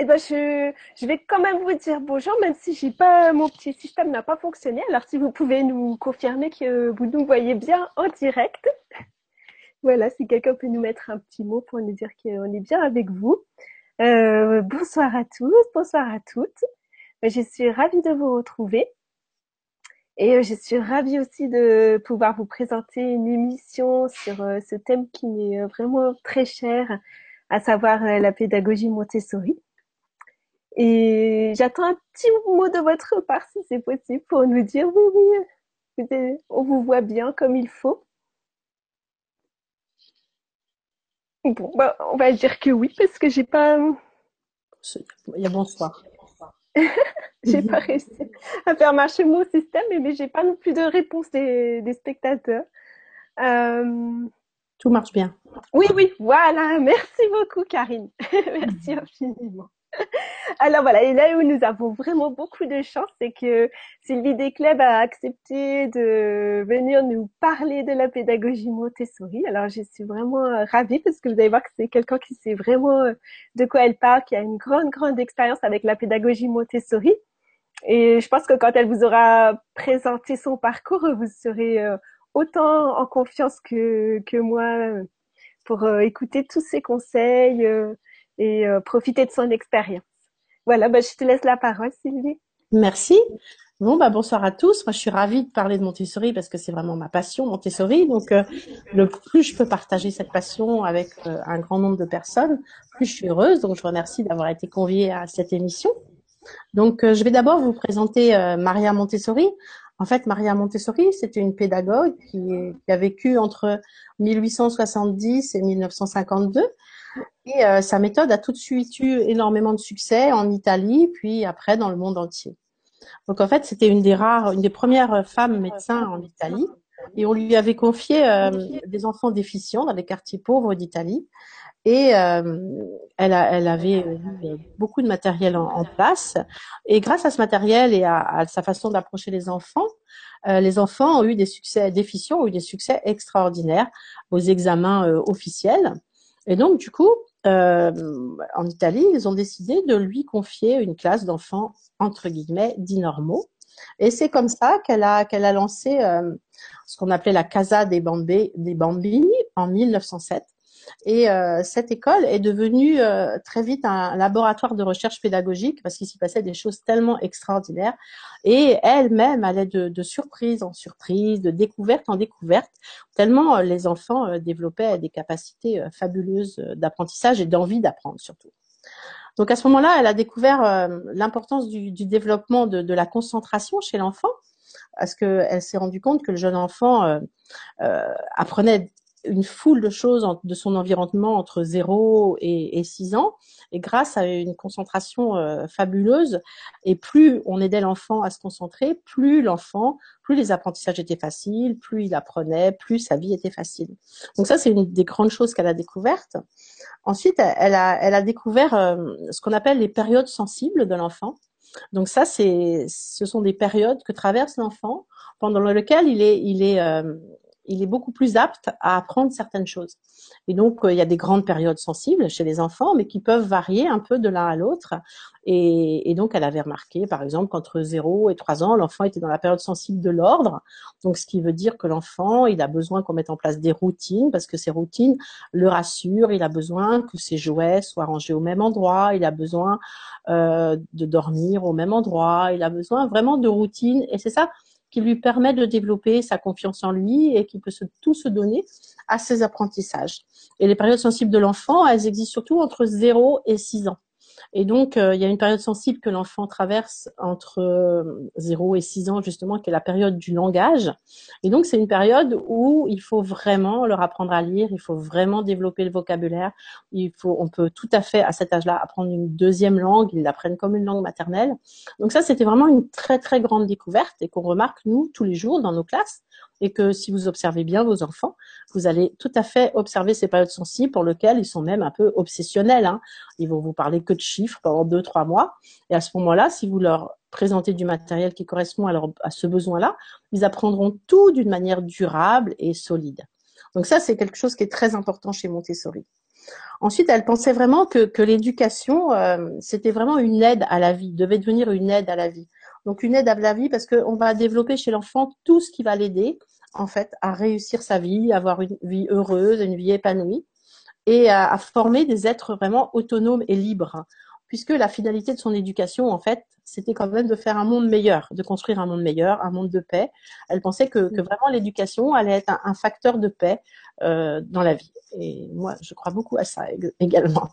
eh ben, je, je vais quand même vous dire bonjour, même si j'ai pas, mon petit système n'a pas fonctionné. Alors, si vous pouvez nous confirmer que vous nous voyez bien en direct. Voilà, si quelqu'un peut nous mettre un petit mot pour nous dire qu'on est bien avec vous. Euh, bonsoir à tous, bonsoir à toutes. Je suis ravie de vous retrouver. Et euh, je suis ravie aussi de pouvoir vous présenter une émission sur euh, ce thème qui m'est vraiment très cher, à savoir la pédagogie Montessori. Et j'attends un petit mot de votre part, si c'est possible, pour nous dire oui, oui, on vous voit bien comme il faut. Bon, bah, on va dire que oui, parce que j'ai pas. Il y a bonsoir. j'ai pas réussi à faire marcher mon système, mais j'ai pas non plus de réponse des, spectateurs. Euh, Tout marche bien. Oui, oui, voilà. Merci beaucoup, Karine. Merci infiniment. Alors voilà, et là où nous avons vraiment beaucoup de chance, c'est que Sylvie Descleb a accepté de venir nous parler de la pédagogie Montessori. Alors je suis vraiment euh, ravie parce que vous allez voir que c'est quelqu'un qui sait vraiment euh, de quoi elle parle, qui a une grande, grande expérience avec la pédagogie Montessori. Et je pense que quand elle vous aura présenté son parcours, vous serez euh, autant en confiance que, que moi pour écouter tous ses conseils et euh, profiter de son expérience. Voilà, bah, je te laisse la parole, Sylvie. Merci. Bon, bah, bonsoir à tous. Moi, je suis ravie de parler de Montessori parce que c'est vraiment ma passion, Montessori. Donc, euh, le plus je peux partager cette passion avec euh, un grand nombre de personnes, plus je suis heureuse. Donc, je remercie d'avoir été conviée à cette émission. Donc, je vais d'abord vous présenter Maria Montessori. En fait, Maria Montessori, c'était une pédagogue qui, qui, a vécu entre 1870 et 1952 et euh, sa méthode a tout de suite eu énormément de succès en Italie, puis après dans le monde entier. Donc en fait, c'était une des rares, une des premières femmes médecins en Italie. Et on lui avait confié euh, des enfants déficients dans les quartiers pauvres d'Italie. Et euh, elle, elle, avait beaucoup de matériel en, place. Et grâce à ce matériel et à, à sa façon d'approcher les enfants, les enfants ont eu des succès, déficients ont eu des succès extraordinaires aux examens officiels. Et donc, du coup, euh, en Italie, ils ont décidé de lui confier une classe d'enfants, entre guillemets, dits normaux. Et c'est comme ça qu'elle a, qu'elle a lancé euh, ce qu'on appelait la Casa des, Bambé, des Bambini en 1907. Et euh, cette école est devenue euh, très vite un laboratoire de recherche pédagogique parce qu'il s'y passait des choses tellement extraordinaires. Et elle-même allait de, de, surprise en surprise, de découverte en découverte, tellement euh, les enfants développaient des capacités fabuleuses d'apprentissage et d'envie d'apprendre surtout. Donc à ce moment-là, elle a découvert l'importance du, du, développement de, de, la concentration chez l'enfant, parce qu'elle s'est rendue compte que le jeune enfant euh, euh, apprenait une foule de choses de son environnement entre 0 et, et 6 ans. Et grâce à une concentration euh, fabuleuse, et plus on aidait l'enfant à se concentrer, plus l'enfant, plus les apprentissages étaient faciles, plus il apprenait, plus sa vie était facile. Donc ça, c'est une des grandes choses qu'elle a découvertes. Ensuite, elle a, elle a découvert euh, ce qu'on appelle les périodes sensibles de l'enfant. Donc ça, c'est, ce sont des périodes que traverse l'enfant pendant lesquelles il est, il est, euh, il est beaucoup plus apte à apprendre certaines choses. Et donc, euh, il y a des grandes périodes sensibles chez les enfants, mais qui peuvent varier un peu de l'un à l'autre. Et, donc, elle avait remarqué, par exemple, qu'entre 0 et 3 ans, l'enfant était dans la période sensible de l'ordre. Donc, ce qui veut dire que l'enfant, il a besoin qu'on mette en place des routines, parce que ces routines le rassurent. Il a besoin que ses jouets soient rangés au même endroit. Il a besoin euh, de dormir au même endroit. Il a besoin vraiment de routines. Et c'est ça qui lui permet de développer sa confiance en lui et qui peut tout se donner à ses apprentissages. Et les périodes sensibles de l'enfant, elles existent surtout entre 0 et 6 ans. Et donc, euh, il y a une période sensible que l'enfant traverse entre 0 euh, et 6 ans, justement, qui est la période du langage. Et donc, c'est une période où il faut vraiment leur apprendre à lire, il faut vraiment développer le vocabulaire. Il faut, on peut tout à fait, à cet âge-là, apprendre une deuxième langue, ils l'apprennent comme une langue maternelle. Donc ça, c'était vraiment une très, très grande découverte et qu'on remarque, nous, tous les jours dans nos classes et que si vous observez bien vos enfants, vous allez tout à fait observer ces périodes sensibles pour lesquelles ils sont même un peu obsessionnels. Hein. Ils vont vous parler que de chiffres pendant deux, trois mois. Et à ce moment-là, si vous leur présentez du matériel qui correspond à, ce besoin-là, ils apprendront tout d'une manière durable et solide. Donc ça, c'est quelque chose qui est très important chez Montessori. Ensuite, elle pensait vraiment que, que l'éducation, euh, c'était vraiment une aide à la vie, devait devenir une aide à la vie. Donc une aide à la vie parce qu'on va développer chez l'enfant tout ce qui va l'aider en fait à réussir sa vie, à avoir une vie heureuse, une vie épanouie et à, à former des êtres vraiment autonomes et libres puisque la finalité de son éducation, en fait, c'était quand même de faire un monde meilleur, de construire un monde meilleur, un monde de paix. Elle pensait que, que vraiment l'éducation allait être un, facteur de paix euh, dans la vie. Et moi, je crois beaucoup à ça également.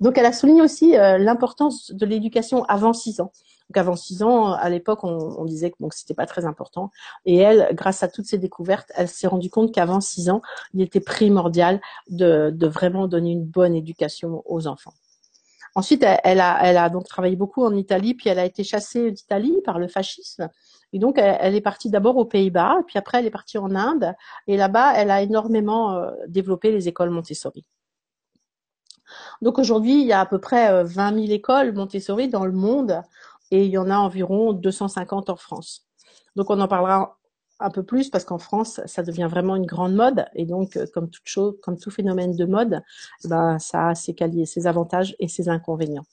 Donc, elle a souligné aussi euh, l'importance de l'éducation avant six ans. Donc, avant six ans, à l'époque, on, on, disait que bon, c'était pas très important. Et elle, grâce à toutes ces découvertes, elle s'est rendue compte qu'avant six ans, il était primordial de, de vraiment donner une bonne éducation aux enfants. Ensuite, elle, a, elle a donc travaillé beaucoup en Italie, puis elle a été chassée d'Italie par le fascisme. Et donc, elle, est partie d'abord aux Pays-Bas, puis après, elle est partie en Inde. Et là-bas, elle a énormément euh, développé les écoles Montessori. Donc aujourd'hui, il y a à peu près 20 euh, 000 écoles Montessori dans le monde et il y en a environ 250 en France. Donc on en parlera un peu plus parce qu'en France, ça devient vraiment une grande mode et donc euh, comme toute chose, comme tout phénomène de mode, ben ça a ses, ses avantages et ses inconvénients.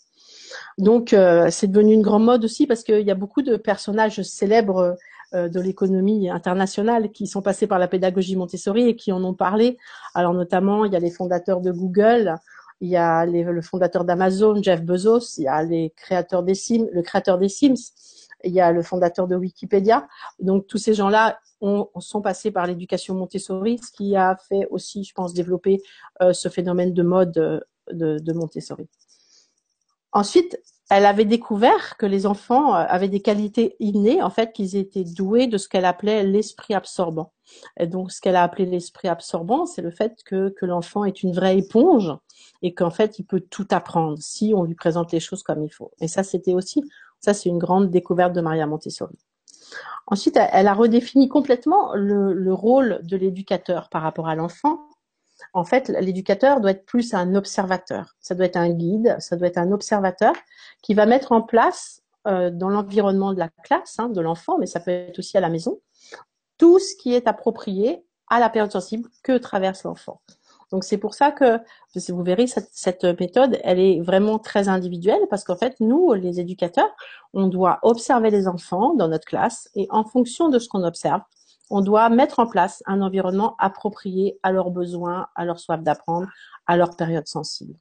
Donc euh, c'est devenu une grande mode aussi parce qu'il y a beaucoup de personnages célèbres euh, de l'économie internationale qui sont passés par la pédagogie Montessori et qui en ont parlé. Alors notamment, il y a les fondateurs de Google, il y a le fondateur d'Amazon, Jeff Bezos, il y a les créateurs des Sims, le créateur des Sims, il y a le fondateur de Wikipédia. Donc tous ces gens-là sont passés par l'éducation Montessori, ce qui a fait aussi, je pense, développer euh, ce phénomène de mode euh, de, Montessori. Ensuite, elle avait découvert que les enfants euh, avaient des qualités innées, en fait, qu'ils étaient doués de ce qu'elle appelait l'esprit absorbant. Donc, ce qu'elle a appelé l'esprit absorbant, c'est le fait que, que l'enfant est une vraie éponge et qu'en fait, il peut tout apprendre si on lui présente les choses comme il faut. Et ça, c'était aussi ça, c'est une grande découverte de Maria Montessori. Ensuite, elle a redéfini complètement le, rôle de l'éducateur par rapport à l'enfant. En fait, l'éducateur doit être plus un observateur. Ça doit être un guide, ça doit être un observateur qui va mettre en place euh, dans l'environnement de la classe, hein, de l'enfant, mais ça peut être aussi à la maison, tout ce qui est approprié à la période sensible que traverse l'enfant. Donc c'est pour ça que vous verrez cette, méthode, elle est vraiment très individuelle parce qu'en fait nous, les éducateurs, on doit observer les enfants dans notre classe et en fonction de ce qu'on observe, on doit mettre en place un environnement approprié à leurs besoins, à leur soif d'apprendre, à leur période sensible.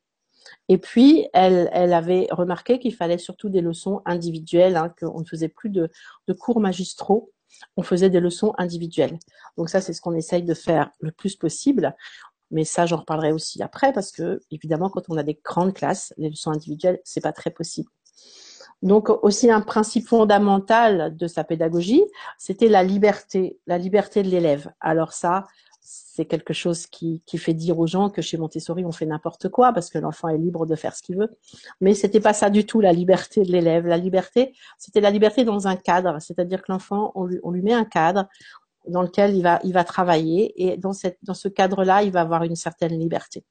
Et puis, elle, elle avait remarqué qu'il fallait surtout des leçons individuelles, hein, qu'on ne faisait plus de, de cours magistraux, on faisait des leçons individuelles. Donc ça, c'est ce qu'on essaye de faire le plus possible. Mais ça, j'en reparlerai aussi après parce que, évidemment, quand on a des grandes classes, les leçons individuelles, c'est pas très possible. Donc, aussi un principe fondamental de sa pédagogie, c'était la liberté, la liberté de l'élève. Alors ça, c'est quelque chose qui, qui, fait dire aux gens que chez Montessori on fait n'importe quoi parce que l'enfant est libre de faire ce qu'il veut. Mais c'était pas ça du tout la liberté de l'élève. La liberté, c'était la liberté dans un cadre, c'est-à-dire que l'enfant on lui, on lui met un cadre, dans lequel il va, il va travailler et dans, cette, dans ce cadre-là, il va avoir une certaine liberté.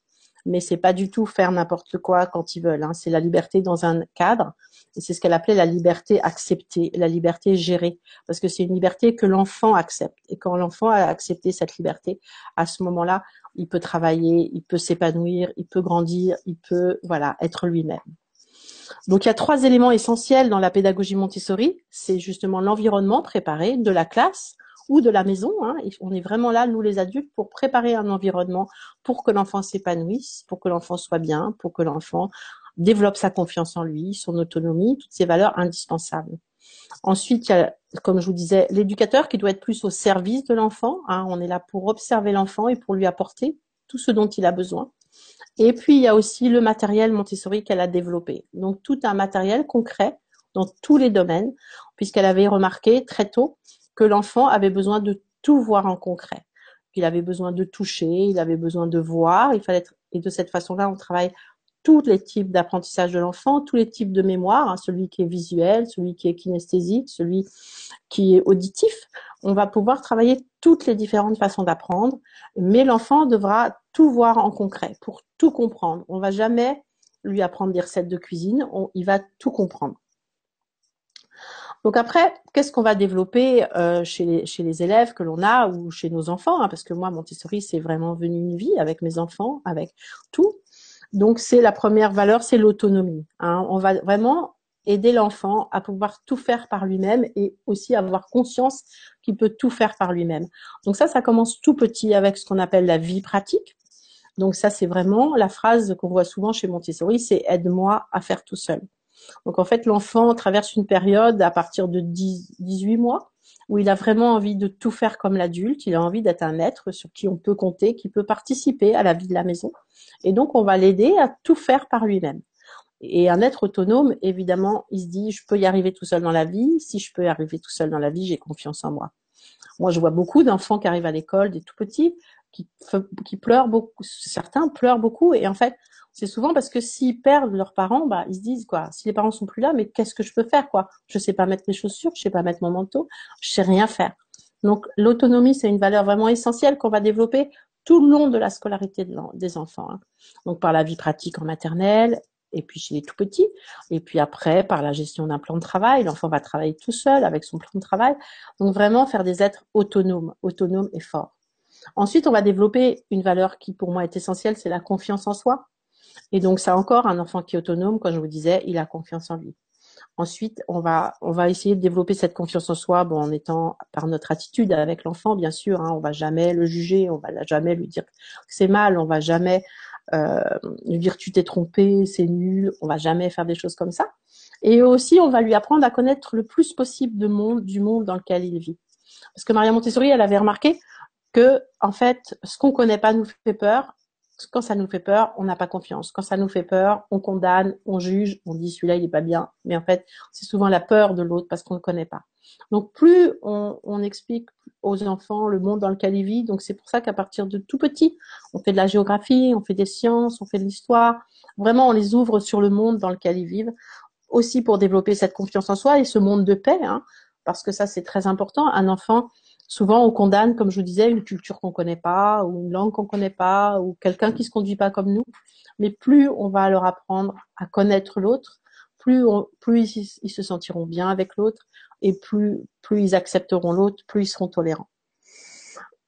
Mais c'est pas du tout faire n'importe quoi quand ils veulent. Hein. C'est la liberté dans un cadre c'est ce qu'elle appelait la liberté acceptée, la liberté gérée, parce que c'est une liberté que l'enfant accepte. Et quand l'enfant a accepté cette liberté, à ce moment-là, il peut travailler, il peut s'épanouir, il peut grandir, il peut voilà être lui-même. Donc il y a trois éléments essentiels dans la pédagogie Montessori. C'est justement l'environnement préparé de la classe, ou de la maison. Hein. On est vraiment là, nous les adultes, pour préparer un environnement pour que l'enfant s'épanouisse, pour que l'enfant soit bien, pour que l'enfant développe sa confiance en lui, son autonomie, toutes ces valeurs indispensables. Ensuite, il y a, comme je vous disais, l'éducateur qui doit être plus au service de l'enfant. Hein. On est là pour observer l'enfant et pour lui apporter tout ce dont il a besoin. Et puis, il y a aussi le matériel Montessori qu'elle a développé. Donc, tout un matériel concret dans tous les domaines, puisqu'elle avait remarqué très tôt que l'enfant avait besoin de tout voir en concret. Il avait besoin de toucher, il avait besoin de voir. Il fallait être, et de cette façon-là, on travaille tous les types d'apprentissage de l'enfant, tous les types de mémoire, hein, celui qui est visuel, celui qui est kinesthésique, celui qui est auditif. On va pouvoir travailler toutes les différentes façons d'apprendre, mais l'enfant devra tout voir en concret pour tout comprendre. On va jamais lui apprendre des recettes de cuisine, il va tout comprendre. Donc après, qu'est-ce qu'on va développer euh, chez, les, élèves que l'on a ou chez nos enfants hein, Parce que moi, Montessori, c'est vraiment venu une vie avec mes enfants, avec tout. Donc c'est la première valeur, c'est l'autonomie. Hein. On va vraiment aider l'enfant à pouvoir tout faire par lui-même et aussi avoir conscience qu'il peut tout faire par lui-même. Donc ça, ça commence tout petit avec ce qu'on appelle la vie pratique. Donc ça, c'est vraiment la phrase qu'on voit souvent chez Montessori, c'est aide-moi à faire tout seul. Donc en fait, l'enfant traverse une période à partir de 10, 18 mois où il a vraiment envie de tout faire comme l'adulte, il a envie d'être un être sur qui on peut compter, qui peut participer à la vie de la maison. Et donc on va l'aider à tout faire par lui-même. Et un être autonome, évidemment, il se dit, je peux y arriver tout seul dans la vie. Si je peux y arriver tout seul dans la vie, j'ai confiance en moi. Moi, je vois beaucoup d'enfants qui arrivent à l'école, des tout petits, qui, qui pleurent beaucoup. Certains pleurent beaucoup. Et en fait, c'est souvent parce que s'ils perdent leurs parents, bah, ils se disent, quoi, si les parents sont plus là, mais qu'est-ce que je peux faire, quoi? Je sais pas mettre mes chaussures, je sais pas mettre mon manteau, je sais rien faire. Donc, l'autonomie, c'est une valeur vraiment essentielle qu'on va développer tout le long de la scolarité des enfants. Hein. Donc, par la vie pratique en maternelle, et puis chez les tout petits. Et puis après, par la gestion d'un plan de travail, l'enfant va travailler tout seul avec son plan de travail. Donc vraiment faire des êtres autonomes, autonomes et forts. Ensuite, on va développer une valeur qui pour moi est essentielle, c'est la confiance en soi. Et donc ça encore, un enfant qui est autonome, comme je vous disais, il a confiance en lui. Ensuite, on va on va essayer de développer cette confiance en soi, bon, en étant par notre attitude avec l'enfant, bien sûr. Hein, on va jamais le juger, on va jamais lui dire que c'est mal, on va jamais euh, lui dire tu t'es trompé, c'est nul, on va jamais faire des choses comme ça. Et aussi, on va lui apprendre à connaître le plus possible de monde, du monde dans lequel il vit. Parce que Maria Montessori, elle avait remarqué que, en fait, ce qu'on connaît pas nous fait peur. Quand ça nous fait peur, on n'a pas confiance. Quand ça nous fait peur, on condamne, on juge, on dit celui-là il est pas bien. Mais en fait, c'est souvent la peur de l'autre parce qu'on ne connaît pas. Donc plus on, on, explique aux enfants le monde dans lequel ils vivent, donc c'est pour ça qu'à partir de tout petit, on fait de la géographie, on fait des sciences, on fait de l'histoire. Vraiment, on les ouvre sur le monde dans lequel ils vivent, aussi pour développer cette confiance en soi et ce monde de paix, hein, parce que ça c'est très important. Un enfant, souvent on condamne, comme je vous disais, une culture qu'on connaît pas, ou une langue qu'on connaît pas, ou quelqu'un qui se conduit pas comme nous. Mais plus on va leur apprendre à connaître l'autre, plus, plus ils, se sentiront bien avec l'autre, et plus, plus ils accepteront l'autre, plus ils seront tolérants.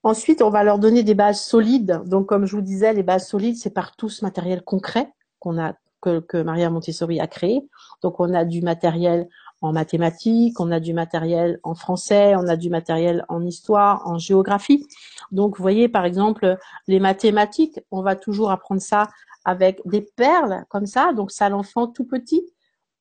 Ensuite, on va leur donner des bases solides. Donc, comme je vous disais, les bases solides, c'est par tout ce matériel concret qu'on a, que, que Maria Montessori a créé. Donc, on a du matériel en mathématiques, on a du matériel en français, on a du matériel en histoire, en géographie. Donc, vous voyez, par exemple, les mathématiques, on va toujours apprendre ça avec des perles comme ça. Donc, ça, l'enfant tout petit,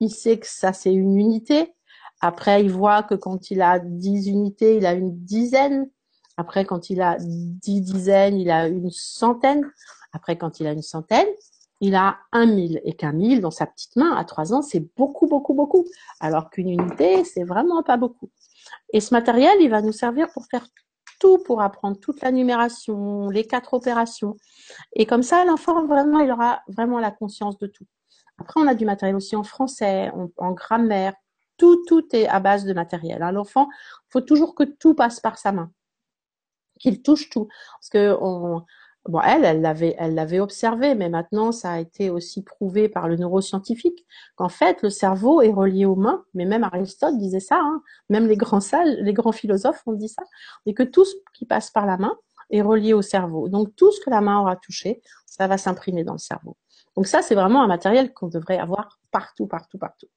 il sait que ça, c'est une unité. Après, il voit que quand il a 10 unités, il a une dizaine. Après, quand il a 10 dizaines, il a une centaine. Après, quand il a une centaine, il a un mille. Et qu'un mille dans sa petite main à 3 ans, c'est beaucoup, beaucoup, beaucoup. Alors qu'une unité, c'est vraiment pas beaucoup. Et ce matériel, il va nous servir pour faire tout, pour apprendre toute la numération, les quatre opérations. Et comme ça, l'enfant, vraiment, il aura vraiment la conscience de tout. Après, on a du matériel aussi en français, en grammaire, tout, tout est à base de matériel. Hein. L'enfant, il faut toujours que tout passe par sa main, qu'il touche tout. Parce que on, bon, elle, elle l'avait, elle l'avait observé, mais maintenant, ça a été aussi prouvé par le neuroscientifique qu'en fait, le cerveau est relié aux mains. Mais même Aristote disait ça. Hein. Même les grands sages, les grands philosophes ont dit ça. Et que tout ce qui passe par la main est relié au cerveau. Donc, tout ce que la main aura touché, ça va s'imprimer dans le cerveau. Donc ça, c'est vraiment un matériel qu'on devrait avoir partout, partout, partout.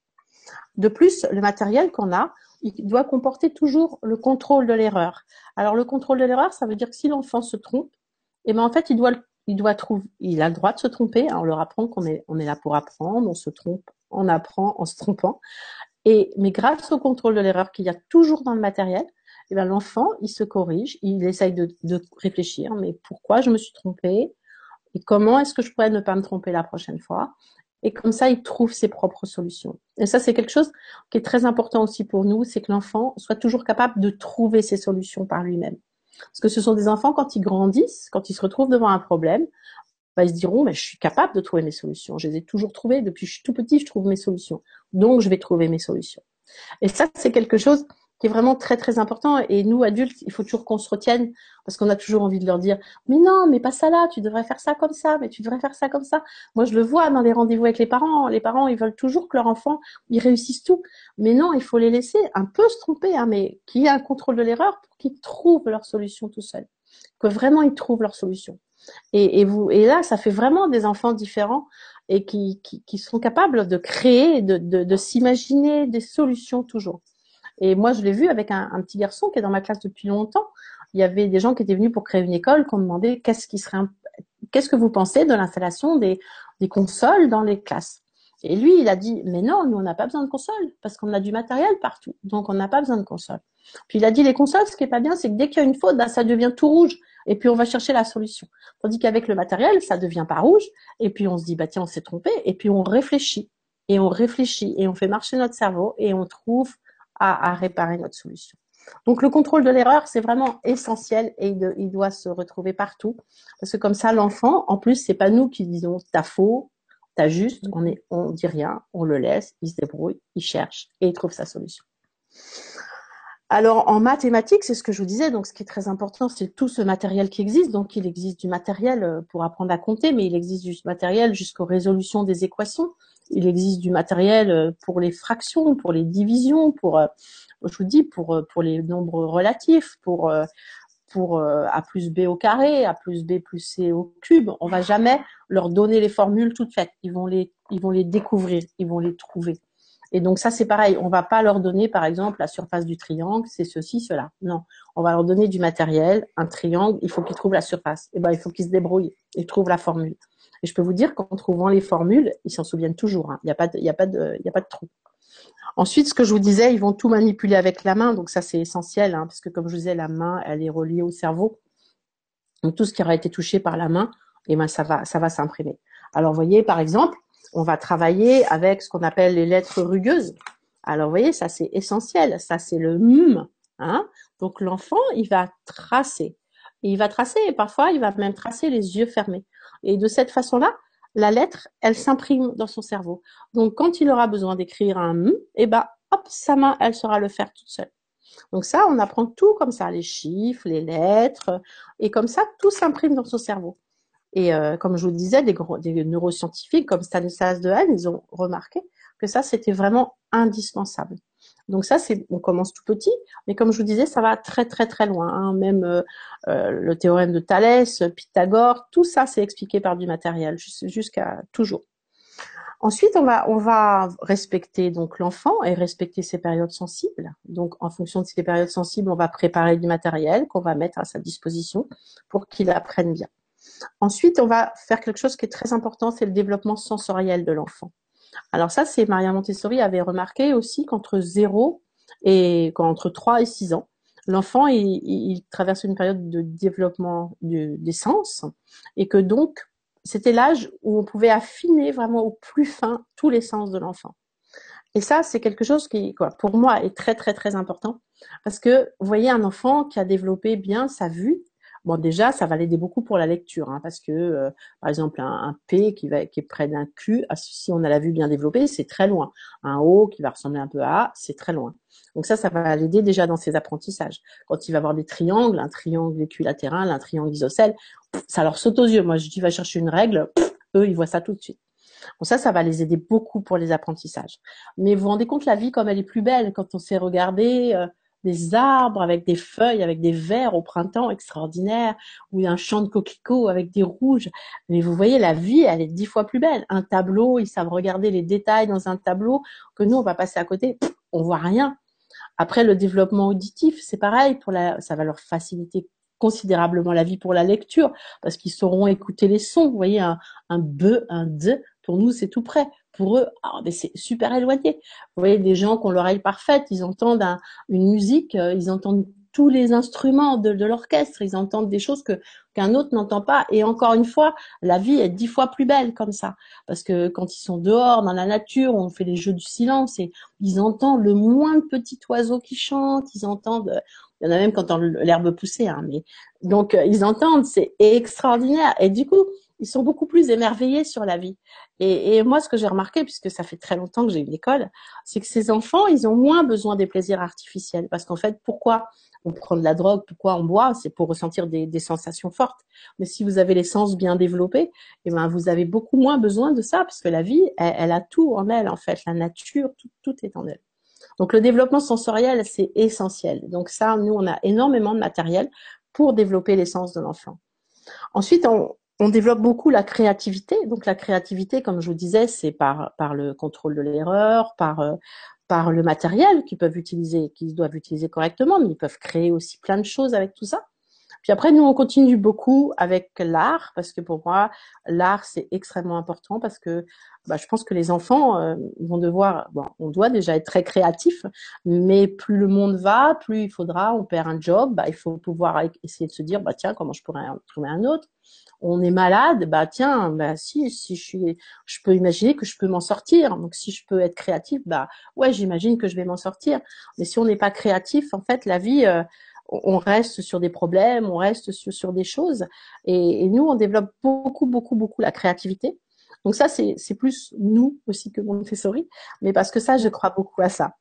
De plus, le matériel qu'on a, il doit comporter toujours le contrôle de l'erreur. Alors le contrôle de l'erreur, ça veut dire que si l'enfant se trompe, eh ben en fait il doit il doit trouver, il a le droit de se tromper. Hein, on leur apprend qu'on est on est là pour apprendre, on se trompe, on apprend en se trompant. Et mais grâce au contrôle de l'erreur qu'il y a toujours dans le matériel, eh ben l'enfant il se corrige, il essaye de, de réfléchir. Mais pourquoi je me suis trompé et comment est-ce que je pourrais ne pas me tromper la prochaine fois? Et comme ça, il trouve ses propres solutions. Et ça, c'est quelque chose qui est très important aussi pour nous, c'est que l'enfant soit toujours capable de trouver ses solutions par lui-même. Parce que ce sont des enfants, quand ils grandissent, quand ils se retrouvent devant un problème, bah, ils se diront, mais je suis capable de trouver mes solutions. Je les ai toujours trouvées. Depuis que je suis tout petit, je trouve mes solutions. Donc, je vais trouver mes solutions. Et ça, c'est quelque chose qui est vraiment très très important. Et nous, adultes, il faut toujours qu'on se retienne parce qu'on a toujours envie de leur dire, mais non, mais pas ça là, tu devrais faire ça comme ça, mais tu devrais faire ça comme ça. Moi, je le vois dans les rendez-vous avec les parents. Les parents, ils veulent toujours que leur enfant, ils réussissent tout. Mais non, il faut les laisser un peu se tromper, hein, mais qu'il y ait un contrôle de l'erreur pour qu'ils trouvent leur solution tout seuls. que vraiment ils trouvent leur solution. Et, et, vous, et là, ça fait vraiment des enfants différents et qui, qui, qui sont capables de créer, de, de, de s'imaginer des solutions toujours. Et moi, je l'ai vu avec un, petit garçon qui est dans ma classe depuis longtemps. Il y avait des gens qui étaient venus pour créer une école, qui ont demandé qu'est-ce qui serait, qu'est-ce que vous pensez de l'installation des, des consoles dans les classes. Et lui, il a dit, mais non, nous, on n'a pas besoin de consoles parce qu'on a du matériel partout. Donc, on n'a pas besoin de consoles. Puis, il a dit, les consoles, ce qui est pas bien, c'est que dès qu'il y a une faute, ben, ça devient tout rouge. Et puis, on va chercher la solution. Tandis qu'avec le matériel, ça devient pas rouge. Et puis, on se dit, bah, tiens, on s'est trompé. Et puis, on réfléchit. Et on réfléchit. Et on fait marcher notre cerveau. Et on trouve à, réparer notre solution. Donc le contrôle de l'erreur, c'est vraiment essentiel et il, il, doit se retrouver partout parce que comme ça, l'enfant, en plus, c'est pas nous qui disons t'as faux, T'as juste, on est, on dit rien, on le laisse, il se débrouille, il cherche et il trouve sa solution. Alors en mathématiques, c'est ce que je vous disais, donc ce qui est très important, c'est tout ce matériel qui existe. Donc il existe du matériel euh, pour apprendre à compter, mais il existe du matériel jusqu'aux résolutions des équations. Il existe du matériel euh, pour les fractions, pour les divisions, pour, euh, je vous dis, pour, pour les nombres relatifs, pour pour euh, A plus B au carré, A plus B plus C au cube. On va jamais leur donner les formules toutes faites. Ils vont les, ils vont les découvrir, ils vont les trouver. Et donc ça c'est pareil. On va pas leur donner par exemple la surface du triangle, c'est ceci, cela. Non, on va leur donner du matériel, un triangle. Il faut qu'ils trouvent la surface. Et eh ben il faut qu'ils se débrouillent et trouvent la formule. Et je peux vous dire qu'en trouvant les formules, ils s'en souviennent toujours. Hein. Il n'y a pas de, trou. Ensuite, ce que je vous disais, ils vont tout manipuler avec la main, donc ça c'est essentiel, hein, parce que comme je vous disais, la main, elle est reliée au cerveau. Donc tout ce qui aura été touché par la main, eh ben ça va, ça va s'imprimer. Alors vous voyez, par exemple, on va travailler avec ce qu'on appelle les lettres rugueuses. Alors vous voyez, ça c'est essentiel, ça c'est le m. Hein donc l'enfant, il va tracer. Il va tracer, et parfois il va même tracer les yeux fermés. Et de cette façon-là, la lettre, elle s'imprime dans son cerveau. Donc, quand il aura besoin d'écrire un M, eh ben, hop, sa main, elle saura le faire toute seule. Donc ça, on apprend tout comme ça, les chiffres, les lettres, et comme ça, tout s'imprime dans son cerveau. Et euh, comme je vous disais, des, des neuroscientifiques comme Stanislas Dehaene, ils ont remarqué que ça, c'était vraiment indispensable. Donc ça, c'est, on commence tout petit, mais comme je vous disais, ça va très très très loin. Hein. Même euh, euh, le théorème de Thalès, Pythagore, tout ça, c'est expliqué par du matériel jusqu'à toujours. Ensuite, on va on va respecter donc l'enfant et respecter ses périodes sensibles. Donc, en fonction de ces périodes sensibles, on va préparer du matériel qu'on va mettre à sa disposition pour qu'il apprenne bien. Ensuite, on va faire quelque chose qui est très important, c'est le développement sensoriel de l'enfant. Alors ça, c'est Maria Montessori avait remarqué aussi qu'entre 0 et entre 3 et 6 ans, l'enfant il, traverse une période de développement des sens et que donc c'était l'âge où on pouvait affiner vraiment au plus fin tous les sens de l'enfant. Et ça, c'est quelque chose qui, quoi, pour moi, est très très très important parce que vous voyez un enfant qui a développé bien sa vue, Bon, déjà, ça va l'aider beaucoup pour la lecture, hein, parce que, euh, par exemple, un, P qui, va, qui est près d'un Q, ah, si on a la vue bien développée, c'est très loin. Un O qui va ressembler un peu à A, c'est très loin. Donc ça, ça va l'aider déjà dans ses apprentissages. Quand il va voir des triangles, un triangle équilatéral, un triangle isocèle, ça leur saute aux yeux. Moi, je dis, va chercher une règle, eux, ils voient ça tout de suite. Bon, ça, ça va les aider beaucoup pour les apprentissages. Mais vous vous rendez compte, la vie, comme elle est plus belle, quand on sait regarder... Euh, des arbres avec des feuilles, avec des verts au printemps extraordinaire, ou un champ de coquelicots avec des rouges. Mais vous voyez, la vie, elle est dix fois plus belle. Un tableau, ils savent regarder les détails dans un tableau que nous, on va passer à côté, on voit rien. Après, le développement auditif, c'est pareil, pour la, ça va leur faciliter considérablement la vie pour la lecture, parce qu'ils sauront écouter les sons. Vous voyez, un, un un de, pour nous, c'est tout près pour eux, c'est super éloigné. Vous voyez, des gens qui ont l'oreille parfaite, ils entendent une musique, euh, ils entendent tous les instruments de, l'orchestre, ils entendent des choses qu'un autre n'entend pas. Et encore une fois, la vie est dix fois plus belle comme ça, parce que quand ils sont dehors dans la nature, on fait les jeux du silence et ils entendent le moins de petits oiseaux qui chantent, ils entendent. Il y en a même quand l'herbe pousser, hein, mais donc euh, ils entendent, c'est extraordinaire. Et du coup, ils sont beaucoup plus émerveillés sur la vie. Et, et moi, ce que j'ai remarqué, puisque ça fait très longtemps que j'ai une école, c'est que ces enfants, ils ont moins besoin des plaisirs artificiels. Parce qu'en fait, pourquoi on prend de la drogue, pourquoi on boit, c'est pour ressentir des, des, sensations fortes. Mais si vous avez les sens bien développés, eh ben vous avez beaucoup moins besoin de ça, parce que la vie, elle, elle a tout en elle, en fait. La nature, tout, tout est en elle. Donc le développement sensoriel, c'est essentiel. Donc ça, nous, on a énormément de matériel pour développer l'essence de l'enfant. Ensuite, on, on développe beaucoup la créativité. Donc la créativité, comme je vous disais, c'est par, par le contrôle de l'erreur, par, euh, par le matériel qu'ils peuvent utiliser, qu'ils doivent utiliser correctement, mais ils peuvent créer aussi plein de choses avec tout ça. Puis après, nous, on continue beaucoup avec l'art, parce que pour moi, l'art, c'est extrêmement important, parce que bah, je pense que les enfants euh, vont devoir, bon, on doit déjà être très créatif, mais plus le monde va, plus il faudra, on perd un job, bah, il faut pouvoir essayer de se dire, bah tiens, comment je pourrais en trouver un autre on est malade, bah tiens, bah si, si je suis, je peux imaginer que je peux m'en sortir. Donc si je peux être créatif, bah ouais, j'imagine que je vais m'en sortir. Mais si on n'est pas créatif, en fait, la vie, euh, on reste sur des problèmes, on reste sur, des choses. Et, nous, on développe beaucoup, beaucoup, beaucoup la créativité. Donc ça, c'est plus nous aussi que Montessori, mais parce que ça, je crois beaucoup à ça.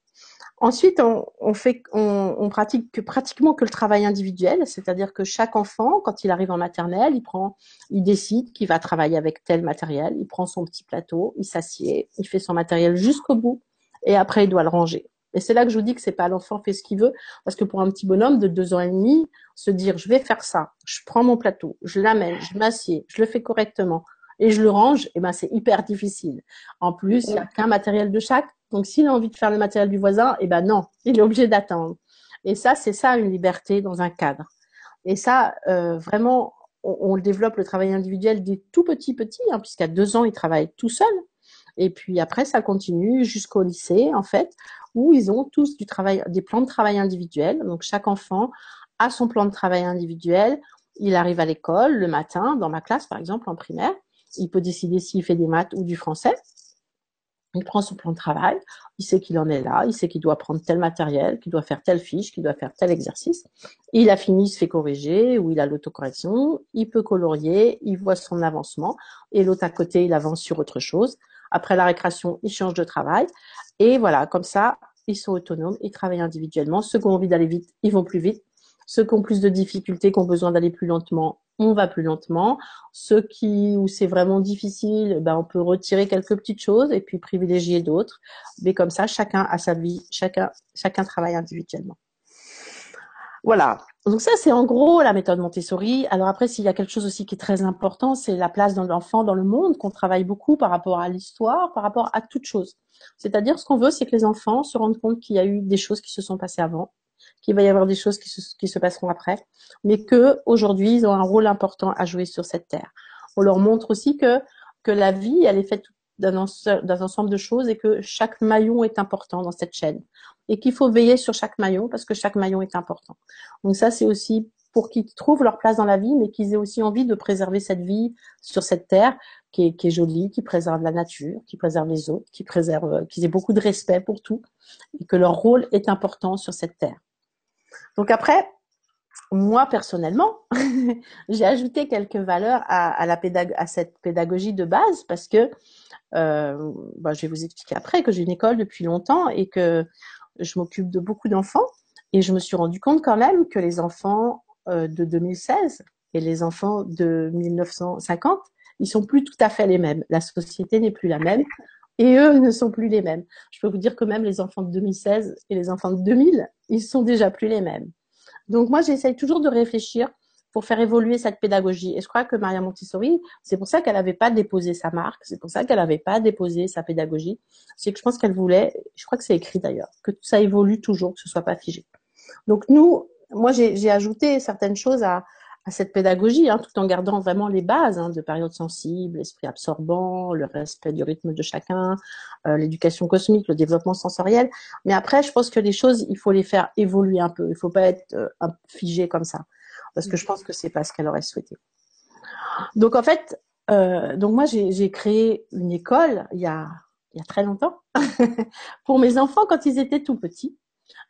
Ensuite, on, pratique que, pratiquement que le travail individuel, c'est-à-dire que chaque enfant, quand il arrive en maternelle, il prend, il décide qu'il va travailler avec tel matériel, il prend son petit plateau, il s'assied, il fait son matériel jusqu'au bout, et après il doit le ranger. Et c'est là que je vous dis que c'est pas l'enfant fait ce qu'il veut, parce que pour un petit bonhomme de deux ans et demi, se dire je vais faire ça, je prends mon plateau, je l'amène, je m'assieds, je le fais correctement et je le range, et eh ben c'est hyper difficile. En plus, il n'y a qu'un matériel de chaque, donc s'il a envie de faire le matériel du voisin, eh ben non, il est obligé d'attendre. Et ça, c'est ça une liberté dans un cadre. Et ça, euh, vraiment, on, développe le travail individuel des tout petits petits, hein, puisqu'à deux ans, il travaille tout seul. Et puis après, ça continue jusqu'au lycée, en fait, où ils ont tous du travail, des plans de travail individuels. Donc chaque enfant a son plan de travail individuel. Il arrive à l'école le matin, dans ma classe par exemple en primaire. Il peut décider s'il fait des maths ou du français. Il prend son plan de travail, il sait qu'il en est là, il sait qu'il doit prendre tel matériel, qu'il doit faire telle fiche, qu'il doit faire tel exercice. Il a fini, il se fait corriger ou il a l'autocorrection, il peut colorier, il voit son avancement et l'autre à côté, il avance sur autre chose. Après la récréation, il change de travail et voilà, comme ça, ils sont autonomes, ils travaillent individuellement. Ceux qui ont envie d'aller vite, ils vont plus vite. Ceux qui ont plus de difficultés, qui ont besoin d'aller plus lentement, on va plus lentement. Ceux qui où c'est vraiment difficile, ben on peut retirer quelques petites choses et puis privilégier d'autres. Mais comme ça, chacun a sa vie, chacun chacun travaille individuellement. Voilà. Donc ça, c'est en gros la méthode Montessori. Alors après, s'il y a quelque chose aussi qui est très important, c'est la place de l'enfant dans le monde, qu'on travaille beaucoup par rapport à l'histoire, par rapport à toute chose. C'est-à-dire, ce qu'on veut, c'est que les enfants se rendent compte qu'il y a eu des choses qui se sont passées avant, qu'il va y avoir des choses qui se, qui se passeront après, mais que aujourd'hui, ils ont un rôle important à jouer sur cette terre. On leur montre aussi que que la vie, elle est faite d'un ensemble de choses et que chaque maillon est important dans cette chaîne et qu'il faut veiller sur chaque maillon parce que chaque maillon est important. Donc ça, c'est aussi pour qu'ils trouvent leur place dans la vie, mais qu'ils aient aussi envie de préserver cette vie sur cette terre qui est, jolie, qui préserve la nature, qui préserve les autres, qui préserve, qu'ils aient beaucoup de respect pour tout et que leur rôle est important sur cette terre. Donc après, moi personnellement, j'ai ajouté quelques valeurs à cette pédagogie de base parce que euh, bah, je vais vous expliquer après que j'ai une école depuis longtemps et que je m'occupe de beaucoup d'enfants et je me suis rendu compte quand même que les enfants euh, de 2016 et les enfants de 1950, ils sont plus tout à fait les mêmes. La société n'est plus la même et eux ne sont plus les mêmes. Je peux vous dire que même les enfants de 2016 et les enfants de 2000, ils sont déjà plus les mêmes. Donc moi, j'essaye toujours de réfléchir pour faire évoluer cette pédagogie. Et je crois que Maria Montessori, c'est pour ça qu'elle n'avait pas déposé sa marque, c'est pour ça qu'elle n'avait pas déposé sa pédagogie. C'est que je pense qu'elle voulait, je crois que c'est écrit d'ailleurs, que ça évolue toujours, que ce soit pas figé. Donc nous, moi j'ai ajouté certaines choses à, à cette pédagogie, hein, tout en gardant vraiment les bases hein, de période sensible, l'esprit absorbant, le respect du rythme de chacun, euh, l'éducation cosmique, le développement sensoriel. Mais après, je pense que les choses, il faut les faire évoluer un peu. Il faut pas être euh, figé comme ça parce que je pense que c'est pas ce qu'elle aurait souhaité. Donc en fait, euh, donc moi j'ai créé une école il y a, il y a très longtemps pour mes enfants quand ils étaient tout petits.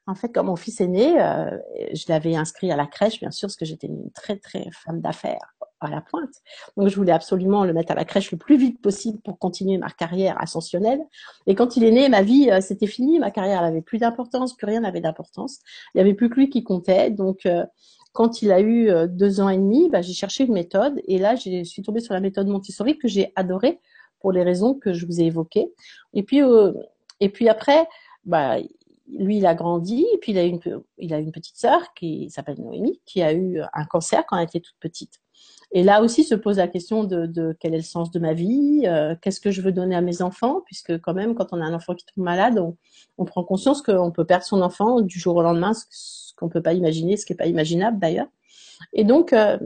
En fait, quand mon fils est né, euh, je l'avais inscrit à la crèche, bien sûr, parce que j'étais une très très femme d'affaires à la pointe. Donc je voulais absolument le mettre à la crèche le plus vite possible pour continuer ma carrière ascensionnelle. Et quand il est né, ma vie euh, c'était fini, ma carrière n'avait plus d'importance, plus rien n'avait d'importance. Il n'y avait plus que lui qui comptait. Donc euh, quand il a eu euh, deux ans et demi, bah, j'ai cherché une méthode et là, je suis tombée sur la méthode Montessori que j'ai adorée pour les raisons que je vous ai évoquées. Et puis, euh, et puis après, bah, lui, il a grandi, et puis il a une, il a une petite sœur qui s'appelle Noémie, qui a eu un cancer quand elle était toute petite. Et là aussi se pose la question de, quel est le sens de ma vie, euh, qu'est-ce que je veux donner à mes enfants, puisque quand même, quand on a un enfant qui tombe malade, on, prend conscience qu'on peut perdre son enfant du jour au lendemain, ce, qu'on peut pas imaginer, ce qui est pas imaginable d'ailleurs. Et donc, euh,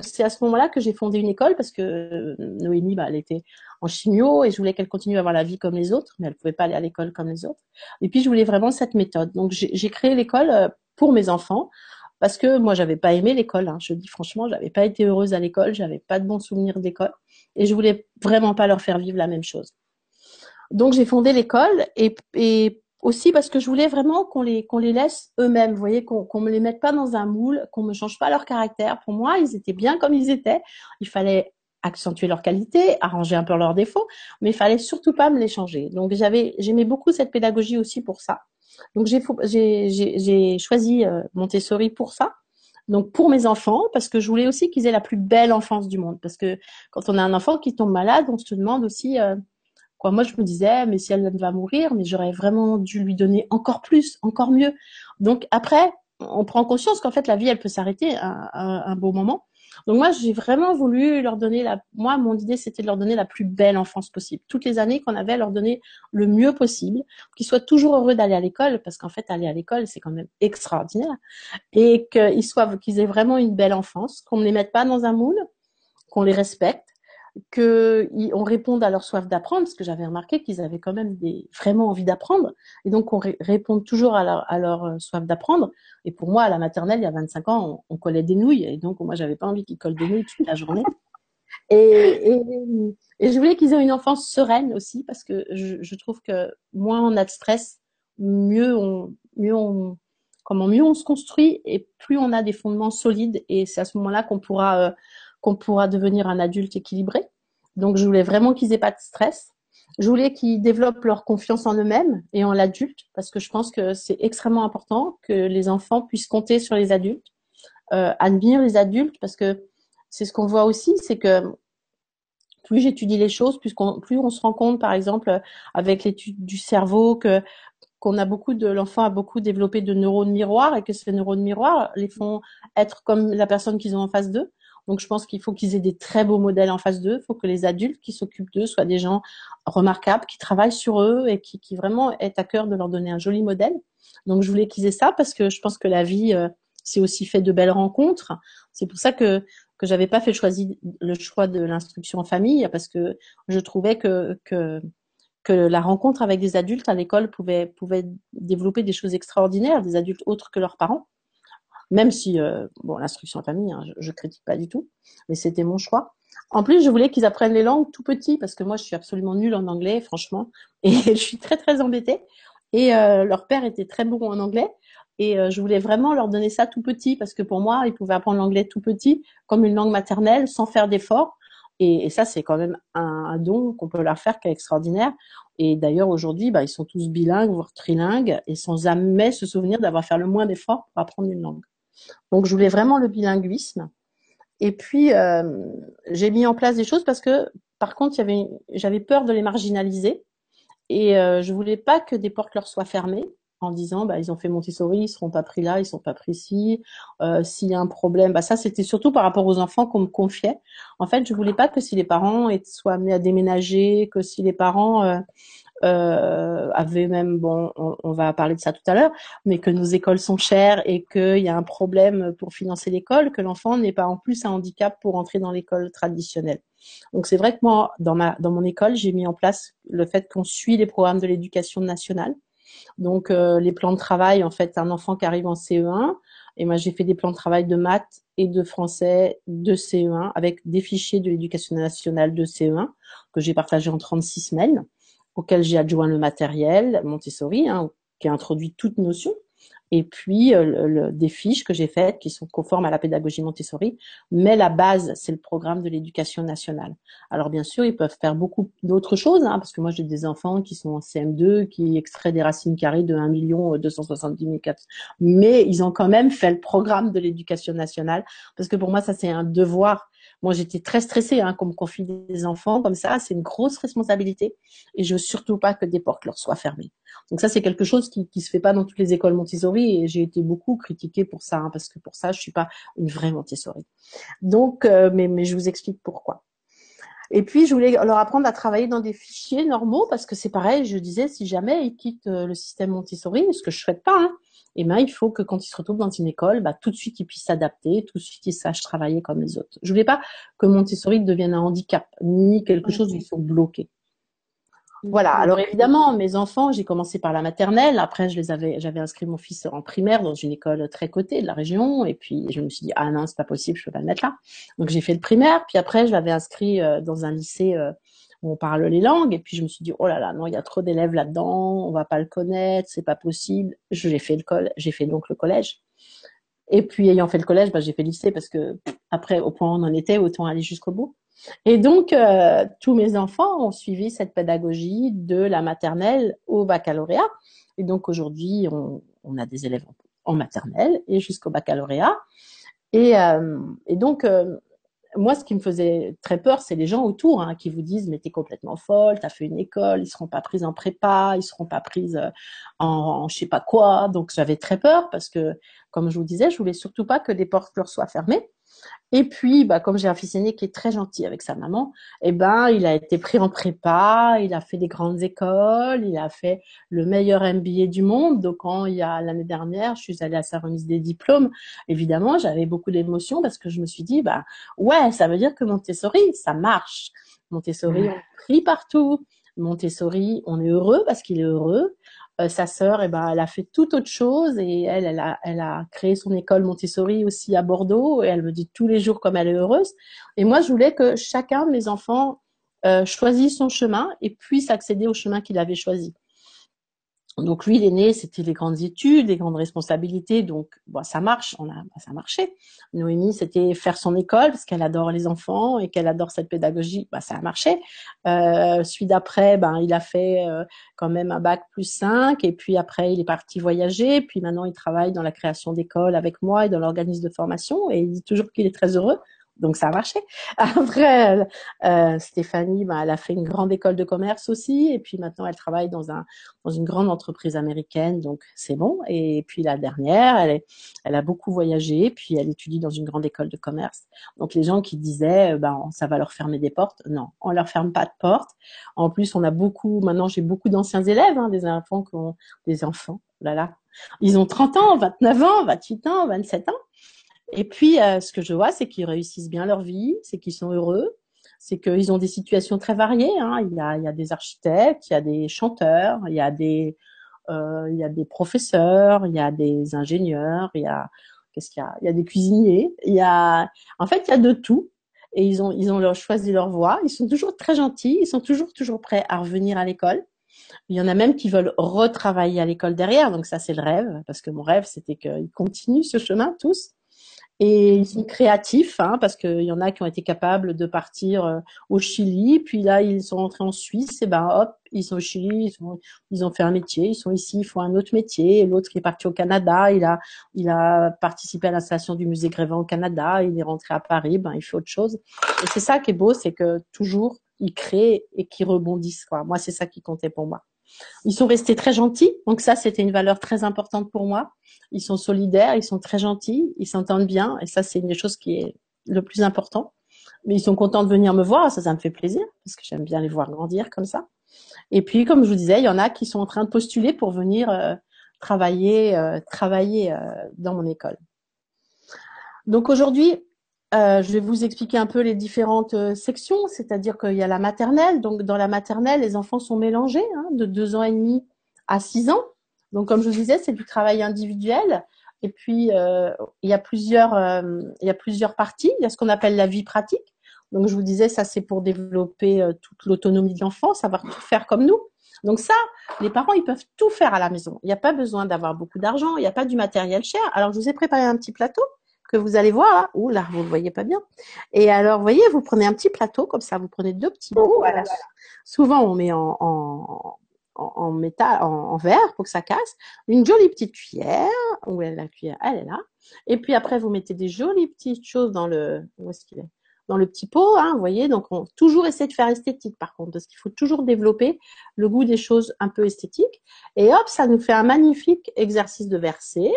c'est à ce moment-là que j'ai fondé une école parce que euh, Noémie, bah, elle était en chimio et je voulais qu'elle continue à avoir la vie comme les autres, mais elle pouvait pas aller à l'école comme les autres. Et puis je voulais vraiment cette méthode. Donc j'ai créé l'école pour mes enfants parce que moi j'avais pas aimé l'école. Hein. Je dis franchement, j'avais pas été heureuse à l'école, j'avais pas de bons souvenirs d'école et je voulais vraiment pas leur faire vivre la même chose. Donc j'ai fondé l'école et, aussi parce que je voulais vraiment qu'on les qu'on les laisse eux-mêmes, vous voyez, qu'on qu'on me les mette pas dans un moule, qu'on me change pas leur caractère. Pour moi, ils étaient bien comme ils étaient. Il fallait accentuer leurs qualités, arranger un peu leurs défauts, mais il fallait surtout pas me les changer. Donc j'avais j'aimais beaucoup cette pédagogie aussi pour ça. Donc j'ai choisi euh, Montessori pour ça. Donc pour mes enfants, parce que je voulais aussi qu'ils aient la plus belle enfance du monde. Parce que quand on a un enfant qui tombe malade, on se demande aussi euh, moi, je me disais, mais si elle va mourir, mais j'aurais vraiment dû lui donner encore plus, encore mieux. Donc après, on prend conscience qu'en fait, la vie, elle peut s'arrêter à, un beau moment. Donc moi, j'ai vraiment voulu leur donner la. Moi, mon idée, c'était de leur donner la plus belle enfance possible. Toutes les années qu'on avait, leur donner le mieux possible, qu'ils soient toujours heureux d'aller à l'école, parce qu'en fait, aller à l'école, c'est quand même extraordinaire, et qu'ils soient, qu'ils aient vraiment une belle enfance, qu'on ne les mette pas dans un moule, qu'on les respecte, qu'on réponde à leur soif d'apprendre, parce que j'avais remarqué qu'ils avaient quand même des, vraiment envie d'apprendre, et donc on réponde toujours à leur, euh, soif d'apprendre. Et pour moi, à la maternelle, il y a 25 ans, on, collait des nouilles, et donc moi, j'avais pas envie qu'ils collent des nouilles toute la journée. Et, et, et je voulais qu'ils aient une enfance sereine aussi, parce que je, je, trouve que moins on a de stress, mieux on, mieux on, comment mieux on se construit, et plus on a des fondements solides, et c'est à ce moment-là qu'on pourra euh, qu'on pourra devenir un adulte équilibré. Donc, je voulais vraiment qu'ils aient pas de stress. Je voulais qu'ils développent leur confiance en eux-mêmes et en l'adulte, parce que je pense que c'est extrêmement important que les enfants puissent compter sur les adultes, euh, admirer les adultes, parce que c'est ce qu'on voit aussi, c'est que plus j'étudie les choses, plus, on, plus on se rend compte, par exemple, avec l'étude du cerveau, que qu'on a beaucoup de l'enfant a beaucoup développé de neurones miroirs et que ces neurones miroirs les font être comme la personne qu'ils ont en face d'eux. Donc je pense qu'il faut qu'ils aient des très beaux modèles en face d'eux. Il faut que les adultes qui s'occupent d'eux soient des gens remarquables, qui travaillent sur eux et qui, vraiment aient à cœur de leur donner un joli modèle. Donc je voulais qu'ils aient ça parce que je pense que la vie euh, c'est aussi fait de belles rencontres. C'est pour ça que que j'avais pas fait le choix, le choix de l'instruction en famille parce que je trouvais que que que la rencontre avec des adultes à l'école pouvait pouvait développer des choses extraordinaires, des adultes autres que leurs parents même si euh, bon l'instruction en famille, hein, je, critique pas du tout, mais c'était mon choix. En plus, je voulais qu'ils apprennent les langues tout petits parce que moi, je suis absolument nulle en anglais, franchement, et je suis très très embêtée. Et euh, leur père était très bon en anglais, et euh, je voulais vraiment leur donner ça tout petit parce que pour moi, ils pouvaient apprendre l'anglais tout petit, comme une langue maternelle, sans faire d'efforts. Et, et, ça, c'est quand même un, un don qu'on peut leur faire qui est extraordinaire. Et d'ailleurs, aujourd'hui, bah, ils sont tous bilingues, voire trilingues, et sans jamais se souvenir d'avoir fait le moins d'efforts pour apprendre une langue. Donc, je voulais vraiment le bilinguisme. Et puis, euh, j'ai mis en place des choses parce que, par contre, j'avais peur de les marginaliser. Et euh, je voulais pas que des portes leur soient fermées en disant, bah, ils ont fait Montessori, ils seront pas pris là, ils sont pas pris ici. Euh, S'il y a un problème, bah, ça, c'était surtout par rapport aux enfants qu'on me confiait. En fait, je voulais pas que si les parents soient amenés à déménager, que si les parents euh, avait même, bon, on, va parler de ça tout à l'heure, mais que nos écoles sont chères et qu'il y a un problème pour financer l'école, que l'enfant n'est pas en plus un handicap pour entrer dans l'école traditionnelle. Donc c'est vrai que moi, dans ma dans mon école, j'ai mis en place le fait qu'on suit les programmes de l'éducation nationale. Donc euh, les plans de travail, en fait, un enfant qui arrive en CE1, et moi j'ai fait des plans de travail de maths et de français de CE1 avec des fichiers de l'éducation nationale de CE1 que j'ai partagé en 36 semaines auquel j'ai adjoint le matériel Montessori, hein, qui introduit toute notion, et puis euh, le, des fiches que j'ai faites qui sont conformes à la pédagogie Montessori, mais la base, c'est le programme de l'éducation nationale. Alors bien sûr, ils peuvent faire beaucoup d'autres choses, hein, parce que moi j'ai des enfants qui sont en CM2, qui extraient des racines carrées de 1 million 270 000 mais ils ont quand même fait le programme de l'éducation nationale, parce que pour moi ça c'est un devoir moi j'étais très stressée hein, qu'on me confie des enfants comme ça, c'est une grosse responsabilité et je veux surtout pas que des portes leur soient fermées. Donc ça c'est quelque chose qui qui se fait pas dans toutes les écoles Montessori et j'ai été beaucoup critiquée pour ça hein, parce que pour ça je suis pas une vraie Montessori. Donc euh, mais mais je vous explique pourquoi. Et puis, je voulais leur apprendre à travailler dans des fichiers normaux parce que c'est pareil, je disais, si jamais ils quittent euh, le système Montessori, ce que je souhaite pas, hein, eh ben, il faut que quand ils se retrouvent dans une école, bah, tout de suite ils puissent s'adapter, tout de suite ils sachent travailler comme les autres. Je voulais pas que Montessori devienne un handicap, ni quelque chose où ils sont bloqués. Voilà. Alors évidemment, mes enfants, j'ai commencé par la maternelle. Après, je les avais, j'avais inscrit mon fils en primaire dans une école très cotée de la région. Et puis, je me suis dit, ah non, c'est pas possible, je peux pas le mettre là. Donc, j'ai fait le primaire. Puis après, je l'avais inscrit euh, dans un lycée euh, on parle les langues. Et puis, je me suis dit, oh là là, non, il y a trop d'élèves là-dedans. On va pas le connaître. C'est pas possible. J'ai fait le j'ai fait donc le collège. Et puis, ayant fait le collège, bah, j'ai fait le lycée parce que après, au point où on en était, autant aller jusqu'au bout. Et donc, euh, tous mes enfants ont suivi cette pédagogie de la maternelle au baccalauréat. Et donc, aujourd'hui, on, on, a des élèves en, maternelle et jusqu'au baccalauréat. Et, euh, et donc, euh, moi, ce qui me faisait très peur, c'est les gens autour hein, qui vous disent mais t'es complètement folle, t'as fait une école, ils seront pas pris en prépa, ils seront pas pris en, en je sais pas quoi. Donc j'avais très peur parce que, comme je vous disais, je voulais surtout pas que des portes leur soient fermées. Et puis, bah, comme j'ai un fils aîné qui est très gentil avec sa maman, eh ben, il a été pris en prépa, il a fait des grandes écoles, il a fait le meilleur MBA du monde. Donc, quand il y a l'année dernière, je suis allée à sa remise des diplômes. Évidemment, j'avais beaucoup d'émotions parce que je me suis dit, bah, ouais, ça veut dire que Montessori, ça marche. Montessori, on prie partout. Montessori, on est heureux parce qu'il est heureux. Euh, sa sœur, eh ben, elle a fait tout autre chose et elle, elle a, elle a créé son école Montessori aussi à Bordeaux et elle me dit tous les jours comme elle est heureuse. Et moi, je voulais que chacun de mes enfants euh, choisisse son chemin et puisse accéder au chemin qu'il avait choisi. Donc lui, l'aîné, c'était les grandes études, les grandes responsabilités. Donc bon, ça marche, on a, bah, ça marchait. Noémie, c'était faire son école parce qu'elle adore les enfants et qu'elle adore cette pédagogie. Bah, ça a marché. Euh, d'après, ben il a fait euh, quand même un bac plus 5 et puis après il est parti voyager. Puis maintenant il travaille dans la création d'écoles avec moi et dans l'organisme de formation et il dit toujours qu'il est très heureux. Donc ça a marché. Après, euh, Stéphanie, bah, elle a fait une grande école de commerce aussi, et puis maintenant elle travaille dans un dans une grande entreprise américaine, donc c'est bon. Et puis la dernière, elle est, elle a beaucoup voyagé, puis elle étudie dans une grande école de commerce. Donc les gens qui disaient, ben ça va leur fermer des portes, non, on leur ferme pas de portes. En plus, on a beaucoup, maintenant j'ai beaucoup d'anciens élèves, hein, des enfants qui ont des enfants, là là, ils ont 30 ans, 29 ans, 28 ans, 27 ans. Et puis, euh, ce que je vois, c'est qu'ils réussissent bien leur vie, c'est qu'ils sont heureux, c'est qu'ils ont des situations très variées. Hein. Il, y a, il y a des architectes, il y a des chanteurs, il y a des, euh, il y a des professeurs, il y a des ingénieurs, il y a qu'est-ce qu'il y a? Il y a des cuisiniers. Il y a, en fait, il y a de tout. Et ils ont, ils ont leur choisi leur voie. Ils sont toujours très gentils. Ils sont toujours, toujours prêts à revenir à l'école. Il y en a même qui veulent retravailler à l'école derrière. Donc ça, c'est le rêve. Parce que mon rêve, c'était qu'ils continuent ce chemin tous. Et ils sont créatifs, hein, parce qu'il y en a qui ont été capables de partir euh, au Chili, puis là ils sont rentrés en Suisse, et ben hop, ils sont au Chili, ils, ils ont fait un métier, ils sont ici, ils font un autre métier. L'autre qui est parti au Canada, il a, il a participé à l'installation du musée Grévin au Canada, il est rentré à Paris, ben il fait autre chose. Et c'est ça qui est beau, c'est que toujours ils créent et qu'ils rebondissent. Quoi. Moi, c'est ça qui comptait pour moi. Ils sont restés très gentils, donc ça c'était une valeur très importante pour moi. Ils sont solidaires, ils sont très gentils, ils s'entendent bien, et ça c'est une des choses qui est le plus important. Mais ils sont contents de venir me voir, ça ça me fait plaisir parce que j'aime bien les voir grandir comme ça. Et puis comme je vous disais, il y en a qui sont en train de postuler pour venir euh, travailler euh, travailler euh, dans mon école. Donc aujourd'hui, euh, je vais vous expliquer un peu les différentes euh, sections, c'est-à-dire qu'il y a la maternelle. Donc, dans la maternelle, les enfants sont mélangés hein, de deux ans et demi à six ans. Donc, comme je vous disais, c'est du travail individuel. Et puis, euh, il y a plusieurs, il y a plusieurs parties. Il y a ce qu'on appelle la vie pratique. Donc, je vous disais, ça c'est pour développer toute l'autonomie de l'enfant, savoir tout faire comme nous. Donc ça, les parents, ils peuvent tout faire à la maison. Il n'y a pas besoin d'avoir beaucoup d'argent, il n'y a pas du matériel cher. Alors, je vous ai préparé un petit plateau que vous allez voir. Hein. Ouh là, vous ne voyez pas bien. Et alors, vous voyez, vous prenez un petit plateau comme ça, vous prenez deux petits bouts. Souvent, on met en, en, métal, en, verre pour que ça casse. Une jolie petite cuillère. Où est la cuillère? Elle est là. Et puis après, vous mettez des jolies petites choses dans le. Dans le petit pot, hein, vous voyez. Donc, on toujours essayer de faire esthétique, par contre, parce qu'il faut toujours développer le goût des choses un peu esthétiques. Et hop, ça nous fait un magnifique exercice de verser.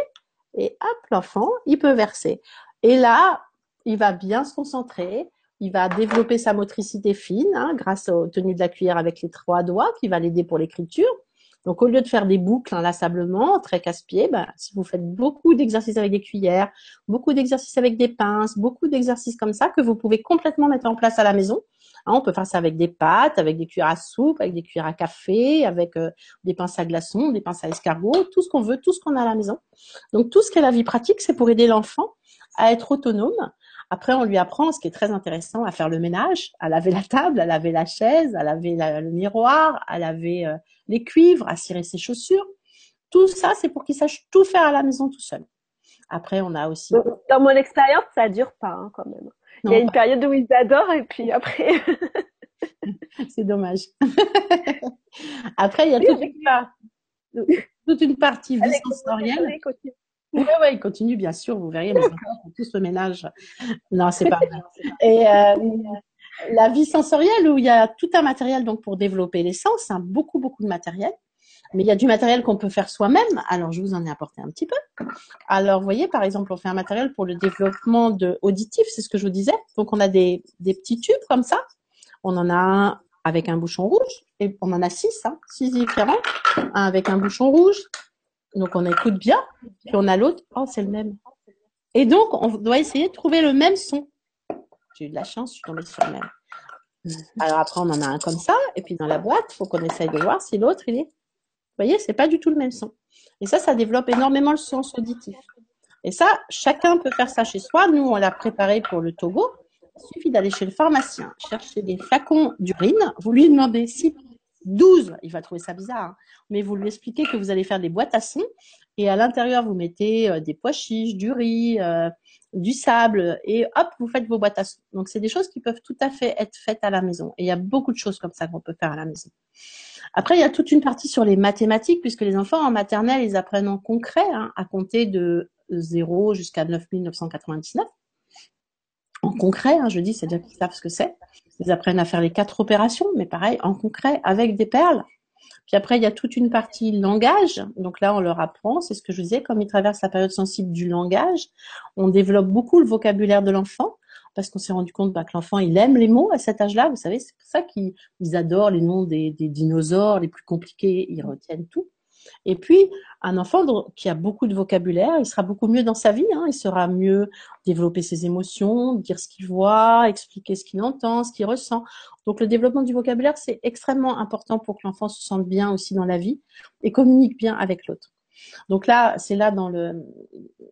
Et hop, l'enfant, il peut verser. Et là, il va bien se concentrer. Il va développer sa motricité fine hein, grâce aux tenues de la cuillère avec les trois doigts qui va l'aider pour l'écriture. Donc, au lieu de faire des boucles inlassablement, très casse-pied, ben, si vous faites beaucoup d'exercices avec des cuillères, beaucoup d'exercices avec des pinces, beaucoup d'exercices comme ça que vous pouvez complètement mettre en place à la maison. Hein, on peut faire ça avec des pâtes, avec des cuillères à soupe, avec des cuillères à café, avec euh, des pinces à glaçons, des pinces à escargot, tout ce qu'on veut, tout ce qu'on a à la maison. Donc, tout ce qui est la vie pratique, c'est pour aider l'enfant à être autonome. Après, on lui apprend, ce qui est très intéressant, à faire le ménage, à laver la table, à laver la chaise, à laver le miroir, à laver euh, les cuivres, à cirer ses chaussures. Tout ça, c'est pour qu'il sache tout faire à la maison tout seul. Après, on a aussi. Dans mon expérience, ça dure pas hein, quand même. Il y a une période où ils adorent et puis après. c'est dommage. après, il y a toute, une, toute, une, partie vie sensorielle. Oui, oui, il continue, bien sûr. Vous enfants font tous le ménage. Non, c'est pas vrai. Et euh, la vie sensorielle, où il y a tout un matériel donc pour développer les sens, hein, beaucoup, beaucoup de matériel. Mais il y a du matériel qu'on peut faire soi-même. Alors, je vous en ai apporté un petit peu. Alors, vous voyez, par exemple, on fait un matériel pour le développement de auditif, c'est ce que je vous disais. Donc, on a des, des petits tubes comme ça. On en a un avec un bouchon rouge, et on en a six, hein, six différents. Un avec un bouchon rouge, donc on écoute bien, puis on a l'autre, oh c'est le même. Et donc on doit essayer de trouver le même son. J'ai eu de la chance, je suis tombée sur le même. Alors après on en a un comme ça, et puis dans la boîte, il faut qu'on essaye de voir si l'autre il est. Vous voyez, c'est pas du tout le même son. Et ça, ça développe énormément le sens auditif. Et ça, chacun peut faire ça chez soi. Nous, on l'a préparé pour le Togo. Il suffit d'aller chez le pharmacien, chercher des flacons d'urine. Vous lui demandez si 12, il va trouver ça bizarre, hein. mais vous lui expliquez que vous allez faire des boîtes à son et à l'intérieur vous mettez euh, des pois chiches, du riz, euh, du sable et hop, vous faites vos boîtes à son. Donc c'est des choses qui peuvent tout à fait être faites à la maison et il y a beaucoup de choses comme ça qu'on peut faire à la maison. Après, il y a toute une partie sur les mathématiques puisque les enfants en maternelle, ils apprennent en concret hein, à compter de 0 jusqu'à 9999 en concret, hein, je dis, c'est-à-dire qu'ils savent ce que c'est. Ils apprennent à faire les quatre opérations, mais pareil, en concret, avec des perles. Puis après, il y a toute une partie langage. Donc là, on leur apprend, c'est ce que je disais, comme ils traversent la période sensible du langage, on développe beaucoup le vocabulaire de l'enfant parce qu'on s'est rendu compte bah, que l'enfant, il aime les mots à cet âge-là. Vous savez, c'est pour ça qu'ils adorent les noms des, dinosaures les plus compliqués. Ils retiennent tout. Et puis, un enfant qui a beaucoup de vocabulaire, il sera beaucoup mieux dans sa vie. Hein. il sera mieux développer ses émotions, dire ce qu'il voit, expliquer ce qu'il entend, ce qu'il ressent. Donc, le développement du vocabulaire, c'est extrêmement important pour que l'enfant se sente bien aussi dans la vie et communique bien avec l'autre. Donc là, c'est là dans le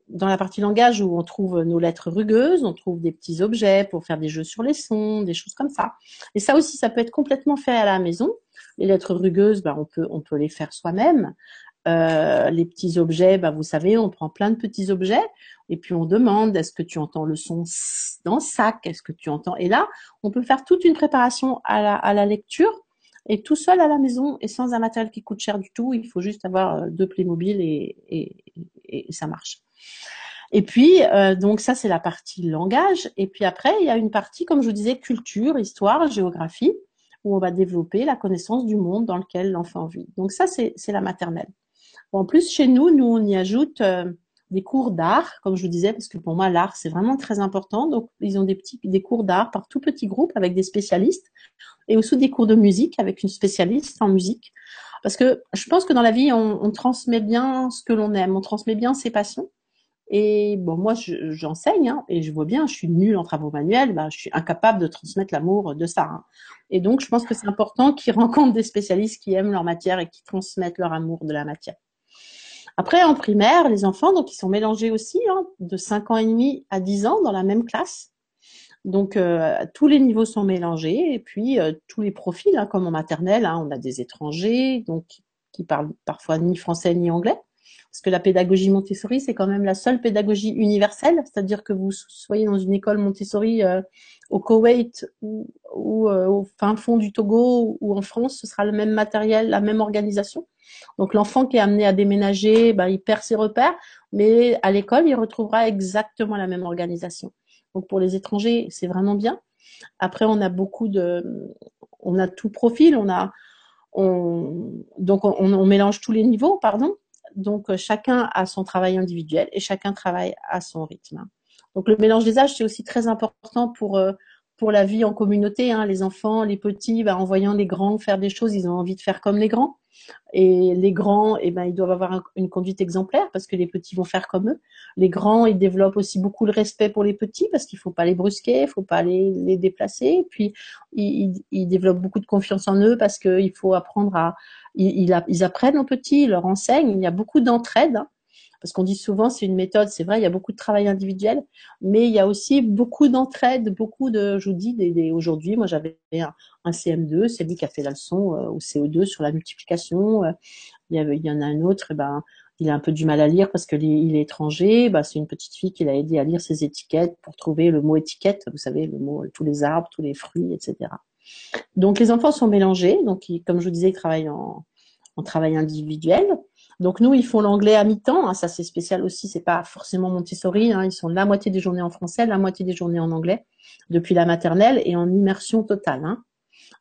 dans la partie langage où on trouve nos lettres rugueuses, on trouve des petits objets pour faire des jeux sur les sons, des choses comme ça. Et ça aussi, ça peut être complètement fait à la maison. Les lettres rugueuses, ben, on peut on peut les faire soi-même. Euh, les petits objets, ben, vous savez, on prend plein de petits objets et puis on demande est-ce que tu entends le son dans le sac, est-ce que tu entends? Et là, on peut faire toute une préparation à la, à la lecture et tout seul à la maison et sans un matériel qui coûte cher du tout. Il faut juste avoir euh, deux Playmobil et, et, et, ça marche. Et puis, euh, donc ça, c'est la partie langage. Et puis après, il y a une partie, comme je vous disais, culture, histoire, géographie où on va développer la connaissance du monde dans lequel l'enfant vit. Donc ça, c'est la maternelle. en plus, chez nous, nous, on y ajoute euh, des cours d'art, comme je vous disais, parce que pour moi, l'art, c'est vraiment très important. Donc, ils ont des petits des cours d'art par tout petit groupe avec des spécialistes et aussi des cours de musique avec une spécialiste en musique. Parce que je pense que dans la vie, on, transmet bien ce que l'on aime, on transmet bien ses passions. Et bon, moi, j'enseigne hein, et je vois bien, je suis nulle en travaux manuels, bah, je suis incapable de transmettre l'amour de ça. Hein. Et donc, je pense que c'est important qu'ils rencontrent des spécialistes qui aiment leur matière et qui transmettent leur amour de la matière. Après, en primaire, les enfants, donc ils sont mélangés aussi, hein, de 5 ans et demi à 10 ans dans la même classe. Donc euh, tous les niveaux sont mélangés et puis euh, tous les profils, hein, comme en maternelle, on a des étrangers donc qui parlent parfois ni français ni anglais parce que la pédagogie Montessori, c'est quand même la seule pédagogie universelle, c'est-à-dire que vous soyez dans une école Montessori euh, au Koweït ou, euh, au fin fond du Togo ou en France, ce sera le même matériel, la même organisation. Donc l'enfant qui est amené à déménager, ben, il perd ses repères, mais à l'école, il retrouvera exactement la même organisation. Donc pour les étrangers, c'est vraiment bien. Après, on a beaucoup de, on a tout profil, on a, on, donc on, on mélange tous les niveaux, pardon. Donc euh, chacun a son travail individuel et chacun travaille à son rythme. Donc le mélange des âges, c'est aussi très important pour euh, pour la vie en communauté. Hein. Les enfants, les petits, bah, en voyant les grands faire des choses, ils ont envie de faire comme les grands. Et les grands, eh ben, ils doivent avoir une conduite exemplaire parce que les petits vont faire comme eux. Les grands, ils développent aussi beaucoup le respect pour les petits parce qu'il faut pas les brusquer, il faut pas les, déplacer. Puis ils, ils, développent beaucoup de confiance en eux parce qu'il faut apprendre à, ils, ils, apprennent aux petits, ils leur enseignent. Il y a beaucoup d'entraide. Hein parce qu'on dit souvent c'est une méthode, c'est vrai, il y a beaucoup de travail individuel, mais il y a aussi beaucoup d'entraide, beaucoup de, je vous dis, des, aujourd'hui, moi j'avais un, un, CM2, c'est lui qui a fait la leçon euh, au CO2 sur la multiplication, euh, il, y il en a un autre, eh ben, il a un peu du mal à lire parce qu'il est étranger, bah, c'est une petite fille qui l'a aidé à lire ses étiquettes pour trouver le mot étiquette, vous savez, le mot, tous les arbres, tous les fruits, etc. Donc les enfants sont mélangés, donc comme je vous disais, ils travaillent en, en travail individuel. Donc nous, ils font l'anglais à mi-temps. Hein, ça, c'est spécial aussi. C'est pas forcément Montessori. Hein, ils sont la moitié des journées en français, la moitié des journées en anglais depuis la maternelle et en immersion totale. Hein.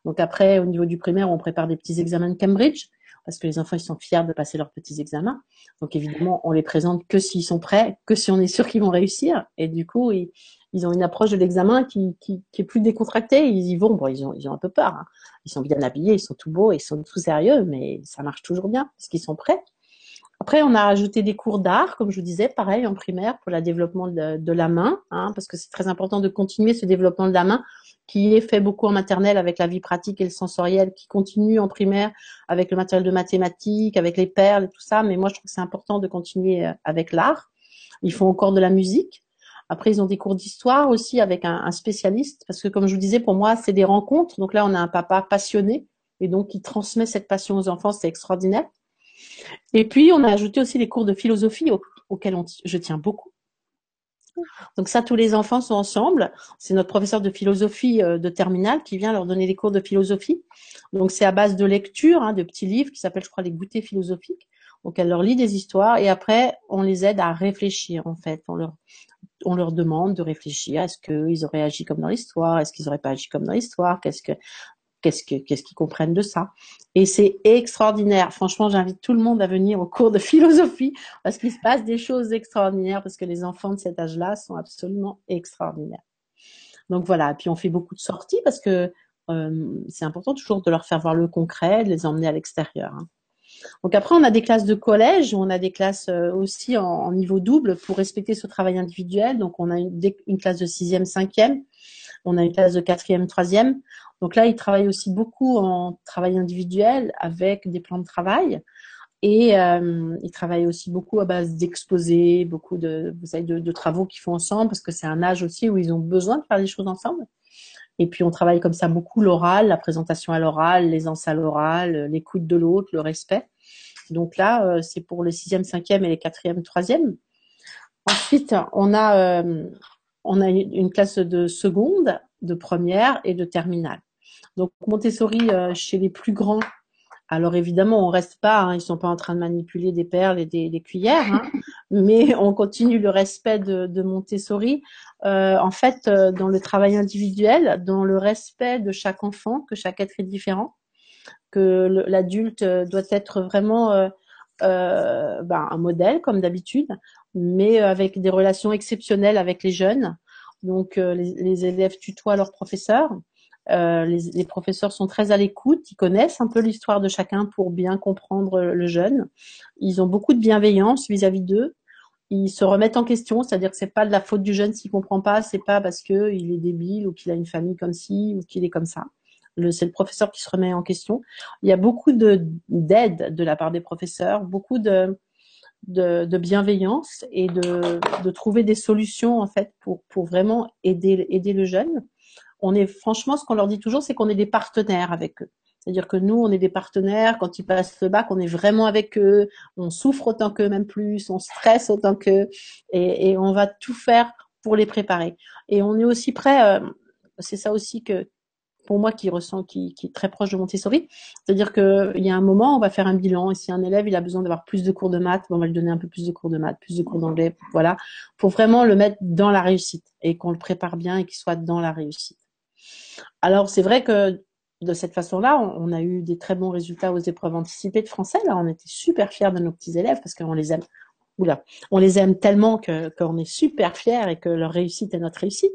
Donc après, au niveau du primaire, on prépare des petits examens de Cambridge parce que les enfants ils sont fiers de passer leurs petits examens. Donc évidemment, on les présente que s'ils sont prêts, que si on est sûr qu'ils vont réussir. Et du coup, ils, ont une approche de l'examen qui, est plus décontractée. Ils y vont, bon, ils ont, ils ont un peu peur. Hein. Ils sont bien habillés, ils sont tout beaux, ils sont tout sérieux, mais ça marche toujours bien parce qu'ils sont prêts. Après, on a rajouté des cours d'art, comme je vous disais, pareil en primaire pour le développement de, la main, hein, parce que c'est très important de continuer ce développement de la main qui est fait beaucoup en maternelle avec la vie pratique et le sensoriel, qui continue en primaire avec le matériel de mathématiques, avec les perles et tout ça. Mais moi, je trouve que c'est important de continuer euh, avec l'art. Ils font encore de la musique. Après, ils ont des cours d'histoire aussi avec un, un, spécialiste, parce que comme je vous disais, pour moi, c'est des rencontres. Donc là, on a un papa passionné et donc qui transmet cette passion aux enfants, c'est extraordinaire. Et puis, on a ajouté aussi les cours de philosophie auxquels je tiens beaucoup. Donc ça, tous les enfants sont ensemble. C'est notre professeur de philosophie euh, de terminale qui vient leur donner des cours de philosophie. Donc c'est à base de lecture, hein, de petits livres qui s'appellent, je crois, les goûters philosophiques. Donc elle leur lit des histoires et après on les aide à réfléchir en fait. On leur on leur demande de réfléchir. Est-ce qu'ils auraient agi comme dans l'histoire? Est-ce qu'ils auraient pas agi comme dans l'histoire? Qu'est-ce que qu'est-ce qu'ils comprennent de ça. Et c'est extraordinaire. Franchement, j'invite tout le monde à venir au cours de philosophie parce qu'il se passe des choses extraordinaires parce que les enfants de cet âge-là sont absolument extraordinaires. Donc voilà. Et puis on fait beaucoup de sorties parce que euh, c'est important toujours de leur faire voir le concret, de les emmener à l'extérieur. Hein. Donc après, on a des classes de collège, on a des classes euh, aussi en, niveau double pour respecter ce travail individuel. Donc on a une classe de sixième, cinquième, on a une classe de quatrième, troisième. Donc là, ils travaillent aussi beaucoup en travail individuel avec des plans de travail. Et euh, ils travaillent aussi beaucoup à base d'exposés, beaucoup de, travaux qu'ils font ensemble, parce que c'est un âge aussi où ils ont besoin de faire des choses ensemble. Et puis on travaille comme ça beaucoup l'oral, la présentation à l'oral, les à l'oral, l'écoute de l'autre, le respect. Donc là, euh, c'est pour les sixième, cinquième et les quatrième, troisième. Ensuite, on a euh, on a une classe de seconde, de première et de terminale. Donc Montessori euh, chez les plus grands. Alors évidemment, on reste pas, hein, ils sont pas en train de manipuler des perles et des, cuillères, hein, mais on continue le respect de, Montessori. Euh, en fait, euh, dans le travail individuel, dans le respect de chaque enfant, que chaque être est différent, que l'adulte doit être vraiment ben, un modèle comme d'habitude, mais avec des relations exceptionnelles avec les jeunes. Donc les, les élèves tutoient leurs professeurs euh, les, professeurs sont très à l'écoute, ils connaissent un peu l'histoire de chacun pour bien comprendre le jeune. Ils ont beaucoup de bienveillance vis-à-vis d'eux. Ils se remettent en question, c'est-à-dire que c'est pas de la faute du jeune s'il comprend pas, c'est pas parce que il est débile ou qu'il a une famille comme ci ou qu'il est comme ça. C'est le professeur qui se remet en question. Il y a beaucoup de d'aide de la part des professeurs, beaucoup de, bienveillance et de, de, trouver des solutions en fait pour, pour vraiment aider, aider le jeune on est franchement, ce qu'on leur dit toujours, c'est qu'on est des partenaires avec eux. C'est-à-dire que nous, on est des partenaires. Quand ils passent le bac, on est vraiment avec eux. On souffre autant qu'eux, même plus. On stresse autant qu'eux. Et, on va tout faire pour les préparer. Et on est aussi prêt. Euh, c'est ça aussi que, pour moi, qui ressent, qui, est très proche de Montessori. C'est-à-dire qu'il y a un moment, on va faire un bilan. Et si un élève, il a besoin d'avoir plus de cours de maths, on va lui donner un peu plus de cours de maths, plus de cours d'anglais. Voilà. Pour vraiment le mettre dans la réussite et qu'on le prépare bien et qu'il soit dans la réussite. Alors c'est vrai que de cette façon-là, on, a eu des très bons résultats aux épreuves anticipées de français. Là, on était super fiers de nos petits élèves parce qu'on les aime. Oula, on les aime tellement qu'on est super fiers et que leur réussite est notre réussite.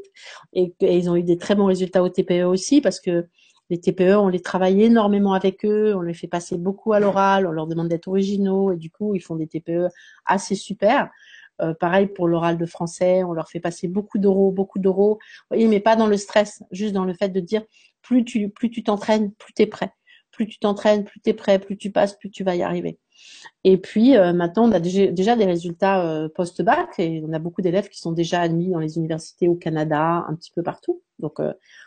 Et qu'ils ont eu des très bons résultats au TPE aussi parce que les TPE, on les travaille énormément avec eux, on les fait passer beaucoup à l'oral, on leur demande d'être originaux et du coup, ils font des TPE assez super. Euh, pareil pour l'oral de français, on leur fait passer beaucoup d'euros, beaucoup d'euros. Vous voyez, mais pas dans le stress, juste dans le fait de dire plus tu plus tu t'entraînes, plus tu es prêt. Plus tu t'entraînes, plus tu es prêt, plus tu passes, plus tu vas y arriver. Et puis euh, maintenant, on a déjà, des résultats euh, post-bac et on a beaucoup d'élèves qui sont déjà admis dans les universités au Canada, un petit peu partout. Donc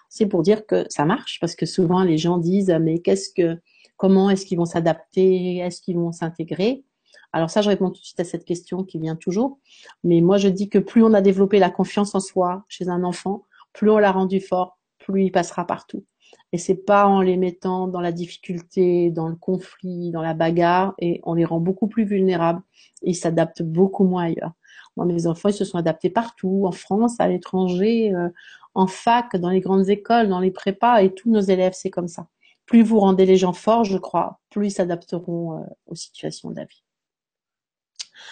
c'est pour dire que ça marche parce que souvent les gens disent mais qu'est-ce que comment est-ce qu'ils vont s'adapter, est-ce qu'ils vont s'intégrer? Alors ça je réponds tout de suite à cette question qui vient toujours, mais moi je dis que plus on a développé la confiance en soi chez un enfant, plus on l'a rendu fort, plus il passera partout. Et c'est pas en les mettant dans la difficulté, dans le conflit, dans la bagarre, et on les rend beaucoup plus vulnérables. Et ils s'adaptent beaucoup moins ailleurs. Moi, mes enfants, ils se sont adaptés partout, en France, à l'étranger, euh, en fac, dans les grandes écoles, dans les prépas, et tous nos élèves, c'est comme ça. Plus vous rendez les gens forts, je crois, plus ils s'adapteront euh, aux situations de la vie.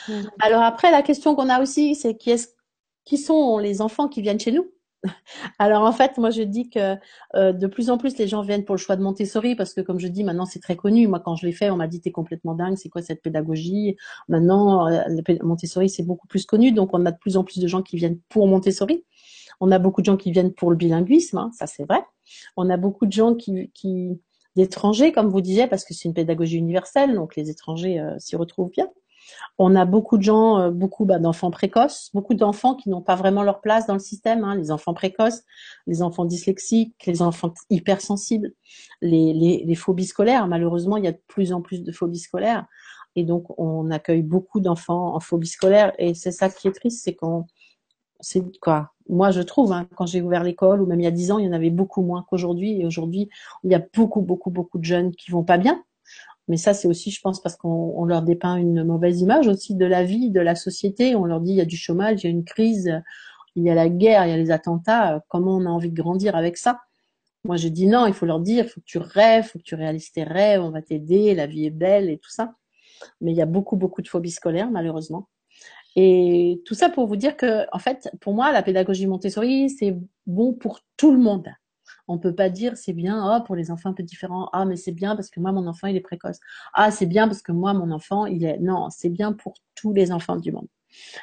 Mmh. Alors après, la question qu'on a aussi, c'est qui, est qui sont les enfants qui viennent chez nous? Alors en fait, moi je dis que euh, de plus en plus les gens viennent pour le choix de Montessori parce que comme je dis maintenant c'est très connu. Moi quand je l'ai fait, on m'a dit t'es complètement dingue, c'est quoi cette pédagogie? Maintenant euh, Montessori c'est beaucoup plus connu, donc on a de plus en plus de gens qui viennent pour Montessori. On a beaucoup de gens qui viennent pour le bilinguisme, hein, ça c'est vrai. On a beaucoup de gens qui, d'étrangers comme vous disiez parce que c'est une pédagogie universelle, donc les étrangers euh, s'y retrouvent bien. On a beaucoup de gens, euh, beaucoup bah, d'enfants précoces, beaucoup d'enfants qui n'ont pas vraiment leur place dans le système. Hein, les enfants précoces, les enfants dyslexiques, les enfants hypersensibles, les, les, les phobies scolaires. Malheureusement, il y a de plus en plus de phobies scolaires. Et donc, on accueille beaucoup d'enfants en phobie scolaire. Et c'est ça qui est triste, c'est qu'on, c'est quoi Moi, je trouve, hein, quand j'ai ouvert l'école, ou même il y a dix ans, il y en avait beaucoup moins qu'aujourd'hui. Et aujourd'hui, il y a beaucoup, beaucoup, beaucoup de jeunes qui vont pas bien. Mais ça, c'est aussi, je pense, parce qu'on leur dépeint une mauvaise image aussi de la vie, de la société. On leur dit il y a du chômage, il y a une crise, il y a la guerre, il y a les attentats. Comment on a envie de grandir avec ça? Moi, je dis non. Il faut leur dire, il faut que tu rêves, il faut que tu réalises tes rêves. On va t'aider, la vie est belle et tout ça. Mais il y a beaucoup, beaucoup de phobies scolaires, malheureusement. Et tout ça pour vous dire que, en fait, pour moi, la pédagogie Montessori, c'est bon pour tout le monde. On peut pas dire c'est bien oh, pour les enfants un peu différents. Ah mais c'est bien parce que moi mon enfant il est précoce. Ah c'est bien parce que moi mon enfant il est non, c'est bien pour tous les enfants du monde.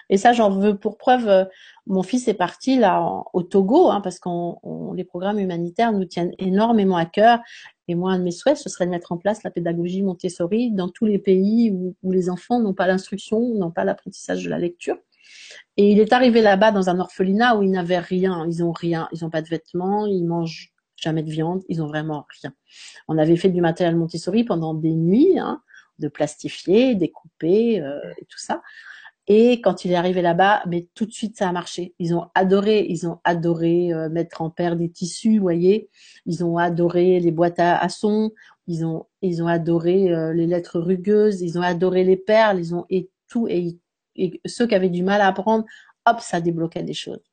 Et ça j'en veux pour preuve euh, mon fils est parti là au Togo hein, parce qu'on les programmes humanitaires nous tiennent énormément à cœur et moi, un de mes souhaits, ce serait de mettre en place la pédagogie Montessori dans tous les pays où, où les enfants n'ont pas l'instruction, n'ont pas l'apprentissage de la lecture. Et il est arrivé là-bas dans un orphelinat où ils n'avaient rien. Ils ont rien. Ils n'ont pas de vêtements. Ils mangent jamais de viande. Ils ont vraiment rien. On avait fait du matériel Montessori pendant des nuits, hein, de plastifier, découper euh, et tout ça. Et quand il est arrivé là-bas, mais tout de suite ça a marché. Ils ont adoré, ils ont adoré euh, mettre en paire des tissus, vous voyez. Ils ont adoré les boîtes à, son. Ils ont, ils ont adoré euh, les lettres rugueuses. Ils ont adoré les perles. Ils ont et tout et et ceux qui avaient du mal à apprendre, hop, ça débloquait des choses.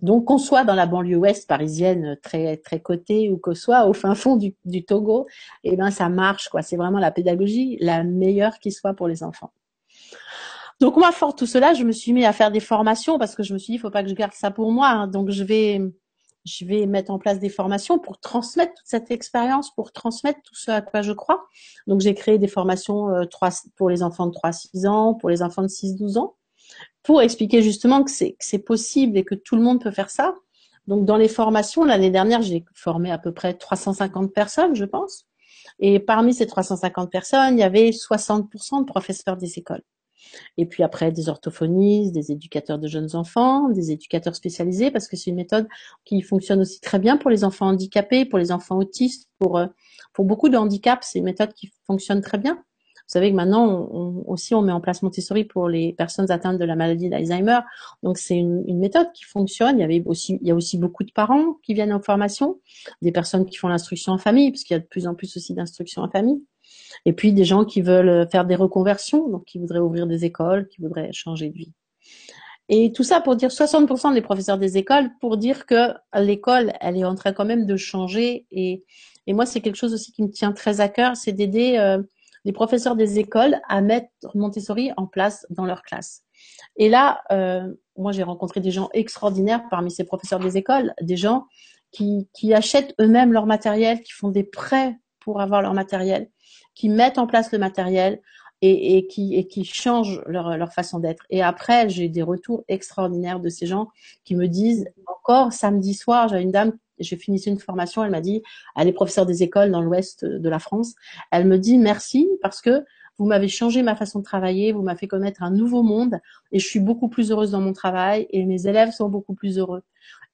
Donc qu'on soit dans la banlieue ouest parisienne très très cotée ou qu'on soit au fin fond du, Togo, eh ben ça marche quoi. C'est vraiment la pédagogie la meilleure qui soit pour les enfants. Donc moi, fort tout cela, je me suis mis à faire des formations parce que je me suis dit, il faut pas que je garde ça pour moi. Hein. Donc je vais je vais mettre en place des formations pour transmettre toute cette expérience, pour transmettre tout ce à quoi je crois. Donc j'ai créé des formations euh, pour les enfants de 3-6 ans, pour les enfants de 6-12 ans, pour expliquer justement que c'est possible et que tout le monde peut faire ça. Donc dans les formations, l'année dernière, j'ai formé à peu près 350 personnes, je pense. Et parmi ces 350 personnes, il y avait 60% de professeurs des écoles. Et puis après, des orthophonistes, des éducateurs de jeunes enfants, des éducateurs spécialisés, parce que c'est une méthode qui fonctionne aussi très bien pour les enfants handicapés, pour les enfants autistes, pour, euh, pour beaucoup de handicaps. C'est une méthode qui fonctionne très bien. Vous savez que maintenant, on, aussi, on met en place Montessori pour les personnes atteintes de la maladie d'Alzheimer. Donc, c'est une, une, méthode qui fonctionne. Il y avait aussi, il y a aussi beaucoup de parents qui viennent en formation, des personnes qui font l'instruction en famille, puisqu'il y a de plus en plus aussi d'instruction en famille. Et puis des gens qui veulent faire des reconversions, donc qui voudraient ouvrir des écoles, qui voudraient changer de vie. Et tout ça pour dire 60% des professeurs des écoles, pour dire que l'école, elle est en train quand même de changer. Et, et moi, c'est quelque chose aussi qui me tient très à cœur, c'est d'aider euh, les professeurs des écoles à mettre Montessori en place dans leur classe. Et là, euh, moi, j'ai rencontré des gens extraordinaires parmi ces professeurs des écoles, des gens qui, achètent eux-mêmes leur matériel, qui font des prêts pour avoir leur matériel, qui mettent en place le matériel et, et qui, changent leur façon d'être. Et après, j'ai des retours extraordinaires de ces gens qui me disent, encore samedi soir, j'ai une dame j'ai fini une formation, elle m'a dit, elle est professeure des écoles dans l'ouest de la France. Elle me dit merci parce que vous m'avez changé ma façon de travailler, vous m'avez fait connaître un nouveau monde et je suis beaucoup plus heureuse dans mon travail et mes élèves sont beaucoup plus heureux.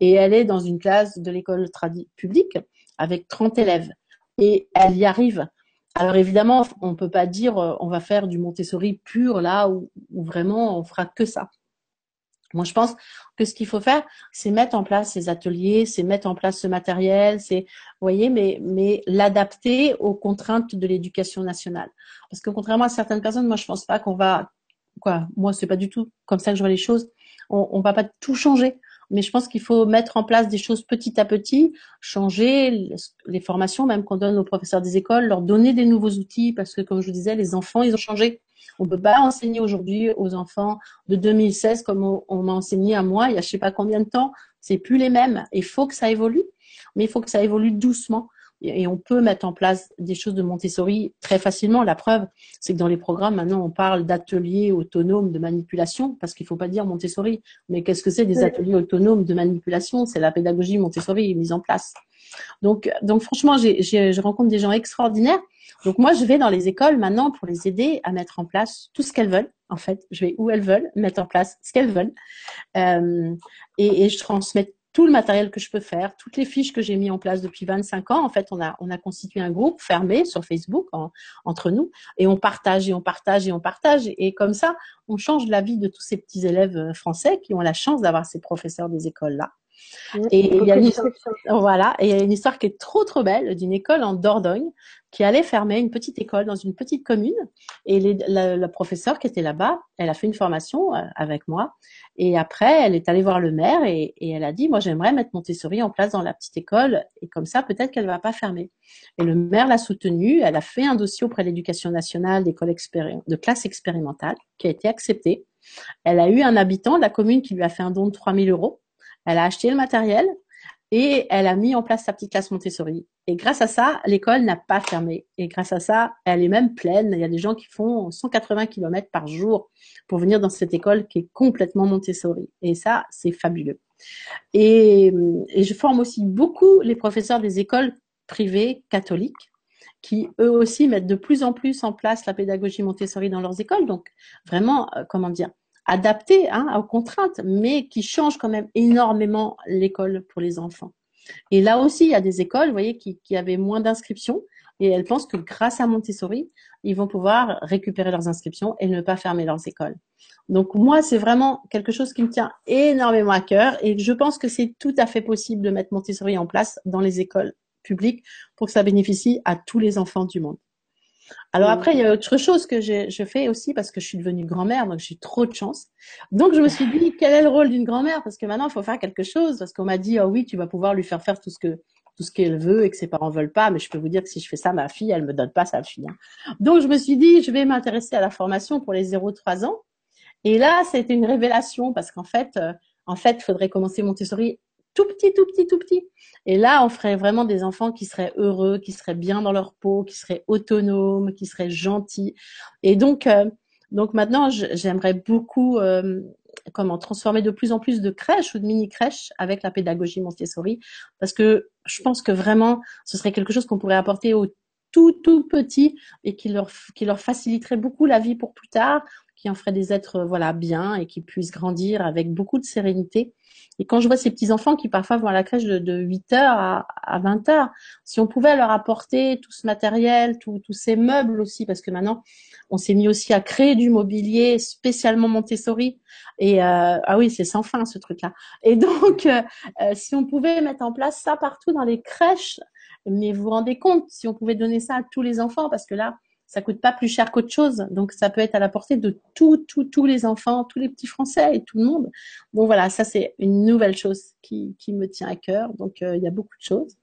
Et elle est dans une classe de l'école publique avec 30 élèves et elle y arrive. Alors évidemment, on ne peut pas dire euh, on va faire du Montessori pur là où, où vraiment on fera que ça. Moi, je pense que ce qu'il faut faire, c'est mettre en place ces ateliers, c'est mettre en place ce matériel, c'est, vous voyez, mais, mais l'adapter aux contraintes de l'éducation nationale. Parce que contrairement à certaines personnes, moi, je pense pas qu'on va, quoi, moi, c'est pas du tout comme ça que je vois les choses. On, on va pas tout changer. Mais je pense qu'il faut mettre en place des choses petit à petit, changer les formations même qu'on donne aux professeurs des écoles, leur donner des nouveaux outils parce que comme je vous disais, les enfants, ils ont changé. On peut pas enseigner aujourd'hui aux enfants de 2016 comme on, m'a enseigné à moi il y a je sais pas combien de temps. C'est plus les mêmes. Il faut que ça évolue, mais il faut que ça évolue doucement. Et on peut mettre en place des choses de Montessori très facilement. La preuve, c'est que dans les programmes, maintenant, on parle d'ateliers autonomes de manipulation, parce qu'il ne faut pas dire Montessori. Mais qu'est-ce que c'est des ateliers autonomes de manipulation? C'est la pédagogie Montessori mise en place. Donc, donc franchement, j'ai, je rencontre des gens extraordinaires donc moi, je vais dans les écoles maintenant pour les aider à mettre en place tout ce qu'elles veulent. En fait, je vais où elles veulent, mettre en place ce qu'elles veulent. Euh, et, et, je transmets tout le matériel que je peux faire, toutes les fiches que j'ai mis en place depuis 25 ans. En fait, on a, on a constitué un groupe fermé sur Facebook entre nous et on partage et on partage et on partage. Et, comme ça, on change la vie de tous ces petits élèves euh, français qui ont la chance d'avoir ces professeurs des écoles-là. Et il y a une histoire, voilà, et il y a une histoire qui est trop trop belle d'une école en Dordogne qui allait fermer une petite école dans une petite commune. Et les, la, la, professeure qui était là-bas, elle a fait une formation euh, avec moi. Et après, elle est allée voir le maire et, et elle a dit, moi, j'aimerais mettre Montessori en place dans la petite école. Et comme ça, peut-être qu'elle va pas fermer. Et le maire l'a soutenue. Elle a fait un dossier auprès de l'éducation nationale d'école de classe expérimentale qui a été accepté. Elle a eu un habitant de la commune qui lui a fait un don de 3000 euros. Elle a acheté le matériel et elle a mis en place sa petite classe Montessori. Et grâce à ça, l'école n'a pas fermé. Et grâce à ça, elle est même pleine. Il y a des gens qui font 180 km par jour pour venir dans cette école qui est complètement Montessori. Et ça, c'est fabuleux. Et, je forme aussi beaucoup les professeurs des écoles privées catholiques qui eux aussi mettent de plus en plus en place la pédagogie Montessori dans leurs écoles. Donc vraiment, euh, comment dire, adapté hein, aux contraintes, mais qui change quand même énormément l'école pour les enfants. Et là aussi, il y a des écoles, vous voyez, qui, qui avaient moins d'inscriptions et elles pensent que grâce à Montessori, ils vont pouvoir récupérer leurs inscriptions et ne pas fermer leurs écoles. Donc moi, c'est vraiment quelque chose qui me tient énormément à cœur et je pense que c'est tout à fait possible de mettre Montessori en place dans les écoles publiques pour que ça bénéficie à tous les enfants du monde. Alors après, il y a autre chose que je fais aussi parce que je suis devenue grand-mère, donc j'ai trop de chance. Donc je me suis dit, quel est le rôle d'une grand-mère? Parce que maintenant, il faut faire quelque chose. Parce qu'on m'a dit, oh oui, tu vas pouvoir lui faire faire tout ce que tout ce qu'elle veut et que ses parents veulent pas. Mais je peux vous dire que si je fais ça, ma fille, elle me donne pas sa fille. Hein. Donc je me suis dit, je vais m'intéresser à la formation pour les 0-3 ans. Et là, c'était une révélation parce qu'en fait, euh, en fait, il faudrait commencer Montessori tout petit, tout petit, tout petit. Et là, on ferait vraiment des enfants qui seraient heureux, qui seraient bien dans leur peau, qui seraient autonomes, qui seraient gentils. Et donc, euh, donc maintenant, j'aimerais beaucoup euh, comment transformer de plus en plus de crèches ou de mini crèches avec la pédagogie Montessori, parce que je pense que vraiment, ce serait quelque chose qu'on pourrait apporter aux tout tout petits et qui leur qui leur faciliterait beaucoup la vie pour plus tard, qui en ferait des êtres voilà bien et qui puissent grandir avec beaucoup de sérénité. Et quand je vois ces petits enfants qui parfois vont à la crèche de, de 8 heures à, à 20 heures, si on pouvait leur apporter tout ce matériel, tous ces meubles aussi, parce que maintenant on s'est mis aussi à créer du mobilier spécialement Montessori. Et euh, ah oui, c'est sans fin ce truc-là. Et donc, euh, euh, si on pouvait mettre en place ça partout dans les crèches, mais vous vous rendez compte si on pouvait donner ça à tous les enfants, parce que là, ça coûte pas plus cher qu'autre chose. Donc ça peut être à la portée de tous, tous, tous les enfants, tous les petits Français et tout le monde. Donc voilà, ça c'est une nouvelle chose qui, me tient à cœur. Donc euh, il y a beaucoup de choses.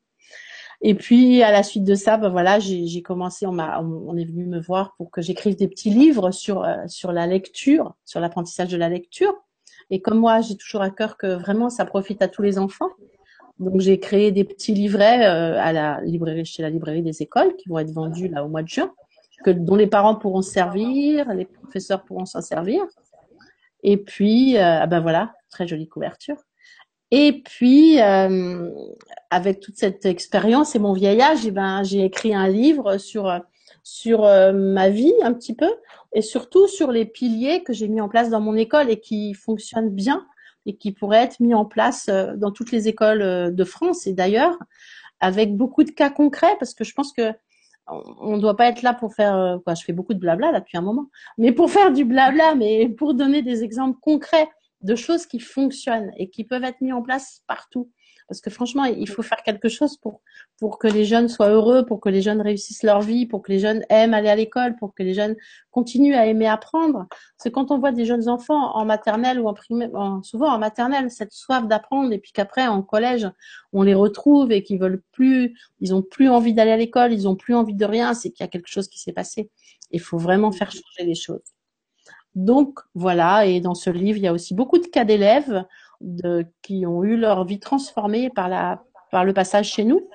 Et puis à la suite de ça, ben voilà, j'ai commencé, on on est venu me voir pour que j'écrive des petits livres sur euh, sur la lecture, sur l'apprentissage de la lecture. Et comme moi, j'ai toujours à cœur que vraiment ça profite à tous les enfants. Donc j'ai créé des petits livrets euh, à la librairie chez la librairie des écoles qui vont être vendus là au mois de juin, que dont les parents pourront se servir, les professeurs pourront s'en servir. Et puis euh, ah ben voilà, très jolie couverture. Et puis, euh, avec toute cette expérience et mon vieillage, eh ben, j'ai écrit un livre sur sur euh, ma vie un petit peu et surtout sur les piliers que j'ai mis en place dans mon école et qui fonctionnent bien et qui pourraient être mis en place euh, dans toutes les écoles de France et d'ailleurs avec beaucoup de cas concrets parce que je pense que on ne doit pas être là pour faire quoi je fais beaucoup de blabla là depuis un moment mais pour faire du blabla mais pour donner des exemples concrets de choses qui fonctionnent et qui peuvent être mis en place partout. Parce que franchement, il faut faire quelque chose pour, pour que les jeunes soient heureux, pour que les jeunes réussissent leur vie, pour que les jeunes aiment aller à l'école, pour que les jeunes continuent à aimer apprendre. C'est quand on voit des jeunes enfants en maternelle ou en primaire, souvent en maternelle, cette soif d'apprendre, et puis qu'après en collège, on les retrouve et qu'ils veulent plus, ils ont plus envie d'aller à l'école, ils ont plus envie de rien, c'est qu'il y a quelque chose qui s'est passé. Il faut vraiment faire changer les choses. Donc voilà, et dans ce livre, il y a aussi beaucoup de cas d'élèves qui ont eu leur vie transformée par, la, par le passage chez nous.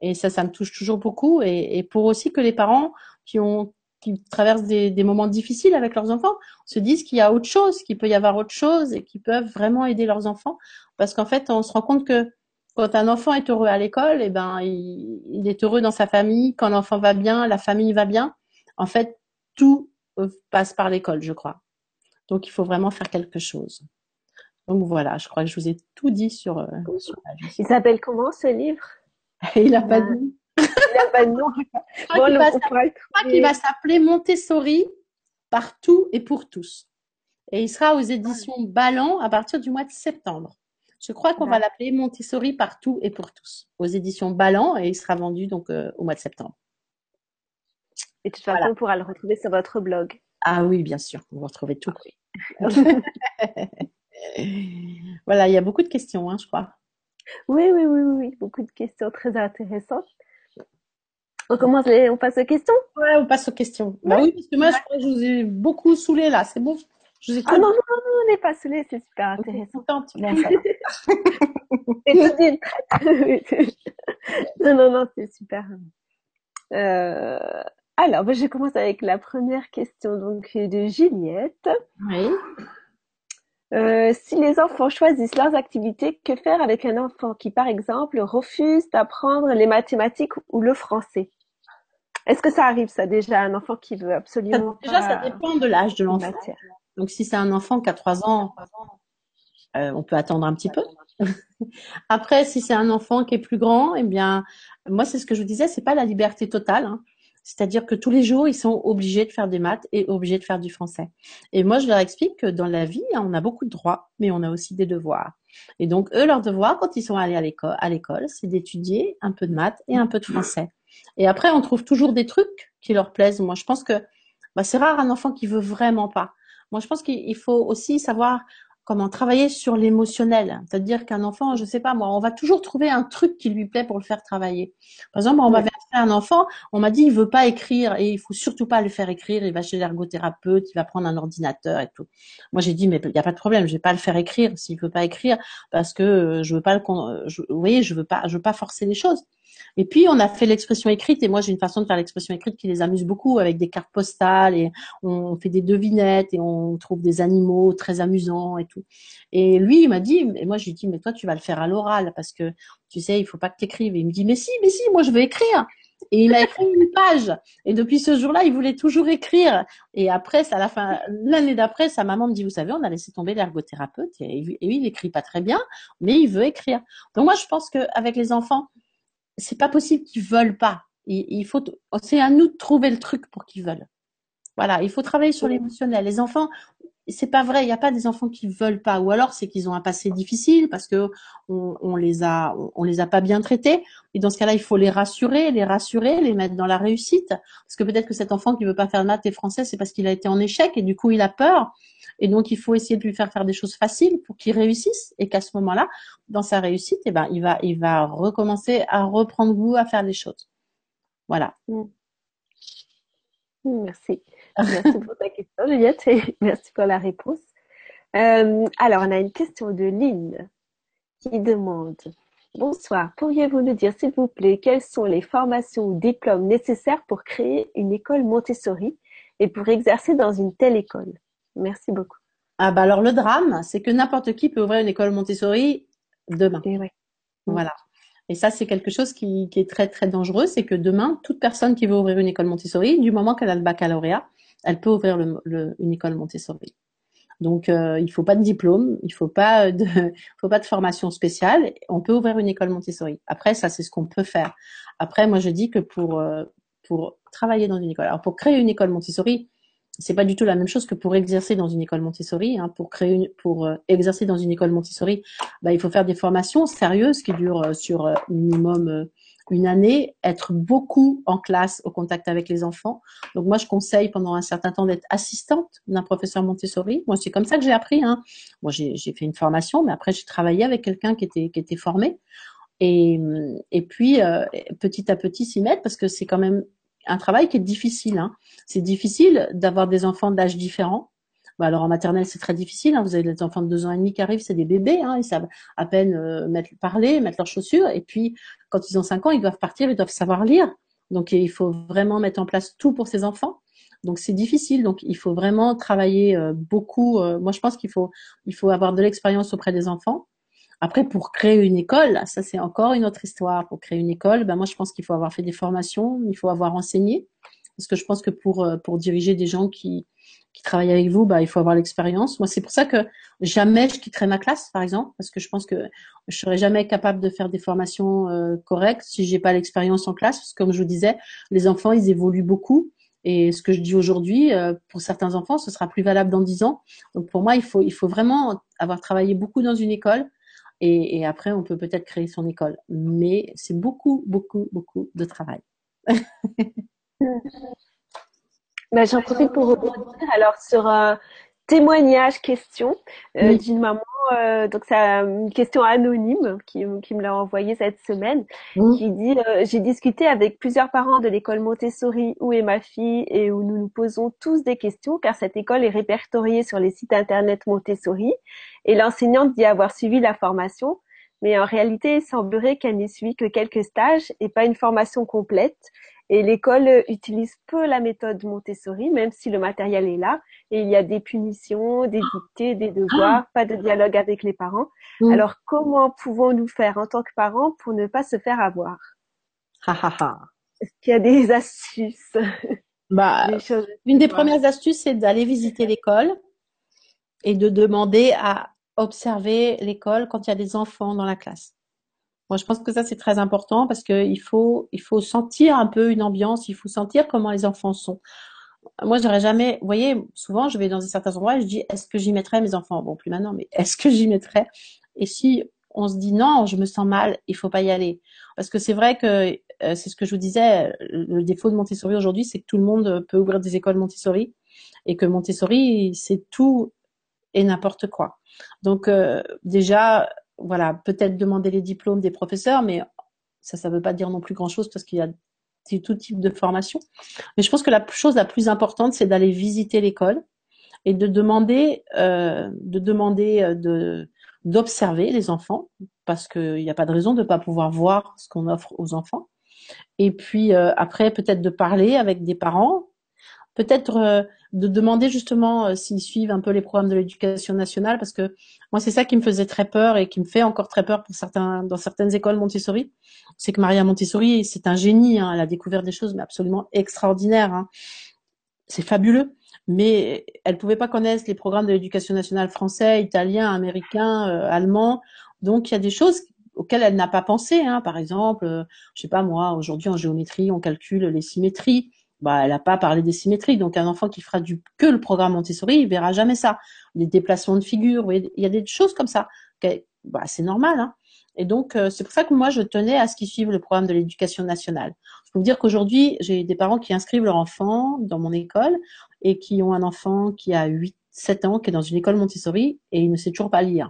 Et ça, ça me touche toujours beaucoup. Et, pour aussi que les parents qui ont qui traversent des, des, moments difficiles avec leurs enfants se disent qu'il y a autre chose, qu'il peut y avoir autre chose et qu'ils peuvent vraiment aider leurs enfants. Parce qu'en fait, on se rend compte que quand un enfant est heureux à l'école, eh ben, il, il, est heureux dans sa famille. Quand l'enfant va bien, la famille va bien. En fait, tout passe par l'école, je crois. Donc, il faut vraiment faire quelque chose. Donc voilà, je crois que je vous ai tout dit sur, euh, la vie. Il s'appelle comment ce livre? Il n'a pas de nom. Il n'a pas de nom. Je crois qu'il va s'appeler Montessori partout et pour tous. Et il sera aux éditions Ballant à partir du mois de septembre. Je crois qu'on va l'appeler Montessori partout et pour tous aux éditions Ballant et il sera vendu donc euh, au mois de septembre. Et de toute façon, on pourra le retrouver sur votre blog. Ah oui, bien sûr, vous retrouvez tout. voilà, il y a beaucoup de questions, hein, je crois. Oui, oui, oui, oui, beaucoup de questions très intéressantes. On commence, on passe aux questions? Ouais, on passe aux questions. Bah oui, parce que moi, je crois que je vous ai beaucoup saoulé là, c'est bon? Je vous ai ah non, non, non, on n'est pas saoulé, c'est super intéressant. Bon, ça non, non, non, c'est super. Euh, alors, ben, je commence avec la première question donc de Juliette. Oui. Euh, si les enfants choisissent leurs activités, que faire avec un enfant qui, par exemple, refuse d'apprendre les mathématiques ou le français? Est-ce que ça arrive, ça, déjà, un enfant qui veut absolument Déjà, ça dépend de l'âge de l'enfant. Donc, si c'est un enfant qui a 3 ans, euh, on peut attendre un petit peu. Après, si c'est un enfant qui est plus grand, eh bien, moi, c'est ce que je vous disais, c'est pas la liberté totale. Hein. C'est-à-dire que tous les jours, ils sont obligés de faire des maths et obligés de faire du français. Et moi, je leur explique que dans la vie, on a beaucoup de droits, mais on a aussi des devoirs. Et donc, eux, leur devoir, quand ils sont allés à l'école, à l'école, c'est d'étudier un peu de maths et un peu de français. Et après, on trouve toujours des trucs qui leur plaisent. Moi, je pense que bah, c'est rare un enfant qui veut vraiment pas. Moi, je pense qu'il faut aussi savoir comment travailler sur l'émotionnel. C'est-à-dire qu'un enfant, je sais pas moi, on va toujours trouver un truc qui lui plaît pour le faire travailler. Par exemple, on m'avait fait un enfant, on m'a dit il veut pas écrire et il faut surtout pas le faire écrire. Il va chez l'ergothérapeute, il va prendre un ordinateur et tout. Moi j'ai dit mais il y a pas de problème, je vais pas le faire écrire s'il veut pas écrire parce que euh, je veux pas le, je, vous voyez, je veux pas, je veux pas forcer les choses. Et puis on a fait l'expression écrite et moi j'ai une façon de faire l'expression écrite qui les amuse beaucoup avec des cartes postales et on fait des devinettes et on trouve des animaux très amusants et tout. Et lui il m'a dit et moi je lui dis mais toi tu vas le faire à l'oral parce que tu sais il faut pas que tu écrives. Et il me dit mais si mais si moi je veux écrire. Et il a écrit une page. Et depuis ce jour-là, il voulait toujours écrire. Et après, à la fin, l'année d'après, sa maman me dit, vous savez, on a laissé tomber l'ergothérapeute. Et, et il écrit pas très bien, mais il veut écrire. Donc moi, je pense qu'avec les enfants, c'est pas possible qu'ils veulent pas. Il, faut, c'est à nous de trouver le truc pour qu'ils veulent. Voilà, il faut travailler sur l'émotionnel. Les enfants, c'est pas vrai. Il n'y a pas des enfants qui veulent pas, ou alors c'est qu'ils ont un passé difficile parce que on, on les a, on, les a pas bien traités. Et dans ce cas-là, il faut les rassurer, les rassurer, les mettre dans la réussite. Parce que peut-être que cet enfant qui veut pas faire maths et français, c'est parce qu'il a été en échec et du coup il a peur. Et donc il faut essayer de lui faire faire des choses faciles pour qu'il réussisse et qu'à ce moment-là, dans sa réussite, eh ben il va, il va recommencer à reprendre goût à faire des choses. Voilà. Mm. Merci. Merci pour ta question, Juliette, et merci pour la réponse. Euh, alors, on a une question de Lynn qui demande Bonsoir, pourriez-vous nous dire, s'il vous plaît, quelles sont les formations ou diplômes nécessaires pour créer une école Montessori et pour exercer dans une telle école? Merci beaucoup. Ah bah alors le drame, c'est que n'importe qui peut ouvrir une école Montessori demain. Voilà. Et ça, c'est quelque chose qui, est très très dangereux, c'est que demain, toute personne qui veut ouvrir une école Montessori, du moment qu'elle a le baccalauréat, elle peut ouvrir le, une école Montessori. Donc, euh, il faut pas de diplôme, il faut pas de, faut pas de formation spéciale. On peut ouvrir une école Montessori. Après, ça, c'est ce qu'on peut faire. Après, moi, je dis que pour euh, pour travailler dans une école, alors pour créer une école Montessori, c'est pas du tout la même chose que pour exercer dans une école Montessori. Hein. Pour créer une, pour euh, exercer dans une école Montessori, bah, il faut faire des formations sérieuses qui durent euh, sur euh, minimum une année, être beaucoup en classe au contact avec les enfants. Donc moi, je conseille pendant un certain temps d'être assistante d'un professeur Montessori. Moi, c'est comme ça que j'ai appris. Hein. Moi, j'ai fait une formation, mais après, j'ai travaillé avec quelqu'un qui était qui était formé. Et, et puis, petit à petit s'y mettre parce que c'est quand même un travail qui est difficile. Hein. C'est difficile d'avoir des enfants d'âge différents. Bah, alors en maternelle, c'est très difficile. Hein. Vous avez des enfants de deux ans et demi qui arrivent, c'est des bébés. Hein. Ils savent à peine euh, mettre, parler, mettre leurs chaussures. Et puis, quand ils ont cinq ans, ils doivent partir, ils doivent savoir lire. Donc, il faut vraiment mettre en place tout pour ces enfants. Donc, c'est difficile. Donc, il faut vraiment travailler euh, beaucoup. Euh, moi, je pense qu'il faut, il faut avoir de l'expérience auprès des enfants. Après, pour créer une école, ça c'est encore une autre histoire. Pour créer une école, ben moi je pense qu'il faut avoir fait des formations, il faut avoir enseigné, parce que je pense que pour euh, pour diriger des gens qui qui travaillent avec vous, ben, il faut avoir l'expérience. Moi, c'est pour ça que jamais je quitterai ma classe, par exemple, parce que je pense que je serai jamais capable de faire des formations euh, correctes si j'ai pas l'expérience en classe. Parce que comme je vous disais, les enfants, ils évoluent beaucoup. Et ce que je dis aujourd'hui, euh, pour certains enfants, ce sera plus valable dans dix ans. Donc pour moi, il faut, il faut vraiment avoir travaillé beaucoup dans une école, et, après, on peut peut-être créer son école. Mais c'est beaucoup, beaucoup, beaucoup de travail. Ben, j'en profite pour rebondir alors sur un témoignage question euh, d'une maman. Euh, donc c'est une question anonyme qui, qui me l'a envoyée cette semaine, qui dit euh, j'ai discuté avec plusieurs parents de l'école Montessori où est ma fille et où nous nous posons tous des questions car cette école est répertoriée sur les sites internet Montessori et l'enseignante dit avoir suivi la formation, mais en réalité, il semblerait qu'elle n'ait suivi que quelques stages et pas une formation complète. Et l'école utilise peu la méthode Montessori, même si le matériel est là. Et il y a des punitions, des dictées, des devoirs, pas de dialogue avec les parents. Alors, comment pouvons-nous faire en tant que parents pour ne pas se faire avoir? Est-ce qu'il y a des astuces? Bah, Une des premières astuces, c'est d'aller visiter l'école et de demander à observer l'école quand il y a des enfants dans la classe. Moi, je pense que ça c'est très important parce qu'il faut il faut sentir un peu une ambiance, il faut sentir comment les enfants sont. Moi, je n'aurais jamais, vous voyez, souvent je vais dans certains endroits et je dis est-ce que j'y mettrais mes enfants? Bon, plus maintenant, mais est-ce que j'y mettrais? Et si on se dit non, je me sens mal, il faut pas y aller. Parce que c'est vrai que euh, c'est ce que je vous disais, le défaut de Montessori aujourd'hui, c'est que tout le monde peut ouvrir des écoles Montessori et que Montessori, c'est tout et n'importe quoi. Donc euh, déjà, voilà, peut-être demander les diplômes des professeurs, mais ça, ça veut pas dire non plus grand-chose parce qu'il y a tout type de formation. Mais je pense que la chose la plus importante, c'est d'aller visiter l'école et de demander, euh, de demander euh, de d'observer les enfants parce qu'il n'y a pas de raison de ne pas pouvoir voir ce qu'on offre aux enfants. Et puis après, peut-être de parler avec des parents peut-être euh, de demander justement euh, s'ils suivent un peu les programmes de l'éducation nationale, parce que moi c'est ça qui me faisait très peur et qui me fait encore très peur pour certains dans certaines écoles Montessori, c'est que Maria Montessori c'est un génie, hein, elle a découvert des choses mais absolument extraordinaires, hein. c'est fabuleux, mais elle pouvait pas connaître les programmes de l'éducation nationale français, italien, américain, euh, allemand, donc il y a des choses auxquelles elle n'a pas pensé, hein. par exemple, je sais pas moi, aujourd'hui en géométrie on calcule les symétries bah, elle n'a pas parlé des symétries. Donc, un enfant qui fera du, que le programme Montessori, il verra jamais ça. Des déplacements de figure, il y a des choses comme ça. Bah, c'est normal. Hein. Et donc, euh, c'est pour ça que moi, je tenais à ce qu'ils suivent le programme de l'éducation nationale. Je peux vous dire qu'aujourd'hui, j'ai des parents qui inscrivent leur enfant dans mon école et qui ont un enfant qui a 8, 7 ans, qui est dans une école Montessori et il ne sait toujours pas lire.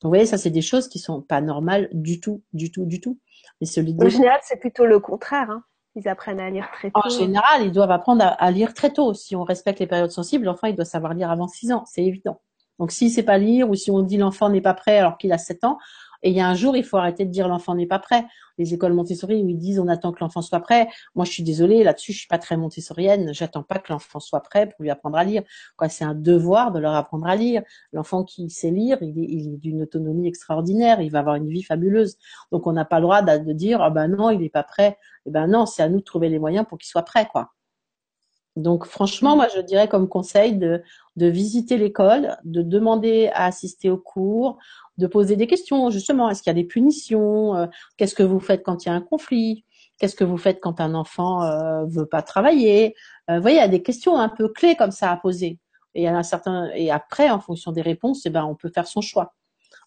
Donc, vous voyez, ça, c'est des choses qui sont pas normales du tout, du tout, du tout. Mais En général, c'est plutôt le contraire. Hein. Ils apprennent à lire très tôt. En général, ils doivent apprendre à, lire très tôt. Si on respecte les périodes sensibles, l'enfant, il doit savoir lire avant 6 ans. C'est évident. Donc, s'il sait pas lire ou si on dit l'enfant n'est pas prêt alors qu'il a 7 ans, et il y a un jour, il faut arrêter de dire l'enfant n'est pas prêt. Les écoles Montessori où ils disent on attend que l'enfant soit prêt. Moi, je suis désolée là-dessus, je suis pas très montessorienne. J'attends pas que l'enfant soit prêt pour lui apprendre à lire. Quoi, c'est un devoir de leur apprendre à lire. L'enfant qui sait lire, il est, d'une autonomie extraordinaire. Il va avoir une vie fabuleuse. Donc, on n'a pas le droit de, dire ah ben non, il n'est pas prêt. Eh ben non, c'est à nous de trouver les moyens pour qu'il soit prêt, quoi. Donc franchement, moi je dirais comme conseil de, visiter l'école, de demander à assister aux cours, de poser des questions justement. Est-ce qu'il y a des punitions euh, Qu'est-ce que vous faites quand il y a un conflit Qu'est-ce que vous faites quand un enfant euh, veut pas travailler euh, Vous voyez, il y a des questions un peu clés comme ça à poser. Et, un certain, et après, en fonction des réponses, eh ben, on peut faire son choix.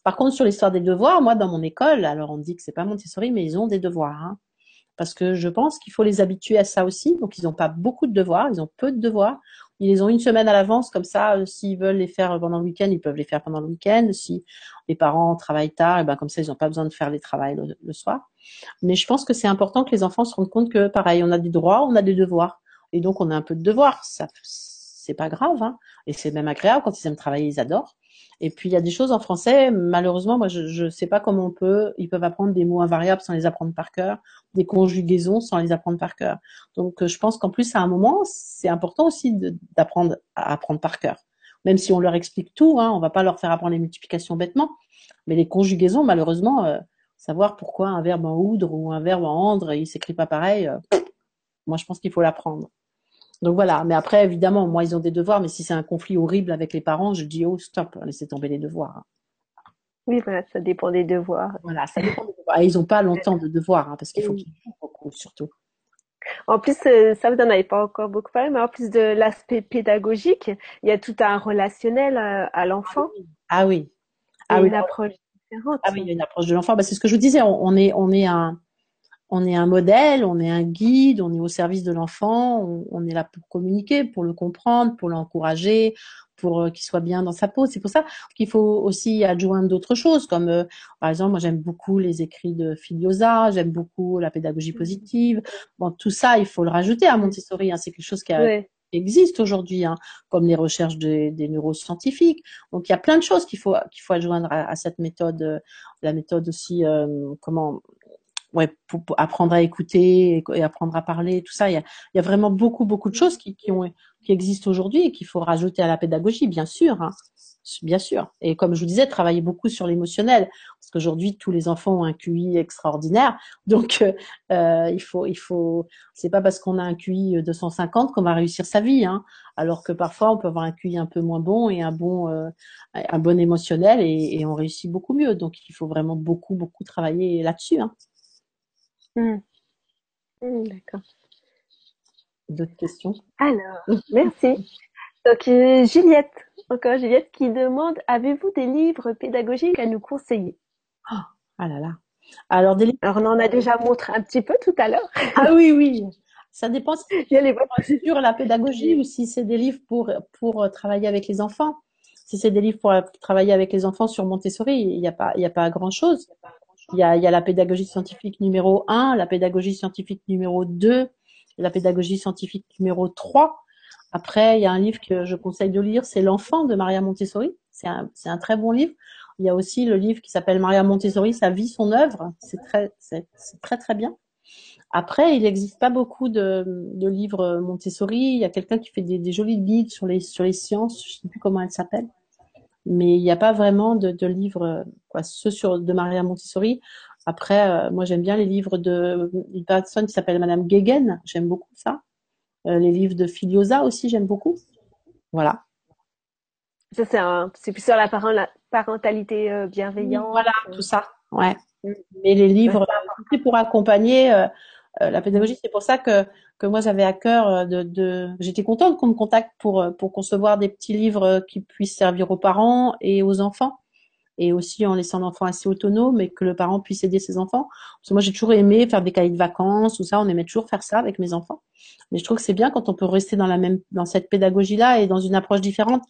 Par contre, sur l'histoire des devoirs, moi, dans mon école, alors on dit que c'est pas Montessori, mais ils ont des devoirs. Hein parce que je pense qu'il faut les habituer à ça aussi. Donc, ils n'ont pas beaucoup de devoirs, ils ont peu de devoirs. Ils les ont une semaine à l'avance, comme ça, euh, s'ils veulent les faire pendant le week-end, ils peuvent les faire pendant le week-end. Si les parents travaillent tard, et eh ben comme ça, ils n'ont pas besoin de faire les travaux le, soir. Mais je pense que c'est important que les enfants se rendent compte que, pareil, on a des droits, on a des devoirs, et donc on a un peu de devoirs. Ça, c'est pas grave, hein. Et c'est même agréable quand ils aiment travailler, ils adorent. Et puis il y a des choses en français, malheureusement, moi je ne sais pas comment on peut, ils peuvent apprendre des mots invariables sans les apprendre par cœur, des conjugaisons sans les apprendre par cœur. Donc euh, je pense qu'en plus à un moment, c'est important aussi d'apprendre à apprendre par cœur. Même si on leur explique tout, hein, on va pas leur faire apprendre les multiplications bêtement, mais les conjugaisons, malheureusement, euh, savoir pourquoi un verbe en oudre ou un verbe en endre, il s'écrit pas pareil, euh, moi je pense qu'il faut l'apprendre. Donc voilà, mais après, évidemment, moi, ils ont des devoirs, mais si c'est un conflit horrible avec les parents, je dis, oh, stop, laissez tomber les devoirs. Oui, voilà, ça dépend des devoirs. Voilà, ça dépend des devoirs. Et ils n'ont pas longtemps de devoirs, hein, parce qu'il faut qu'ils jouent beaucoup, surtout. En plus, euh, ça vous en avez pas encore beaucoup parlé, mais en plus de l'aspect pédagogique, il y a tout un relationnel euh, à, l'enfant. Ah oui. Ah oui. une approche différente. Ah oui, il y a une approche de l'enfant. Bah, c'est ce que je vous disais. On, est, on est un, on est un modèle, on est un guide, on est au service de l'enfant, on, est là pour communiquer, pour le comprendre, pour l'encourager, pour euh, qu'il soit bien dans sa peau. C'est pour ça qu'il faut aussi adjoindre d'autres choses, comme euh, par exemple, moi j'aime beaucoup les écrits de Filiosa, j'aime beaucoup la pédagogie mmh. positive. Bon, tout ça, il faut le rajouter à Montessori. Hein. C'est quelque chose qui existe aujourd'hui, hein, comme les recherches des neuroscientifiques. Donc il y a plein de choses qu'il faut qu'il faut adjoindre à, cette méthode, euh, la méthode aussi comment ouais, pour, apprendre à écouter et, apprendre à parler, tout ça. Il y a, il y a vraiment beaucoup, beaucoup de choses qui, qui, ont, qui existent aujourd'hui et qu'il faut rajouter à la pédagogie, bien sûr. Hein, bien sûr. Et comme je vous disais, travailler beaucoup sur l'émotionnel, parce qu'aujourd'hui tous les enfants ont un QI extraordinaire, donc euh, euh il faut, il faut. C'est pas parce qu'on a un QI 250 qu'on va réussir sa vie, hein, alors que parfois on peut avoir un QI un peu moins bon et un bon, euh, un bon émotionnel et, et, on réussit beaucoup mieux. Donc il faut vraiment beaucoup, beaucoup travailler là-dessus. Hein. Mmh. Mmh, d'accord. D'autres questions? Alors, merci. Donc, euh, Juliette, encore Juliette qui demande Avez-vous des livres pédagogiques à nous conseiller? Oh, Ah là là. Alors, des Alors, on en a déjà montré un petit peu tout à l'heure. Ah oui, oui. Ça dépend si c'est sur la pédagogie ou si c'est des livres pour, pour euh, travailler avec les enfants. Si c'est des livres pour travailler avec les enfants sur Montessori, il n'y a pas, il n'y a pas grand chose. Il y a, la pédagogie scientifique numéro 1, la pédagogie scientifique numéro 2, la pédagogie scientifique numéro 3. Après, il y a un livre que je conseille de lire, c'est L'enfant de Maria Montessori. C'est un, très bon livre. Il y a aussi le livre qui s'appelle Maria Montessori, sa vie, son œuvre. C'est très, très bien. Après, il n'existe pas beaucoup de, livres Montessori. Il y a quelqu'un qui fait des, des, jolis guides sur les sur les sciences. Je sais plus comment elle s'appelle mais il n'y a pas vraiment de, de livres, quoi, ceux sur de Maria Montessori. Après, euh, moi j'aime bien les livres de une personne qui s'appelle Madame Guéguen, j'aime beaucoup ça. Euh, les livres de Filiosa aussi, j'aime beaucoup. Voilà. Ça c'est c'est plus sur la parentalité euh, bienveillante. Voilà, tout ça. Ouais. Mm. Mais les livres, c'est pour accompagner euh, la pédagogie. C'est pour ça que que moi j'avais à cœur euh, de, de... j'étais contente qu'on me contacte pour euh, pour concevoir des petits livres qui puissent servir aux parents et aux enfants et aussi en laissant l'enfant assez autonome et que le parent puisse aider ses enfants. Parce que moi, j'ai toujours aimé faire des cahiers de vacances, tout ça. On aimait toujours faire ça avec mes enfants. Mais je trouve que c'est bien quand on peut rester dans la même, dans cette pédagogie-là et dans une approche différente.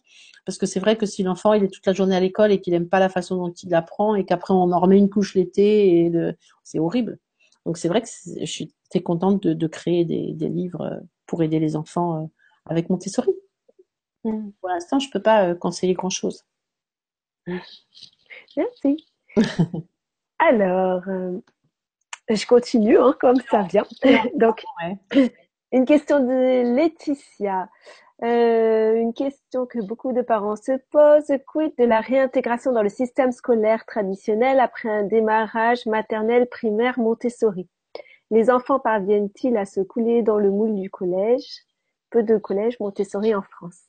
Parce que c'est vrai que si l'enfant, il est toute la journée à l'école et qu'il aime pas la façon dont il apprend et qu'après on en remet une couche l'été c'est horrible. Donc c'est vrai que je suis très contente de, de créer des, des, livres pour aider les enfants euh, avec Montessori. Mmh. Pour l'instant, je peux pas euh, conseiller grand chose. Merci. Alors, euh, je continue hein, comme ça vient. Donc, une question de Laetitia. Euh, une question que beaucoup de parents se posent. Quid de la réintégration dans le système scolaire traditionnel après un démarrage maternel primaire Montessori? Les enfants parviennent-ils à se couler dans le moule du collège? Peu de collèges Montessori en France.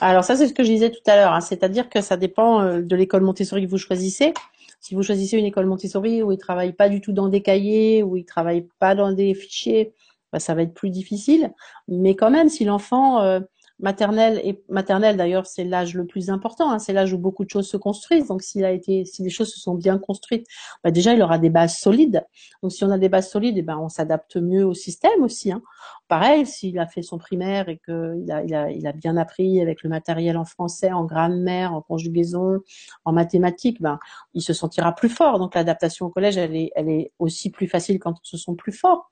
Alors ça, c'est ce que je disais tout à l'heure, hein. c'est-à-dire que ça dépend euh, de l'école Montessori que vous choisissez. Si vous choisissez une école Montessori où ils travaillent pas du tout dans des cahiers, où ils travaillent pas dans des fichiers, bah, ça va être plus difficile. Mais quand même, si l'enfant euh, maternelle et maternelle d'ailleurs c'est l'âge le plus important hein, c'est l'âge où beaucoup de choses se construisent. Donc s'il a été si les choses se sont bien construites bah déjà il aura des bases solides. Donc si on a des bases solides et eh ben on s'adapte mieux au système aussi hein. pareil s'il a fait son primaire et qu'il a, il a il a bien appris avec le matériel en français en grammaire en conjugaison en mathématiques ben il se sentira plus fort. Donc l'adaptation au collège elle est elle est aussi plus facile quand on se sent plus fort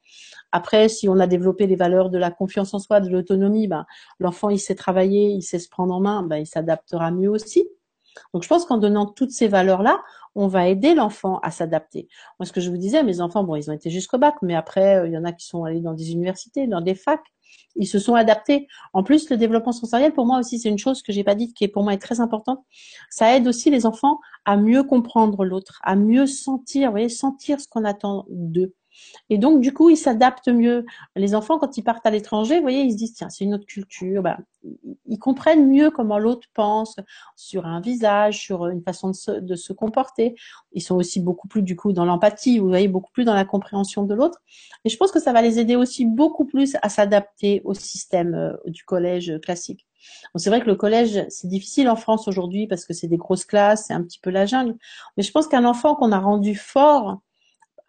après si on a développé les valeurs de la confiance en soi de l'autonomie ben l'enfant il sait travailler, il sait se prendre en main, ben, il s'adaptera mieux aussi. Donc je pense qu'en donnant toutes ces valeurs-là, on va aider l'enfant à s'adapter. Moi, ce que je vous disais, mes enfants, bon, ils ont été jusqu'au bac, mais après, euh, il y en a qui sont allés dans des universités, dans des facs. Ils se sont adaptés. En plus, le développement sensoriel, pour moi aussi, c'est une chose que j'ai pas dite, qui est pour moi est très importante. Ça aide aussi les enfants à mieux comprendre l'autre, à mieux sentir, vous voyez, sentir ce qu'on attend d'eux. Et donc, du coup, ils s'adaptent mieux. Les enfants, quand ils partent à l'étranger, vous voyez, ils se disent, tiens, c'est une autre culture. Ben, ils comprennent mieux comment l'autre pense sur un visage, sur une façon de se, comporter. Ils sont aussi beaucoup plus, du coup, dans l'empathie, vous voyez, beaucoup plus dans la compréhension de l'autre. Et je pense que ça va les aider aussi beaucoup plus à s'adapter au système euh, du collège classique. c'est vrai que le collège, c'est difficile en France aujourd'hui parce que c'est des grosses classes, c'est un petit peu la jungle. Mais je pense qu'un enfant qu'on a rendu fort,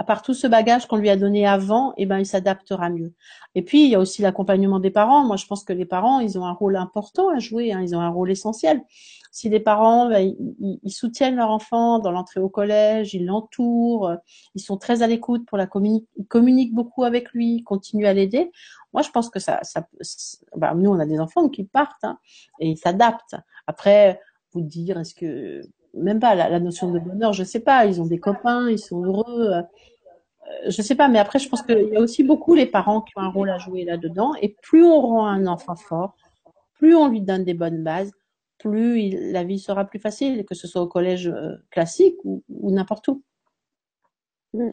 à part tout ce bagage qu'on lui a donné avant, eh ben, il s'adaptera mieux. Et puis, il y a aussi l'accompagnement des parents. Moi, je pense que les parents, ils ont un rôle important à jouer, hein. ils ont un rôle essentiel. Si les parents, ben, ils, soutiennent leur enfant dans l'entrée au collège, ils l'entourent, ils sont très à l'écoute pour la communiquer, ils communiquent beaucoup avec lui, ils continuent à l'aider. Moi, je pense que ça, ça ben, nous, on a des enfants qui partent hein, et ils s'adaptent. Après, vous dire, est-ce que même pas la, notion de bonheur, je sais pas. Ils ont des copains, ils sont heureux. Euh, je sais pas, mais après, je pense qu'il y a aussi beaucoup les parents qui ont un rôle à jouer là-dedans. Et plus on rend un enfant fort, plus on lui donne des bonnes bases, plus la vie sera plus facile, que ce soit au collège euh, classique ou, n'importe où. Mm.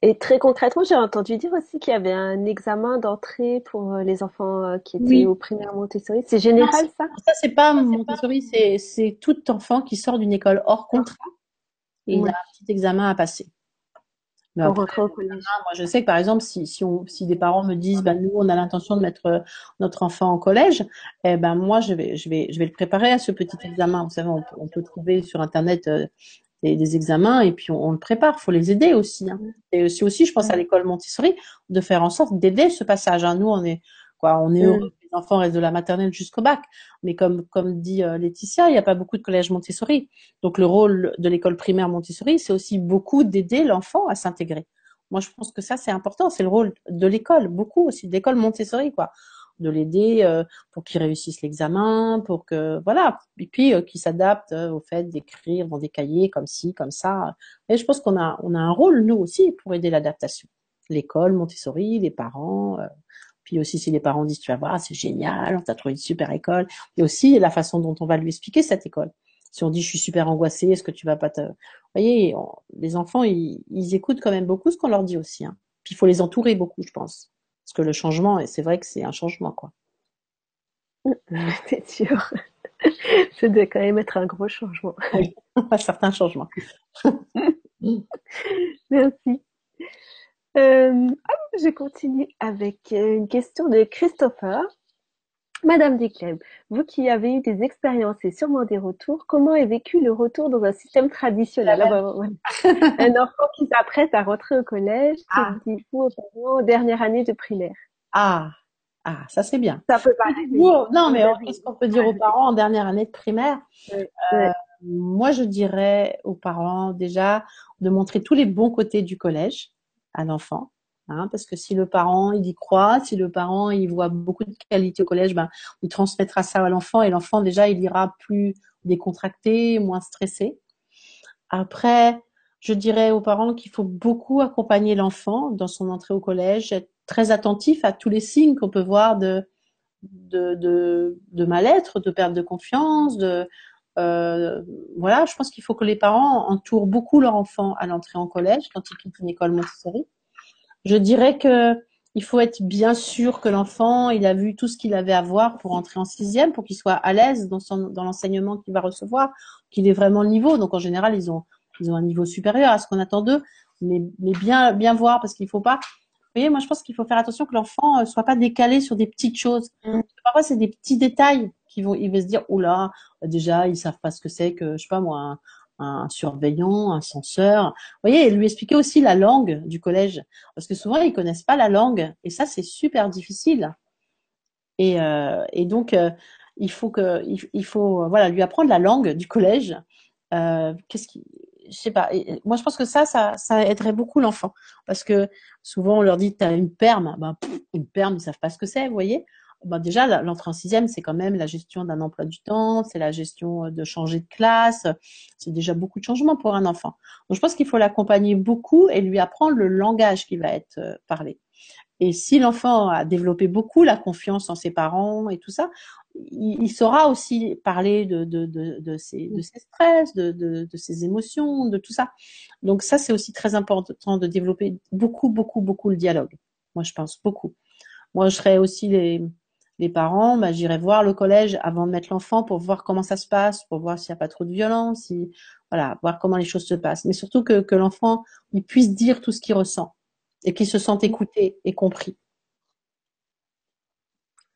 Et très concrètement, j'ai entendu dire aussi qu'il y avait un examen d'entrée pour euh, les enfants qui étaient au primaire Montessori. C'est général, ça? Ça, c'est pas Montessori, c'est tout enfant qui sort d'une école hors contrat et il a un petit examen à passer. Au collège. Moi, je sais que par exemple, si, si, on, si des parents me disent, bah, nous, on a l'intention de mettre euh, notre enfant en collège, eh ben moi, je vais, je vais, je vais le préparer à ce petit examen. Vous savez, on, peut trouver sur internet des, examens et puis on, le prépare. Faut les aider aussi. Hein. Et c'est aussi, je pense, à l'école Montessori de faire en sorte d'aider ce passage. Hein. Nous, on est quoi, on est heureux que les enfants restent de la maternelle jusqu'au bac. Mais comme comme dit euh, Laetitia, il n'y a pas beaucoup de collèges Montessori. Donc le rôle de l'école primaire Montessori, c'est aussi beaucoup d'aider l'enfant à s'intégrer. Moi, je pense que ça, c'est important. C'est le rôle de l'école, beaucoup aussi, de l'école Montessori, quoi de l'aider euh, pour qu'il réussisse l'examen, pour que voilà, et puis euh, qu'il s'adapte euh, au fait d'écrire dans des cahiers comme ci, comme ça. Et je pense qu'on a on a un rôle nous aussi pour aider l'adaptation. L'école, Montessori, les parents. Puis aussi si les parents disent tu vas voir c'est génial, on t'a trouvé une super école. Et aussi la façon dont on va lui expliquer cette école. Si on dit je suis super angoissée, est-ce que tu vas pas te, vous voyez, les enfants ils, ils, écoutent quand même beaucoup ce qu'on leur dit aussi. Hein. Puis il faut les entourer beaucoup, je pense. Parce que le changement, et c'est vrai que c'est un changement, quoi. C'est sûr. Ça doit quand même être un gros changement. Oui, un certain changement. Merci. Euh, ah, je continue avec euh, une question de Christopher. Madame Desclèves, vous qui avez eu des expériences et sûrement des retours, comment est vécu le retour dans un système traditionnel? Ah bah, Un enfant qui s'apprête à rentrer au collège, ah. qui vous aux parents dernière année de primaire. Ah, ah, ça c'est bien. Ça peut pas. Non, mais qu'est-ce qu'on peut dire aux parents en dernière année de primaire euh, Moi, je dirais aux parents déjà de montrer tous les bons côtés du collège à l'enfant. Hein, parce que si le parent il y croit, si le parent il voit beaucoup de qualités au collège, ben il transmettra ça à l'enfant et l'enfant déjà il ira plus décontracté, moins stressé. Après, je dirais aux parents qu'il faut beaucoup accompagner l'enfant dans son entrée au collège, être très attentif à tous les signes qu'on peut voir de de, de, de mal-être, de perte de confiance, de euh, voilà. Je pense qu'il faut que les parents entourent beaucoup leur enfant à l'entrée en collège quand ils quittent une école Montessori je dirais que il faut être bien sûr que l'enfant, il a vu tout ce qu'il avait à voir pour entrer en sixième, pour qu'il soit à l'aise dans son, dans l'enseignement qu'il va recevoir, qu'il ait vraiment le niveau. Donc en général, ils ont, ils ont un niveau supérieur à ce qu'on attend d'eux, mais, mais bien, bien voir parce qu'il faut pas. Vous voyez, moi je pense qu'il faut faire attention que l'enfant euh, soit pas décalé sur des petites choses. Mm. Parfois c'est des petits détails vont, il va se dire, oula, déjà ils savent pas ce que c'est que, je sais pas moi, un surveillant, un censeur. Vous voyez, lui expliquer aussi la langue du collège, parce que souvent ils connaissent pas la langue, et ça c'est super difficile. Et, euh, donc euh, il faut que, il, faut, voilà, lui apprendre la langue du collège. Euh, qu'est-ce qui, je sais pas. moi je pense que ça, ça, ça aiderait beaucoup l'enfant, parce que souvent on leur dit t'as une perme, ben une perme ils savent pas ce que c'est, vous voyez bah déjà, l'entrée en sixième, c'est quand même la gestion d'un emploi du temps, c'est la gestion euh, de changer de classe, c'est déjà beaucoup de changements pour un enfant. Donc, je pense qu'il faut l'accompagner beaucoup et lui apprendre le langage qui va être euh, parlé. Et si l'enfant a développé beaucoup la confiance en ses parents et tout ça, il, saura aussi parler de, de, de, de, ses, ses stress, de ses émotions, de tout ça. Donc ça, c'est aussi très important de développer beaucoup, beaucoup, beaucoup le dialogue. Moi, je pense beaucoup. Moi, je serais aussi les, les parents, bah, j'irai voir le collège avant de mettre l'enfant pour voir comment ça se passe, pour voir s'il n'y a pas trop de violence, si, voilà, voir comment les choses se passent. Mais surtout que, que l'enfant il puisse dire tout ce qu'il ressent et qu'il se sente écouté et compris.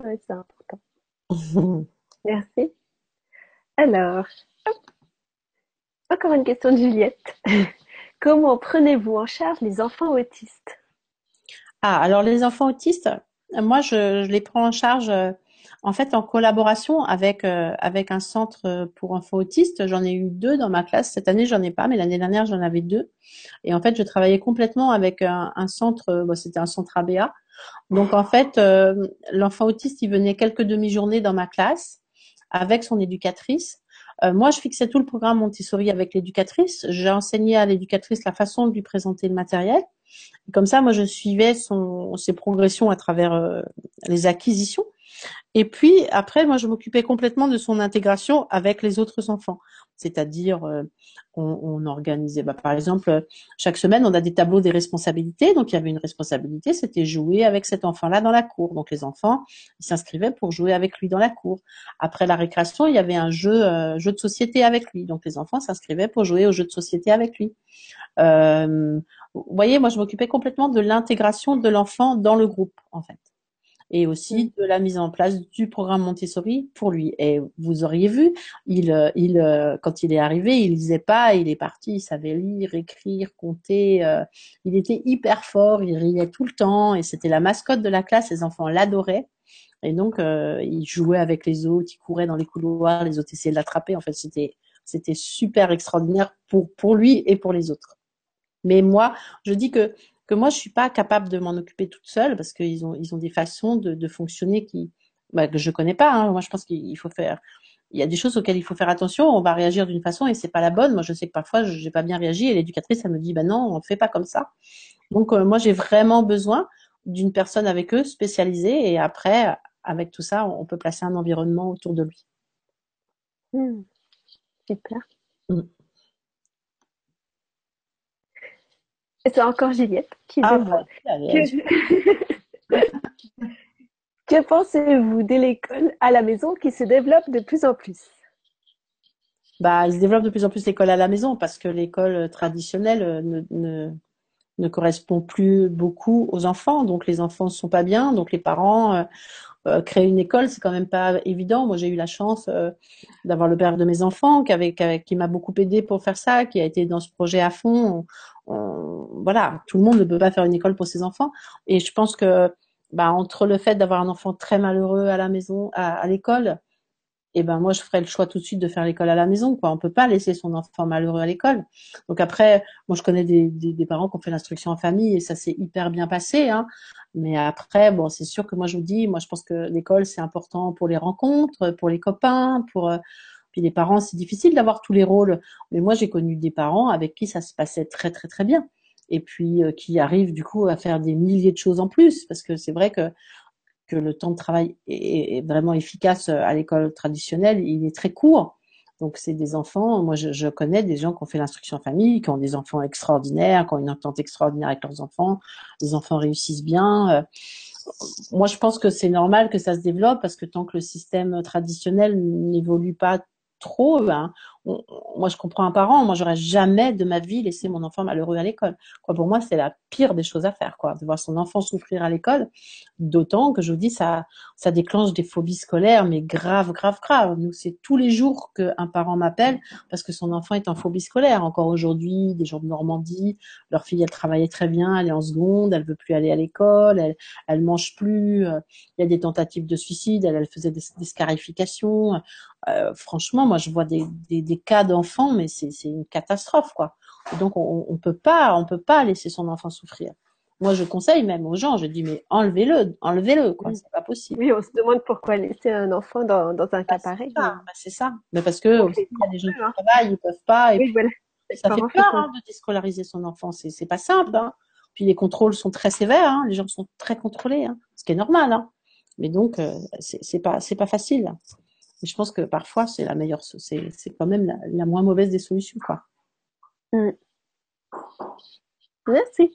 Oui, c'est important. Merci. Alors, encore une question de Juliette. Comment prenez-vous en charge les enfants autistes? Ah, alors les enfants autistes, moi, je, je, les prends en charge euh, en fait en collaboration avec euh, avec un centre pour enfants autistes. J'en ai eu deux dans ma classe. Cette année, j'en ai pas, mais l'année dernière, j'en avais deux. Et en fait, je travaillais complètement avec un, un centre. Bon, C'était un centre ABA. Donc en fait, euh, l'enfant autiste, il venait quelques demi-journées dans ma classe avec son éducatrice. moi, je fixais tout le programme Montessori avec l'éducatrice. J'ai enseigné à l'éducatrice la façon de lui présenter le matériel comme ça, moi, je suivais ses progressions à travers euh, les acquisitions. Et puis après, moi, je m'occupais complètement de son intégration avec les autres enfants. C'est-à-dire, euh, on, organisait, bah, par exemple, chaque semaine, on a des tableaux des responsabilités. Donc, il y avait une responsabilité, c'était jouer avec cet enfant-là dans la cour. Donc, les enfants, ils s'inscrivaient pour jouer avec lui dans la cour. Après la récréation, il y avait un jeu, euh, jeu de société avec lui. Donc, les enfants s'inscrivaient pour jouer au jeu de société avec lui. Euh, vous voyez, moi, je m'occupais complètement de l'intégration de l'enfant dans le groupe, en fait. Et aussi mm. de la mise en place du programme Montessori pour lui. Et vous auriez vu, il, euh, il, euh, quand il est arrivé, il lisait pas, il est parti, il savait lire, écrire, compter. Euh, il était hyper fort, il riait tout le temps, et c'était la mascotte de la classe. Les enfants l'adoraient. Et donc, il jouait avec les autres, il courait dans les couloirs, les autres essayaient de l'attraper. En fait, c'était c'était super extraordinaire pour pour lui et pour les autres. Mais moi, je dis que que moi je suis pas capable de m'en occuper toute seule parce qu'ils ont ils ont des façons de, de fonctionner qui bah, que je connais pas. Hein. Moi, je pense qu'il faut faire. Il y a des choses auxquelles il faut faire attention. On va réagir d'une façon et c'est pas la bonne. Moi, je sais que parfois je n'ai pas bien réagi et l'éducatrice elle me dit bah non, on fait pas comme ça. Donc euh, moi, j'ai vraiment besoin d'une personne avec eux spécialisée et après avec tout ça, on peut placer un environnement autour de lui. Mmh. Super. Mmh. Et c'est encore Juliette qui ah, demande. que, pensez-vous de l'école à la maison qui se développe de plus en plus? Bah, il se développe de plus en plus l'école à la maison parce que l'école traditionnelle ne, ne, ne correspond plus beaucoup aux enfants. Donc les enfants ne sont pas bien, donc les parents euh, créer une école, c'est quand même pas évident. Moi, j'ai eu la chance euh, d'avoir le père de mes enfants qui, avait, qui, m'a beaucoup aidé pour faire ça, qui a été dans ce projet à fond. voilà, tout le monde ne peut pas faire une école pour ses enfants. Et je pense que bah, entre le fait d'avoir un enfant très malheureux à la maison, à l'école, et ben moi je ferais le choix tout de suite de faire l'école à la maison quoi. On peut pas laisser son enfant malheureux à l'école. Donc après moi je connais des, des, des parents qui ont fait l'instruction en famille et ça s'est hyper bien passé hein. Mais après bon c'est sûr que moi je vous dis moi je pense que l'école c'est important pour les rencontres pour les copains pour euh, puis les parents c'est difficile d'avoir tous les rôles. Mais moi j'ai connu des parents avec qui ça se passait très très très bien. Et puis euh, qui arrivent du coup à faire des milliers de choses en plus. Parce que c'est vrai que que le temps de travail est, vraiment efficace euh, à l'école traditionnelle, il est très court. Donc c'est des enfants, moi je, connais des gens qui ont fait l'instruction en famille, qui ont des enfants extraordinaires, qui ont une entente extraordinaire avec leurs enfants, les enfants réussissent bien. Euh. moi je pense que c'est normal que ça se développe parce que tant que le système traditionnel n'évolue pas trop, ben, moi je comprends un parent, moi j'aurais jamais de ma vie laissé mon enfant malheureux à l'école. Pour moi c'est la pire des choses à faire, quoi, de voir son enfant souffrir à l'école. D'autant que je vous dis ça, déclenche des phobies scolaires, mais grave, grave, grave. Nous c'est tous les jours qu'un parent m'appelle parce que son enfant est en phobie scolaire. Encore aujourd'hui, des gens de Normandie, leur fille elle travaillait très bien, elle est en seconde, elle veut plus aller à l'école, elle, elle mange plus. Euh, il y a des tentatives de suicide, elle, elle faisait des, des scarifications. Euh, franchement, moi je vois des, des des cas d'enfants, mais c'est une catastrophe, quoi. donc on, on peut pas, on peut pas laisser son enfant souffrir. Moi, je conseille même aux gens, je dis mais enlevez-le, enlevez-le, quoi. C'est pas possible. Oui, on se demande pourquoi laisser un enfant dans, dans un cas bah, pareil. Bah, c'est ça. Mais parce que il y a des gens qui hein. travaillent, ils peuvent pas. Et Ça fait peur hein, de déscolariser son enfant. C'est pas simple. Hein. Puis les contrôles sont très sévères. Hein. Les gens sont très contrôlés, ce qui est normal. Mais donc euh, c'est pas c'est pas facile je pense que parfois, c'est la meilleure, c'est, quand même la, moins mauvaise des solutions, quoi. Mm. Merci.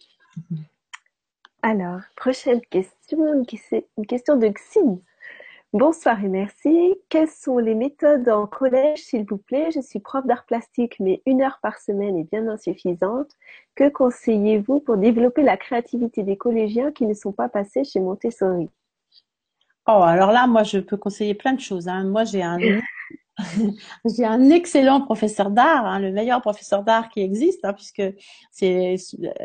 Alors, prochaine question, une question de Xine. Bonsoir et merci. Quelles sont les méthodes en collège, s'il vous plaît? Je suis prof d'art plastique, mais une heure par semaine est bien insuffisante. Que conseillez-vous pour développer la créativité des collégiens qui ne sont pas passés chez Montessori? Oh, alors là, moi, je peux conseiller plein de choses. Hein. Moi, j'ai un, j'ai un excellent professeur d'art, hein, le meilleur professeur d'art qui existe, hein, puisque c'est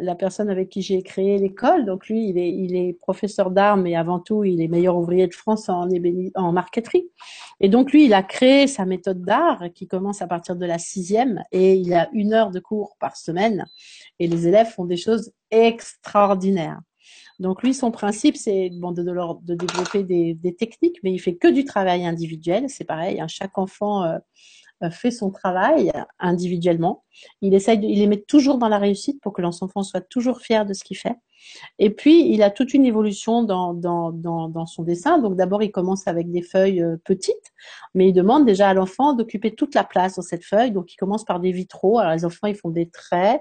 la personne avec qui j'ai créé l'école. Donc lui, il est, il est professeur d'art, mais avant tout, il est meilleur ouvrier de France en, en marqueterie. Et donc lui, il a créé sa méthode d'art qui commence à partir de la sixième, et il a une heure de cours par semaine, et les élèves font des choses extraordinaires. Donc lui, son principe, c'est de, développer des, techniques, mais il fait que du travail individuel. C'est pareil, hein, chaque enfant euh, fait son travail individuellement. Il essaye, de, il les met toujours dans la réussite pour que l'enfant soit toujours fier de ce qu'il fait. Et puis, il a toute une évolution dans, dans, dans, dans son dessin. Donc, d'abord, il commence avec des feuilles euh, petites, mais il demande déjà à l'enfant d'occuper toute la place dans cette feuille. Donc, il commence par des vitraux. Alors, les enfants, ils font des traits,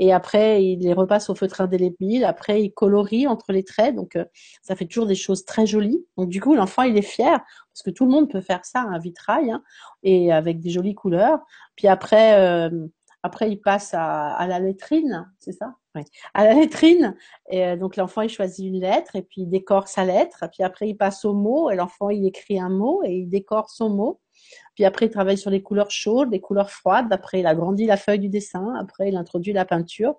et après il les repasse au feutre indélébile, après il colorie entre les traits, donc euh, ça fait toujours des choses très jolies. Donc du coup l'enfant il est fier parce que tout le monde peut faire ça, un vitrail, hein, et avec des jolies couleurs. Puis après euh, après il passe à, à la lettrine, c'est ça? Oui. À la lettrine, et euh, donc l'enfant il choisit une lettre et puis il décore sa lettre. Puis après il passe au mot et l'enfant il écrit un mot et il décore son mot. Puis après, il travaille sur les couleurs chaudes, les couleurs froides. Après, il agrandit la feuille du dessin. Après, il introduit la peinture.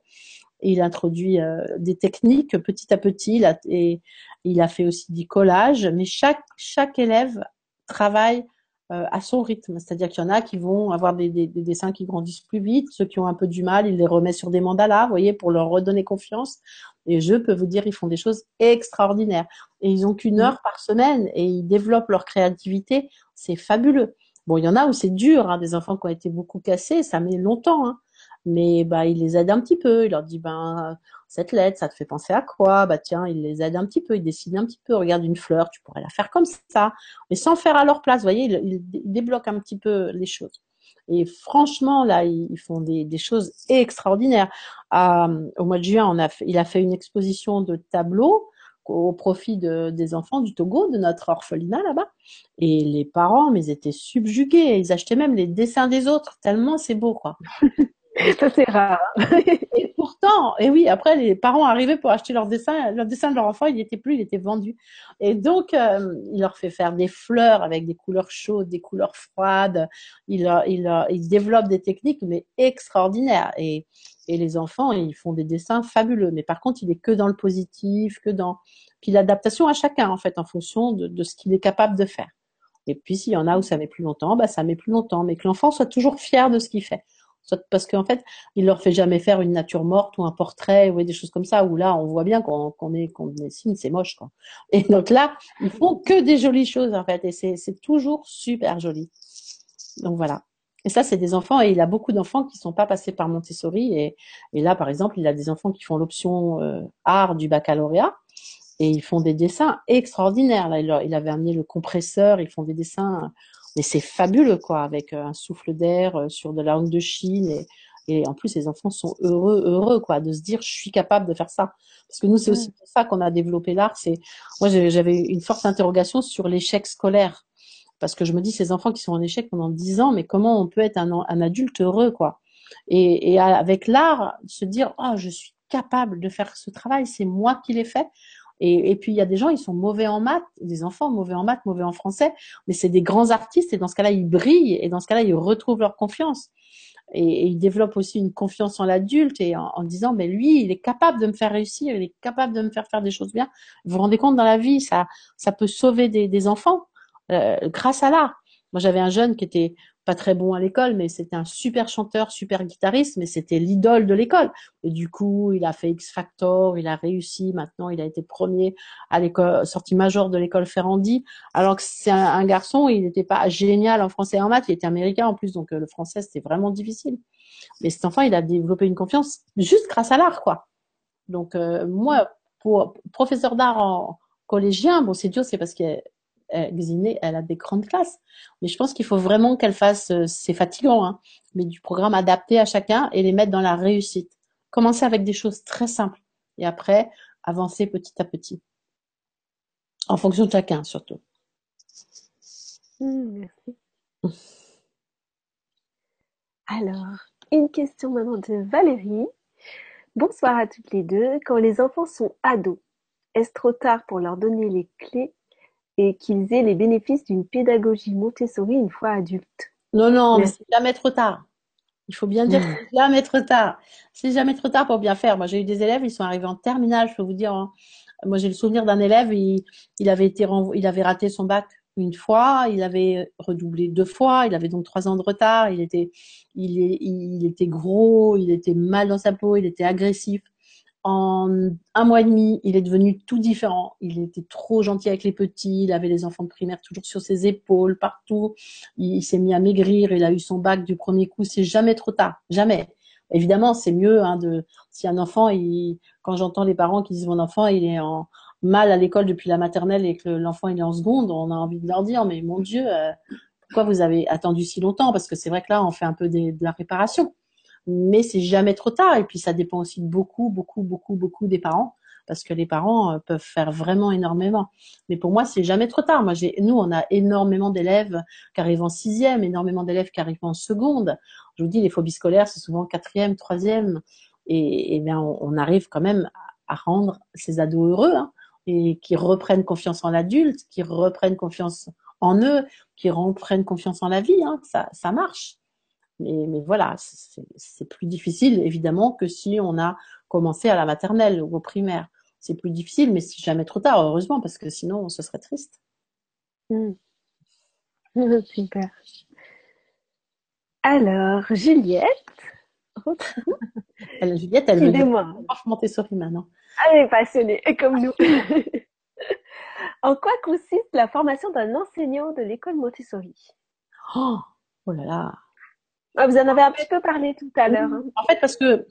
Et il introduit euh, des techniques petit à petit. et il a fait aussi du collage. Mais chaque, chaque élève travaille euh, à son rythme. C'est-à-dire qu'il y en a qui vont avoir des, des, des, dessins qui grandissent plus vite. Ceux qui ont un peu du mal, il les remet sur des mandalas, vous voyez, pour leur redonner confiance. Et je peux vous dire, ils font des choses extraordinaires. Et ils ont qu'une heure par semaine et ils développent leur créativité. C'est fabuleux. Bon, il y en a où c'est dur, hein, des enfants qui ont été beaucoup cassés, ça met longtemps, hein. Mais bah il les aide un petit peu, il leur dit ben cette lettre, ça te fait penser à quoi? Bah tiens, il les aide un petit peu, il dessine un petit peu, regarde une fleur, tu pourrais la faire comme ça, mais sans faire à leur place, vous voyez, il, débloque un petit peu les choses. Et franchement, là, ils font des, choses extraordinaires. Au mois de juin, il a fait une exposition de tableaux au profit de, des enfants du Togo, de notre orphelinat là-bas. Et les parents, mais ils étaient subjugués. Ils achetaient même les dessins des autres, tellement c'est beau, quoi. Ça, c'est rare. et pourtant, et oui, après, les parents arrivaient pour acheter leur dessin. Le dessin de leur enfant, il n'était plus, il était vendu. Et donc, euh, il leur fait faire des fleurs avec des couleurs chaudes, des couleurs froides. Il, il, il développe des techniques, mais extraordinaires. Et, et les enfants, ils font des dessins fabuleux. Mais par contre, il est que dans le positif, que dans puis l'adaptation à chacun en fait, en fonction de, de ce qu'il est capable de faire. Et puis s'il y en a où ça met plus longtemps, bah ça met plus longtemps, mais que l'enfant soit toujours fier de ce qu'il fait parce qu'en fait, il leur fait jamais faire une nature morte ou un portrait ou des choses comme ça où là, on voit bien qu'on est qu'on dessine, c'est moche. Et donc là, ils font que des jolies choses en fait, et c'est toujours super joli. Donc voilà. Et ça, c'est des enfants, et il a beaucoup d'enfants qui sont pas passés par Montessori. Et, et là, par exemple, il a des enfants qui font l'option euh, art du baccalauréat, et ils font des dessins extraordinaires. Là, il, avait amené le compresseur, ils font des dessins mais c'est fabuleux quoi, avec euh, un souffle d'air euh, sur de la langue de Chine et, et en plus les enfants sont heureux, heureux quoi, de se dire je suis capable de faire ça. Parce que nous c'est aussi pour ça qu'on a développé l'art. C'est moi j'avais une forte interrogation sur l'échec scolaire parce que je me dis ces enfants qui sont en échec pendant dix ans, mais comment on peut être un, un adulte heureux quoi? Et, et avec l'art se dire ah je suis capable de faire ce travail, c'est moi qui l'ai fait. Et, puis il y a des gens, ils sont mauvais en maths, des enfants mauvais en maths, mauvais en français, mais c'est des grands artistes et dans ce cas-là, ils brillent et dans ce cas-là, ils retrouvent leur confiance. Et, et ils développent aussi une confiance en l'adulte et en, en, disant, mais lui, il est capable de me faire réussir, il est capable de me faire faire des choses bien. Vous vous rendez compte dans la vie, ça, ça peut sauver des, des enfants euh, grâce à l'art. Moi, j'avais un jeune qui était pas très bon à l'école, mais c'était un super chanteur, super guitariste, mais c'était l'idole de l'école. Et du coup, il a fait X Factor, il a réussi. Maintenant, il a été premier à l'école, sortie major de l'école Ferrandi. Alors que c'est un, garçon, il n'était pas génial en français et en maths, il était américain en plus, donc euh, le français c'était vraiment difficile. Mais cet enfant, il a développé une confiance juste grâce à l'art, quoi. Donc euh, moi, pour professeur d'art en collégien, bon c'est dur, c'est parce que Xiné, elle a des grandes classes. Mais je pense qu'il faut vraiment qu'elle fasse, euh, c'est fatigant, hein, mais du programme adapté à chacun et les mettre dans la réussite. Commencer avec des choses très simples et après avancer petit à petit. En fonction de chacun surtout. Mmh, merci. Alors, une question maintenant de Valérie. Bonsoir à toutes les deux. Quand les enfants sont ados, est-ce trop tard pour leur donner les clés et qu'ils aient les bénéfices d'une pédagogie Montessori une fois adultes. Non, non, mais c'est jamais trop tard. Il faut bien dire que c'est jamais trop tard. C'est jamais trop tard pour bien faire. Moi, j'ai eu des élèves, ils sont arrivés en terminale, je peux vous dire. Hein. Moi, j'ai le souvenir d'un élève, il, il avait été il avait raté son bac une fois, il avait redoublé deux fois, il avait donc trois ans de retard, il était, il, il était gros, il était mal dans sa peau, il était agressif en un mois et demi, il est devenu tout différent. Il était trop gentil avec les petits, il avait les enfants de primaire toujours sur ses épaules, partout. Il, s'est mis à maigrir, il a eu son bac du premier coup. C'est jamais trop tard, jamais. Évidemment, c'est mieux hein, de si un enfant, il, quand j'entends les parents qui disent mon enfant, il est en mal à l'école depuis la maternelle et que l'enfant il est en seconde, on a envie de leur dire mais mon Dieu, euh, pourquoi vous avez attendu si longtemps? Parce que c'est vrai que là, on fait un peu de la réparation mais c'est jamais trop tard. Et puis ça dépend aussi beaucoup, beaucoup, beaucoup, beaucoup des parents, parce que les parents euh, peuvent faire vraiment énormément. Mais pour moi, c'est jamais trop tard. Moi, j'ai, nous, on a énormément d'élèves qui arrivent en sixième, énormément d'élèves qui arrivent en seconde. Je vous dis, les phobies scolaires, c'est souvent quatrième, troisième, et, bien, on, arrive quand même à rendre ces ados heureux, hein, et qui reprennent confiance en l'adulte, qui reprennent confiance en eux, qui reprennent confiance en la vie. Hein, ça, ça marche. Mais, voilà, c'est plus difficile évidemment que si on a commencé à la maternelle ou au primaire. C'est plus difficile, mais c'est jamais trop tard, heureusement, parce que sinon, ce serait triste. Hmm. Super. Alors, Juliette. elle, Juliette, elle veut dire Montessori maintenant. Elle est passionnée, comme nous. en quoi consiste la formation d'un enseignant de l'école Montessori? Oh, oh là là, ah, vous en avez un petit peu parlé tout à l'heure. Hein. En fait, parce que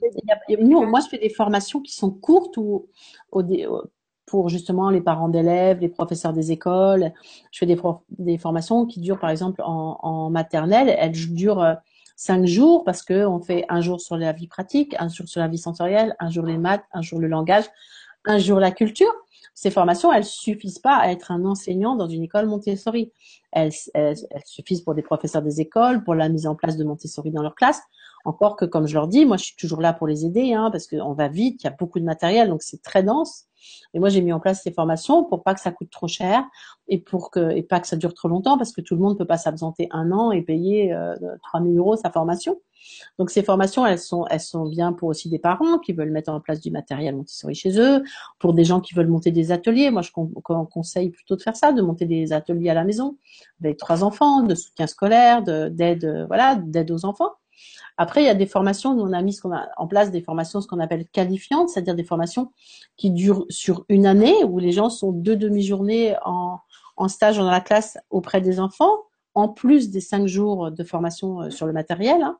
nous, moi, je fais des formations qui sont courtes ou, pour justement les parents d'élèves, les professeurs des écoles. Je fais des, formations qui durent, par exemple, en, en maternelle. Elles durent euh, cinq jours parce que on fait un jour sur la vie pratique, un jour sur la vie sensorielle, un jour les maths, un jour le langage, un jour la culture ces formations, elles suffisent pas à être un enseignant dans une école Montessori. Elles, elles, suffisent pour des professeurs des écoles, pour la mise en place de Montessori dans leur classe. Encore que, comme je leur dis, moi, je suis toujours là pour les aider, hein, parce qu'on va vite, il y a beaucoup de matériel, donc c'est très dense. Et moi, j'ai mis en place ces formations pour pas que ça coûte trop cher et pour que et pas que ça dure trop longtemps, parce que tout le monde peut pas s'absenter un an et payer euh, 3000 euros sa formation. Donc ces formations, elles sont, elles sont bien pour aussi des parents qui veulent mettre en place du matériel Montessori chez eux, pour des gens qui veulent monter des ateliers. Moi, je conseille plutôt de faire ça, de monter des ateliers à la maison avec trois enfants, de soutien scolaire, d'aide, voilà, d'aide aux enfants. Après, il y a des formations, nous on a mis en place des formations, ce qu'on appelle qualifiantes, c'est-à-dire des formations qui durent sur une année, où les gens sont deux demi-journées en, stage dans la classe auprès des enfants, en plus des cinq jours de formation euh, sur le matériel. Hein.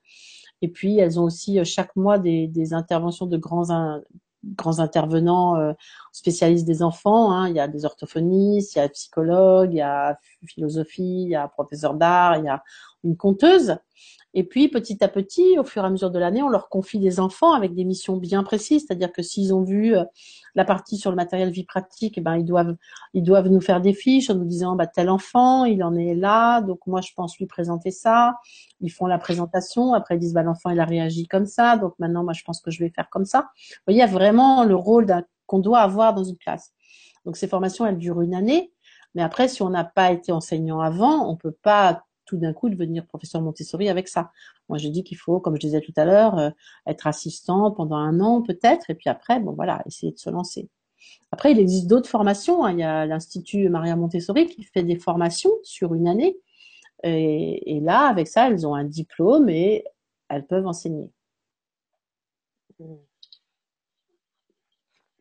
Et puis, elles ont aussi euh, chaque mois des, interventions de grands, grands intervenants euh, spécialistes des enfants. Hein. Il y a des orthophonistes, il y a des psychologues, il y a philosophie, il y a professeur d'art, il y a une conteuse. Et puis, petit à petit, au fur et à mesure de l'année, on leur confie des enfants avec des missions bien précises, c'est-à-dire que s'ils ont vu euh, la partie sur le matériel vie pratique, eh ben ils doivent ils doivent nous faire des fiches en nous disant bah tel enfant, il en est là, donc moi je pense lui présenter ça. Ils font la présentation, après ils disent bah l'enfant il a réagi comme ça, donc maintenant moi je pense que je vais faire comme ça. Vous voyez, il y a vraiment le rôle qu'on doit avoir dans une classe. Donc ces formations elles durent une année, mais après si on n'a pas été enseignant avant, on peut pas tout d'un coup devenir professeur Montessori avec ça. Moi, je dis qu'il faut, comme je disais tout à l'heure, euh, être assistant pendant un an peut-être, et puis après, bon voilà, essayer de se lancer. Après, il existe d'autres formations. Hein. Il y a l'Institut Maria Montessori qui fait des formations sur une année. Et, là, avec ça, elles ont un diplôme et elles peuvent enseigner.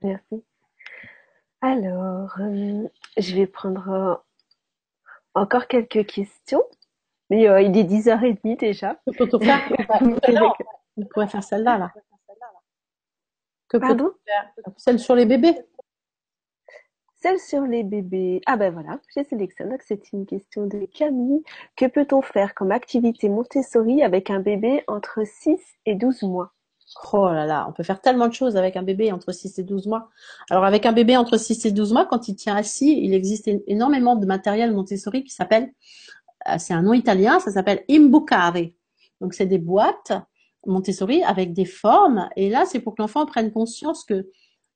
Merci. Alors, euh, je vais prendre encore quelques questions. Mais euh, il est 10h30 déjà. Que peut-on faire On pourrait faire celle-là, là. Que peut-on faire Celle sur les bébés. Celle sur les bébés. Ah ben voilà, j'ai sélectionné. C'est une question de Camille. Que peut-on faire comme activité Montessori avec un bébé entre 6 et 12 mois? Oh là là, on peut faire tellement de choses avec un bébé entre 6 et 12 mois. Alors avec un bébé entre 6 et 12 mois, quand il tient assis, il existe énormément de matériel Montessori qui s'appelle c'est un nom italien, ça s'appelle imbucare. Donc c'est des boîtes Montessori avec des formes. Et là, c'est pour que l'enfant prenne conscience que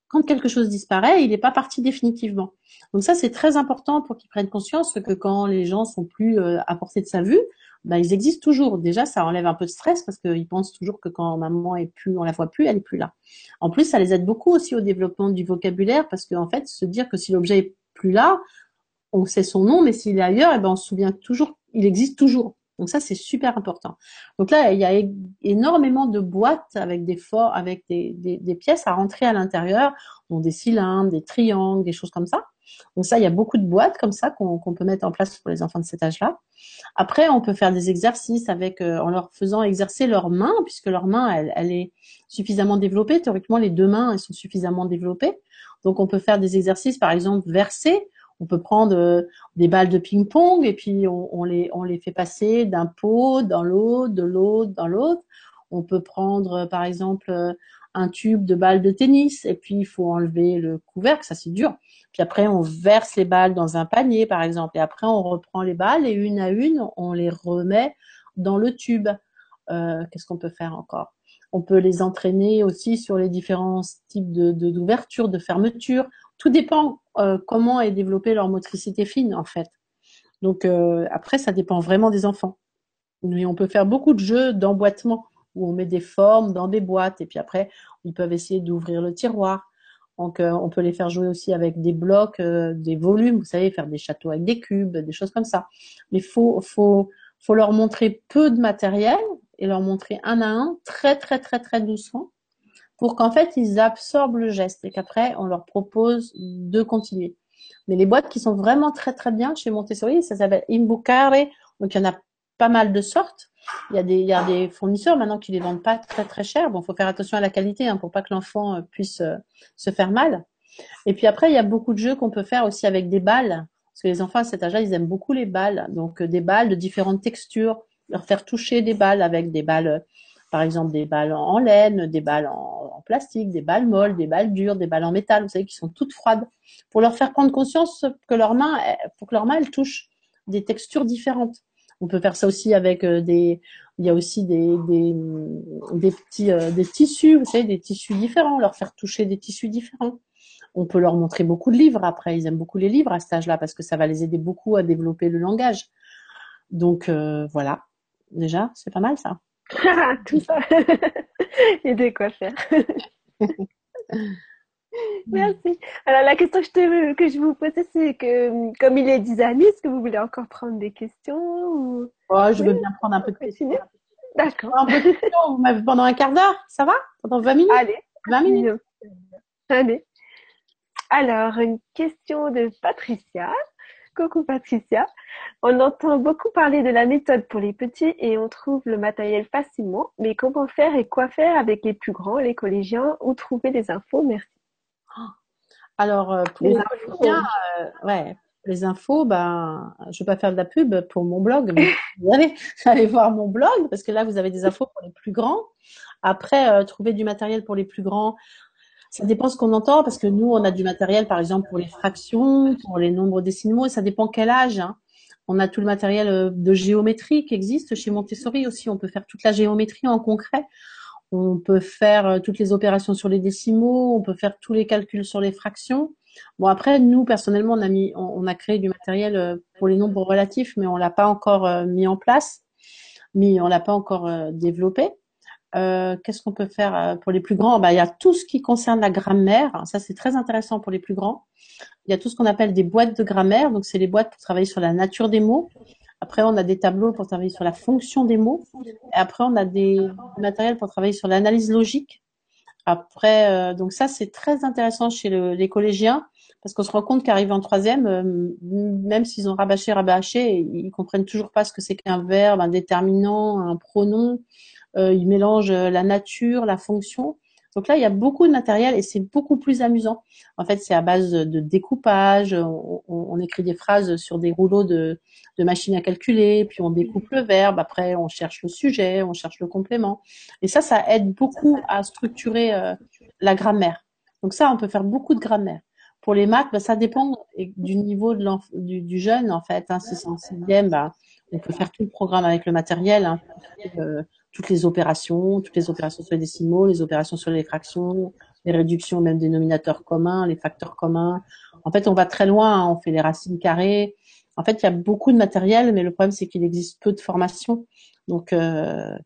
quand quelque chose disparaît, il n'est pas parti définitivement. Donc ça, c'est très important pour qu'il prenne conscience que quand les gens sont plus euh, à portée de sa vue, ben, ils existent toujours. Déjà, ça enlève un peu de stress parce qu'ils pensent toujours que quand maman est plus, on la voit plus, elle est plus là. En plus, ça les aide beaucoup aussi au développement du vocabulaire parce qu'en fait, se dire que si l'objet est plus là, on sait son nom, mais s'il est ailleurs, eh ben, on se souvient toujours, il existe toujours. Donc ça, c'est super important. Donc là, il y a énormément de boîtes avec des forts, avec des, des, pièces à rentrer à l'intérieur, dont des cylindres, des triangles, des choses comme ça. Donc ça, il y a beaucoup de boîtes comme ça qu'on peut mettre en place pour les enfants de cet âge-là. Après, on peut faire des exercices avec euh, en leur faisant exercer leurs mains, puisque leur main, elle, elle est suffisamment développée. Théoriquement, les deux mains, elles sont suffisamment développées. Donc on peut faire des exercices, par exemple, verser on peut prendre euh, des balles de ping-pong et puis on, les, on les fait passer d'un pot dans l'autre, de l'autre dans l'autre. On peut prendre euh, par exemple euh, un tube de balles de tennis et puis il faut enlever le couvercle, ça c'est dur. Puis après on verse les balles dans un panier par exemple et après on reprend les balles et une à une on les remet dans le tube. Qu'est-ce qu'on peut faire encore? On peut les entraîner aussi sur les différents types de d'ouverture, de, de fermeture. Tout dépend euh, comment est développée leur motricité fine en fait. Donc euh, après, ça dépend vraiment des enfants. Mais on peut faire beaucoup de jeux d'emboîtement où on met des formes dans des boîtes et puis après ils peuvent essayer d'ouvrir le tiroir. Donc euh, on peut les faire jouer aussi avec des blocs, des volumes, vous savez, faire des châteaux avec des cubes, des choses comme ça. Mais faut faut faut leur montrer peu de matériel et leur montrer un à un, très très très très doucement, pour qu'en fait ils absorbent le geste et qu'après on leur propose de continuer. Mais les boîtes qui sont vraiment très très bien chez Montessori, ça s'appelle Imbucare, donc il y en a pas mal de sortes. Il y a des, il y a des fournisseurs maintenant qui les vendent pas très très cher. Bon, faut faire attention à la qualité hein, pour pas que l'enfant euh, puisse euh, se faire mal. Et puis après, il y a beaucoup de jeux qu'on peut faire aussi avec des balles, parce que les enfants à cet âge-là, ils aiment beaucoup les balles. Donc euh, des balles de différentes textures, leur faire toucher des balles avec des balles par exemple des balles en laine, des balles en, plastique, des balles molles, des balles dures, des balles en métal, vous savez, qui sont toutes froides, pour leur faire prendre conscience que leurs mains, pour que leurs mains, elles touchent des textures différentes. On peut faire ça aussi avec des, il y a aussi des, des, petits, des tissus, vous savez, des tissus différents, leur faire toucher des tissus différents. On peut leur montrer beaucoup de livres après. Ils aiment beaucoup les livres à cet âge-là parce que ça va les aider beaucoup à développer le langage. Donc voilà, déjà, c'est pas mal ça. Tout ça. Et de quoi faire. Merci. Alors la question que je, que je vous posais, c'est que comme il est 10 amis, est-ce que vous voulez encore prendre des questions ou... oh, Je veux bien prendre un peu de questions. D'accord. Un peu de questions pendant un quart d'heure, ça va? Pendant 20 minutes? Allez. 20 minutes. Allez. Alors, une question de Patricia. Coucou Patricia. On entend beaucoup parler de la méthode pour les petits et on trouve le matériel facilement, mais comment faire et quoi faire avec les plus grands, les collégiens, où trouver les infos? Merci. Alors, euh, pour les, infos, euh, ouais, les infos, ben, je vais pas faire de la pub pour mon blog, mais vous allez, allez voir mon blog parce que là, vous avez des infos pour les plus grands. Après, euh, trouver du matériel pour les plus grands, ça dépend ce qu'on entend parce que nous, on a du matériel, par exemple, pour les fractions, pour les nombres décimaux, ça dépend quel âge. Hein. On a tout le matériel euh, de géométrie qui existe chez Montessori aussi. On peut faire toute la géométrie en concret. On peut faire euh, toutes les opérations sur les décimaux. On peut faire tous les calculs sur les fractions. Bon après, nous personnellement, on a mis, on, a créé du matériel euh, pour les nombres relatifs, mais on l'a pas encore mis en place, mais on l'a pas encore développé. Euh, qu'est-ce qu'on peut faire euh, pour les plus grands? Bah, Il y a tout ce qui concerne la grammaire. Ça, c'est très intéressant pour les plus grands. Il y a tout ce qu'on appelle des boîtes de grammaire. Donc, c'est les boîtes pour travailler sur la nature des mots. Après, on a des tableaux pour travailler sur la fonction des mots. Et après, on a des matériels pour travailler sur l'analyse logique. Après, euh, donc ça, c'est très intéressant chez les collégiens parce qu'on se rend compte qu'arrivés en troisième, même s'ils ont rabâché, rabâché, ils comprennent toujours pas ce que c'est qu'un verbe, un déterminant, un pronom. Euh, il mélange euh, la nature, la fonction. Donc là, il y a beaucoup de matériel et c'est beaucoup plus amusant. En fait, c'est à base de découpage. On, écrit des phrases sur des rouleaux de, de machines à calculer, puis on découpe le verbe. Après, on cherche le sujet, on cherche le complément. Et ça, ça aide beaucoup à structurer euh, la grammaire. Donc ça, on peut faire beaucoup de grammaire. Pour les maths, bah, ça dépend du niveau de du, du, jeune, en fait. Hein. Si c'est en sixième, bah, on peut faire tout le programme avec le matériel. Hein toutes les opérations, toutes les opérations sur les décimaux, les opérations sur les fractions, les réductions même dénominateurs communs, les facteurs communs. En fait, on va très loin, hein. on fait les racines carrées. En fait, il y a beaucoup de matériel, mais le problème c'est qu'il existe peu de formations. Donc, euh,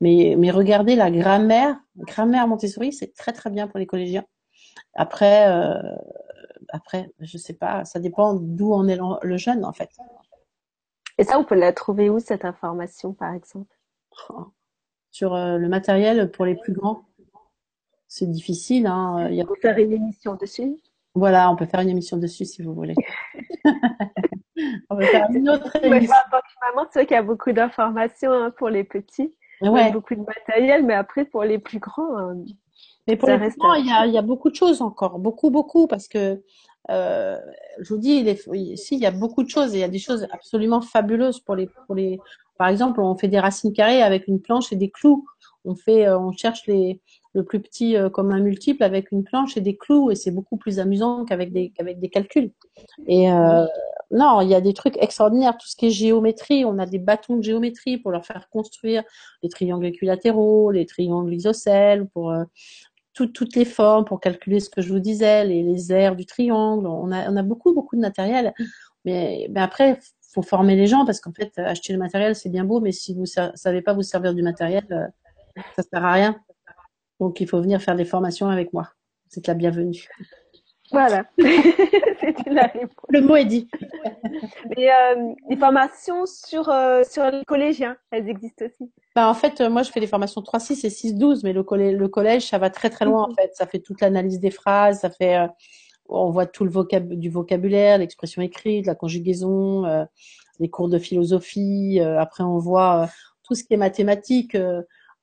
mais, mais regardez la grammaire, grammaire Montessori, c'est très très bien pour les collégiens. Après, euh, après, je sais pas, ça dépend d'où en est le jeune en fait. Et ça, on peut la trouver où cette information, par exemple? Oh sur euh, le matériel pour les plus grands. C'est difficile. Hein. Il y a... On peut faire une émission dessus? Voilà, on peut faire une émission dessus si vous voulez. on peut faire une autre émission. maman, c'est vrai qu'il y a beaucoup d'informations hein, pour les petits. Ouais. beaucoup de matériel, mais après pour les plus grands. Hein, mais pour grands, il y, a, il y a beaucoup de choses encore, beaucoup, beaucoup, parce que euh, je vous dis, il ici, il y a beaucoup de choses et il y a des choses absolument fabuleuses pour les, pour les, par exemple, on fait des racines carrées avec une planche et des clous. On fait, euh, on cherche les, le plus petit euh, comme un multiple avec une planche et des clous et c'est beaucoup plus amusant qu'avec des, qu'avec des calculs. Et euh, non, il y a des trucs extraordinaires. Tout ce qui est géométrie, on a des bâtons de géométrie pour leur faire construire les triangles équilatéraux, les triangles isocèles, pour toutes les formes, pour calculer ce que je vous disais, les, les aires du triangle. On a, on a beaucoup, beaucoup de matériel. Mais, mais après, faut former les gens parce qu'en fait, acheter le matériel, c'est bien beau, mais si vous savez pas vous servir du matériel, euh, ça sert à rien. Donc, il faut venir faire des formations avec moi. C'est la bienvenue. Voilà. Le mot est dit. Mais euh, les formations sur, euh, sur les collégiens, elles existent aussi. Bah, en fait, moi, je fais des formations 3-6 et 6-12, mais le, collège, le collège, ça va très très loin, en fait. Ça fait toute l'analyse des phrases, ça fait on voit tout le vocab du vocabulaire, l'expression écrite, la conjugaison, euh, les cours de philosophie. Euh, après, on voit euh, tout ce qui est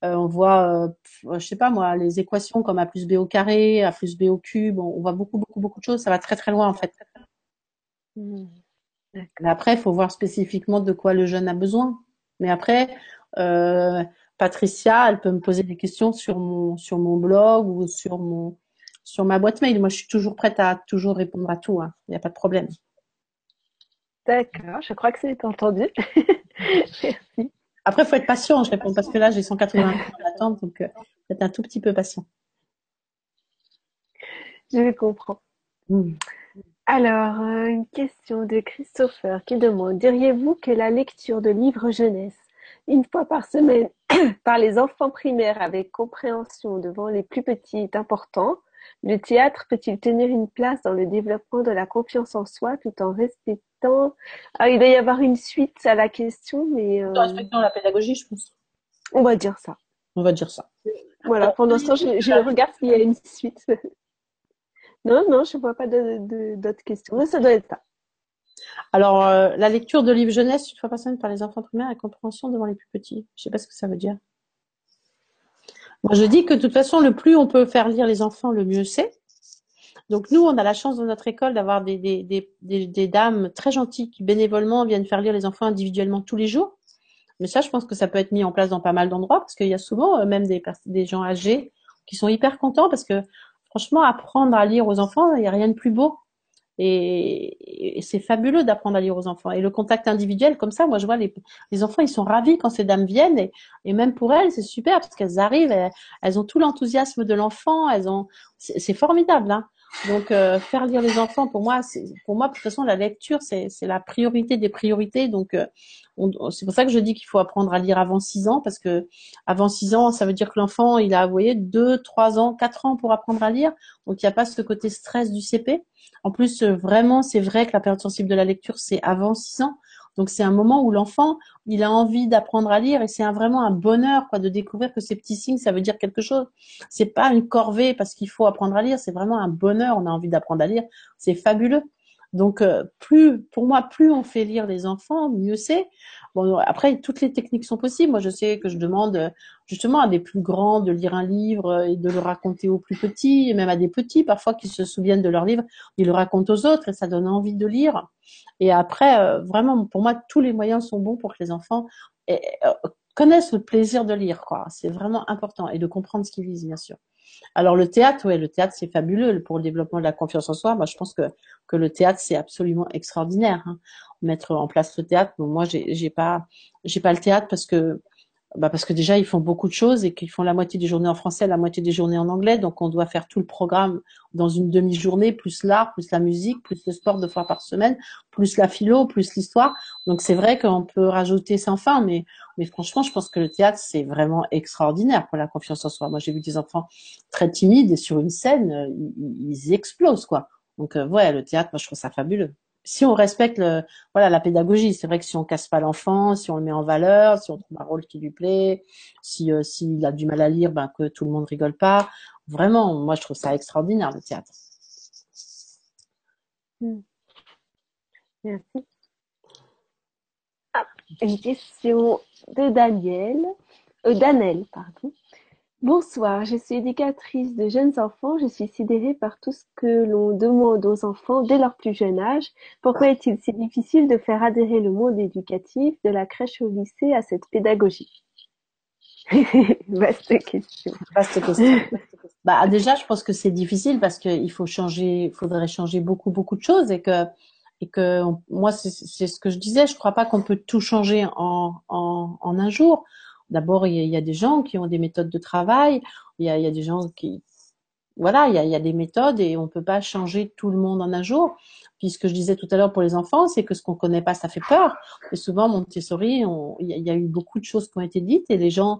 mathématique. on voit, je sais pas moi, les équations comme a plus b au carré, a plus b au cube. On, voit beaucoup, beaucoup, beaucoup de choses. Ça va très, très loin en fait. Mmh. Mais après, il faut voir spécifiquement de quoi le jeune a besoin. Mais après, Patricia, elle peut me poser des questions sur mon sur mon blog ou sur mon sur ma boîte mail. Moi, je suis toujours prête à toujours répondre à tout. Il hein. n'y a pas de problème. D'accord, je crois que c'est entendu. Merci. Après, il faut être patient, je réponds, parce que là, j'ai 180 en attente, donc euh, être un tout petit peu patient. Je comprends. Hmm. Alors, euh, une question de Christopher qui demande, diriez-vous que la lecture de livres jeunesse, une fois par semaine, par les enfants primaires avec compréhension devant les plus petits est important? Le théâtre peut-il tenir une place dans le développement de la confiance en soi tout en respectant... Ah, il doit y avoir une suite à la question, mais... Euh... En respectant la pédagogie, je pense. On va dire ça. On va dire ça. Voilà, pendant ce temps, je, je regarde s'il y a une suite. Non, non, je ne vois pas d'autres questions. Mais ça doit être ça. Alors, euh, la lecture de livres jeunesse une fois par semaine par les enfants primaires et compréhension devant les plus petits. Je ne sais pas ce que ça veut dire. Moi, je dis que de toute façon, le plus on peut faire lire les enfants, le mieux c'est. Donc nous, on a la chance dans notre école d'avoir des, dames très gentilles qui bénévolement viennent faire lire les enfants individuellement tous les jours. Mais ça, je pense que ça peut être mis en place dans pas mal d'endroits parce qu'il y a souvent euh, même des, des gens âgés qui sont hyper contents parce que franchement, apprendre à lire aux enfants, il n'y a rien de plus beau. Et, c'est fabuleux d'apprendre à lire aux enfants. Et le contact individuel, comme ça, moi je vois les, enfants, ils sont ravis quand ces dames viennent. Et, et même pour elles, c'est super parce qu'elles arrivent, elles, ont tout l'enthousiasme de l'enfant. Elles ont, c'est formidable. Hein. Donc euh, faire lire les enfants, pour moi, pour moi de toute façon la lecture, c'est la priorité des priorités. Donc euh, c'est pour ça que je dis qu'il faut apprendre à lire avant 6 ans, parce que avant 6 ans, ça veut dire que l'enfant, il a, vous voyez, 2, 3 ans, 4 ans pour apprendre à lire. Donc il n'y a pas ce côté stress du CP. En plus, euh, vraiment, c'est vrai que la période sensible de la lecture, c'est avant 6 ans. Donc c'est un moment où l'enfant, il a envie d'apprendre à lire et c'est vraiment un bonheur quoi de découvrir que ces petits signes, ça veut dire quelque chose. C'est pas une corvée parce qu'il faut apprendre à lire, c'est vraiment un bonheur. On a envie d'apprendre à lire, c'est fabuleux. Donc, euh, plus, pour moi, plus on fait lire les enfants, mieux c'est. Bon, après, toutes les techniques sont possibles. Moi, je sais que je demande euh, justement à des plus grands de lire un livre euh, et de le raconter aux plus petits, et même à des petits, parfois, qui se souviennent de leur livre, ils le racontent aux autres et ça donne envie de lire. Et après, vraiment, pour moi, tous les moyens sont bons pour que les enfants connaissent le plaisir de lire, quoi. C'est vraiment important et de comprendre ce qu'ils lisent, bien sûr. Alors le théâtre, ouais, le théâtre c'est fabuleux pour le développement de la confiance en soi. Moi, je pense que que le théâtre c'est absolument extraordinaire. Hein. Mettre en place le théâtre. Bon, moi, j'ai pas j'ai pas le théâtre parce que bah parce que déjà ils font beaucoup de choses et qu'ils font la moitié des journées en français, la moitié des journées en anglais, donc on doit faire tout le programme dans une demi-journée, plus l'art, plus la musique, plus le sport deux fois par semaine, plus la philo, plus l'histoire. Donc c'est vrai qu'on peut rajouter sans fin, mais mais franchement, je pense que le théâtre c'est vraiment extraordinaire pour la confiance en soi. Moi j'ai vu des enfants très timides et sur une scène ils, ils explosent quoi. Donc euh, ouais, le théâtre, moi je trouve ça fabuleux si on respecte le, voilà la pédagogie, c'est vrai que si on casse pas l'enfant, si on le met en valeur, si on trouve un rôle qui lui plaît, si euh, s'il a du mal à lire, ben que tout le monde rigole pas. Vraiment, moi je trouve ça extraordinaire le théâtre. Hmm. Merci. Ah, une question de Daniel, euh, pardon. Bonsoir, je suis éducatrice de jeunes enfants. Je suis sidérée par tout ce que l'on demande aux enfants dès leur plus jeune âge. Pourquoi est-il si difficile de faire adhérer le monde éducatif de la crèche au lycée à cette pédagogie? Vaste question. Vaste question. bah déjà, je pense que c'est difficile parce qu'il faut changer, il faudrait changer beaucoup beaucoup de choses et que et que moi c'est ce que je disais. Je crois pas qu'on peut tout changer en, en, en un jour. D'abord, il y, a des gens qui ont des méthodes de travail, il y a, des gens qui, voilà, il y a, des méthodes et on peut pas changer tout le monde en un jour. Puis ce que je disais tout à l'heure pour les enfants, c'est que ce qu'on connaît pas, ça fait peur. Et souvent, Montessori, il y, a eu beaucoup de choses qui ont été dites et les gens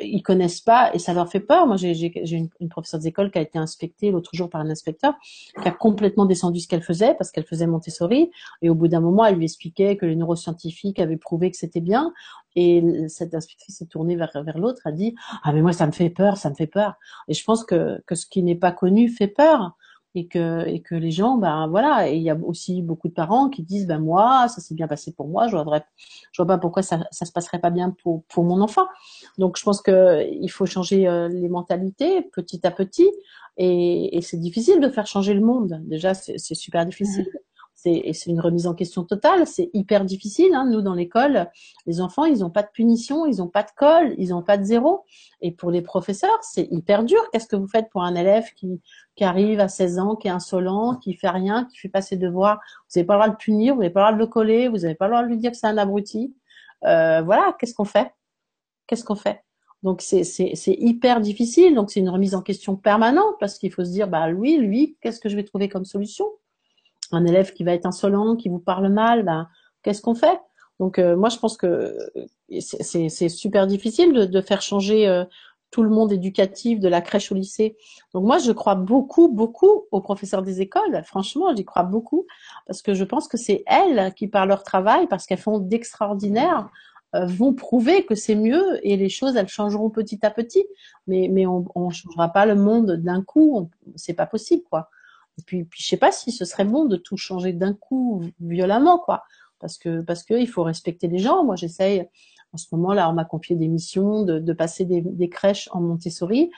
ils connaissent pas et ça leur fait peur. Moi, j'ai une, une professeure d'école qui a été inspectée l'autre jour par un inspecteur qui a complètement descendu ce qu'elle faisait parce qu'elle faisait Montessori et au bout d'un moment, elle lui expliquait que les neuroscientifiques avaient prouvé que c'était bien et cette inspectrice s'est tournée vers, vers l'autre, a dit ah mais moi ça me fait peur, ça me fait peur. Et je pense que que ce qui n'est pas connu fait peur et que et que les gens ben voilà. Et il y a aussi beaucoup de parents qui disent ben moi ça s'est bien passé pour moi je vois vois pas pourquoi ça ça se passerait pas bien pour pour mon enfant. Donc je pense que il faut changer euh, les mentalités petit à petit. Et, et c'est difficile de faire changer le monde. Déjà c'est super difficile c'est une remise en question totale. C'est hyper difficile. Hein. Nous, dans l'école, les enfants, ils n'ont pas de punition, ils n'ont pas de colle, ils n'ont pas de zéro. Et pour les professeurs, c'est hyper dur. Qu'est-ce que vous faites pour un élève qui, arrive à 16 ans, qui est insolent, qui fait rien, qui fait pas ses devoirs? Vous n'avez pas le droit de le punir, vous n'avez pas le droit de le coller, vous n'avez pas le droit de lui dire que c'est un abruti. Euh, voilà, qu'est-ce qu'on fait? Qu'est-ce qu'on fait? Donc c'est hyper difficile. Donc c'est une remise en question permanente parce qu'il faut se dire bah oui lui qu'est-ce que je vais trouver comme solution? Un élève qui va être insolent, qui vous parle mal, ben, qu'est-ce qu'on fait? Donc euh, moi je pense que c'est super difficile de, de faire changer euh, tout le monde éducatif de la crèche au lycée. Donc moi je crois beaucoup beaucoup aux professeurs des écoles. Franchement j'y crois beaucoup parce que je pense que c'est elles qui par leur travail, parce qu'elles font d'extraordinaire, euh, vont prouver que c'est mieux et les choses elles changeront petit à petit. Mais mais on, on changera pas le monde d'un coup, c'est pas possible quoi. Et puis, puis je sais pas si ce serait bon de tout changer d'un coup violemment, quoi. Parce que parce que il faut respecter les gens. Moi, j'essaye en ce moment là, on m'a confié des missions de, de passer des, des, crèches en Montessori.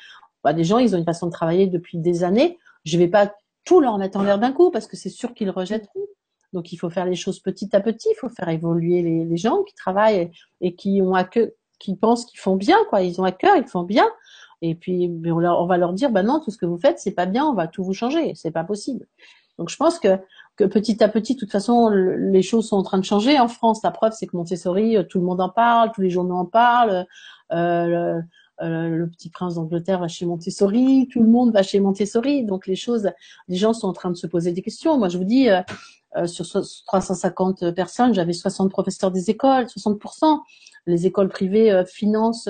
Bah, des gens, ils ont une façon de travailler depuis des années. Je vais pas tout leur mettre en l'air d'un coup parce que c'est sûr qu'ils rejetteront. Donc il faut faire les choses petit à petit. Il faut faire évoluer les, les gens qui travaillent et, qui ont à cœur, qui pensent qu'ils font bien, quoi. Ils ont à cœur, ils font bien. Et puis on, va leur dire, bah non, tout ce que vous faites, c'est pas bien, on va tout vous changer, c'est pas possible. Donc je pense que, petit à petit, de toute façon, les choses sont en train de changer en France. La preuve, c'est que Montessori, euh, tout le monde en parle, tous les journaux en parlent. Euh, le, euh, le, petit prince d'Angleterre va chez Montessori, tout le monde va chez Montessori. Donc les choses, les gens sont en train de se poser des questions. Moi, je vous dis, sur 350 personnes, j'avais 60 professeurs des écoles, 60%. Les écoles privées financent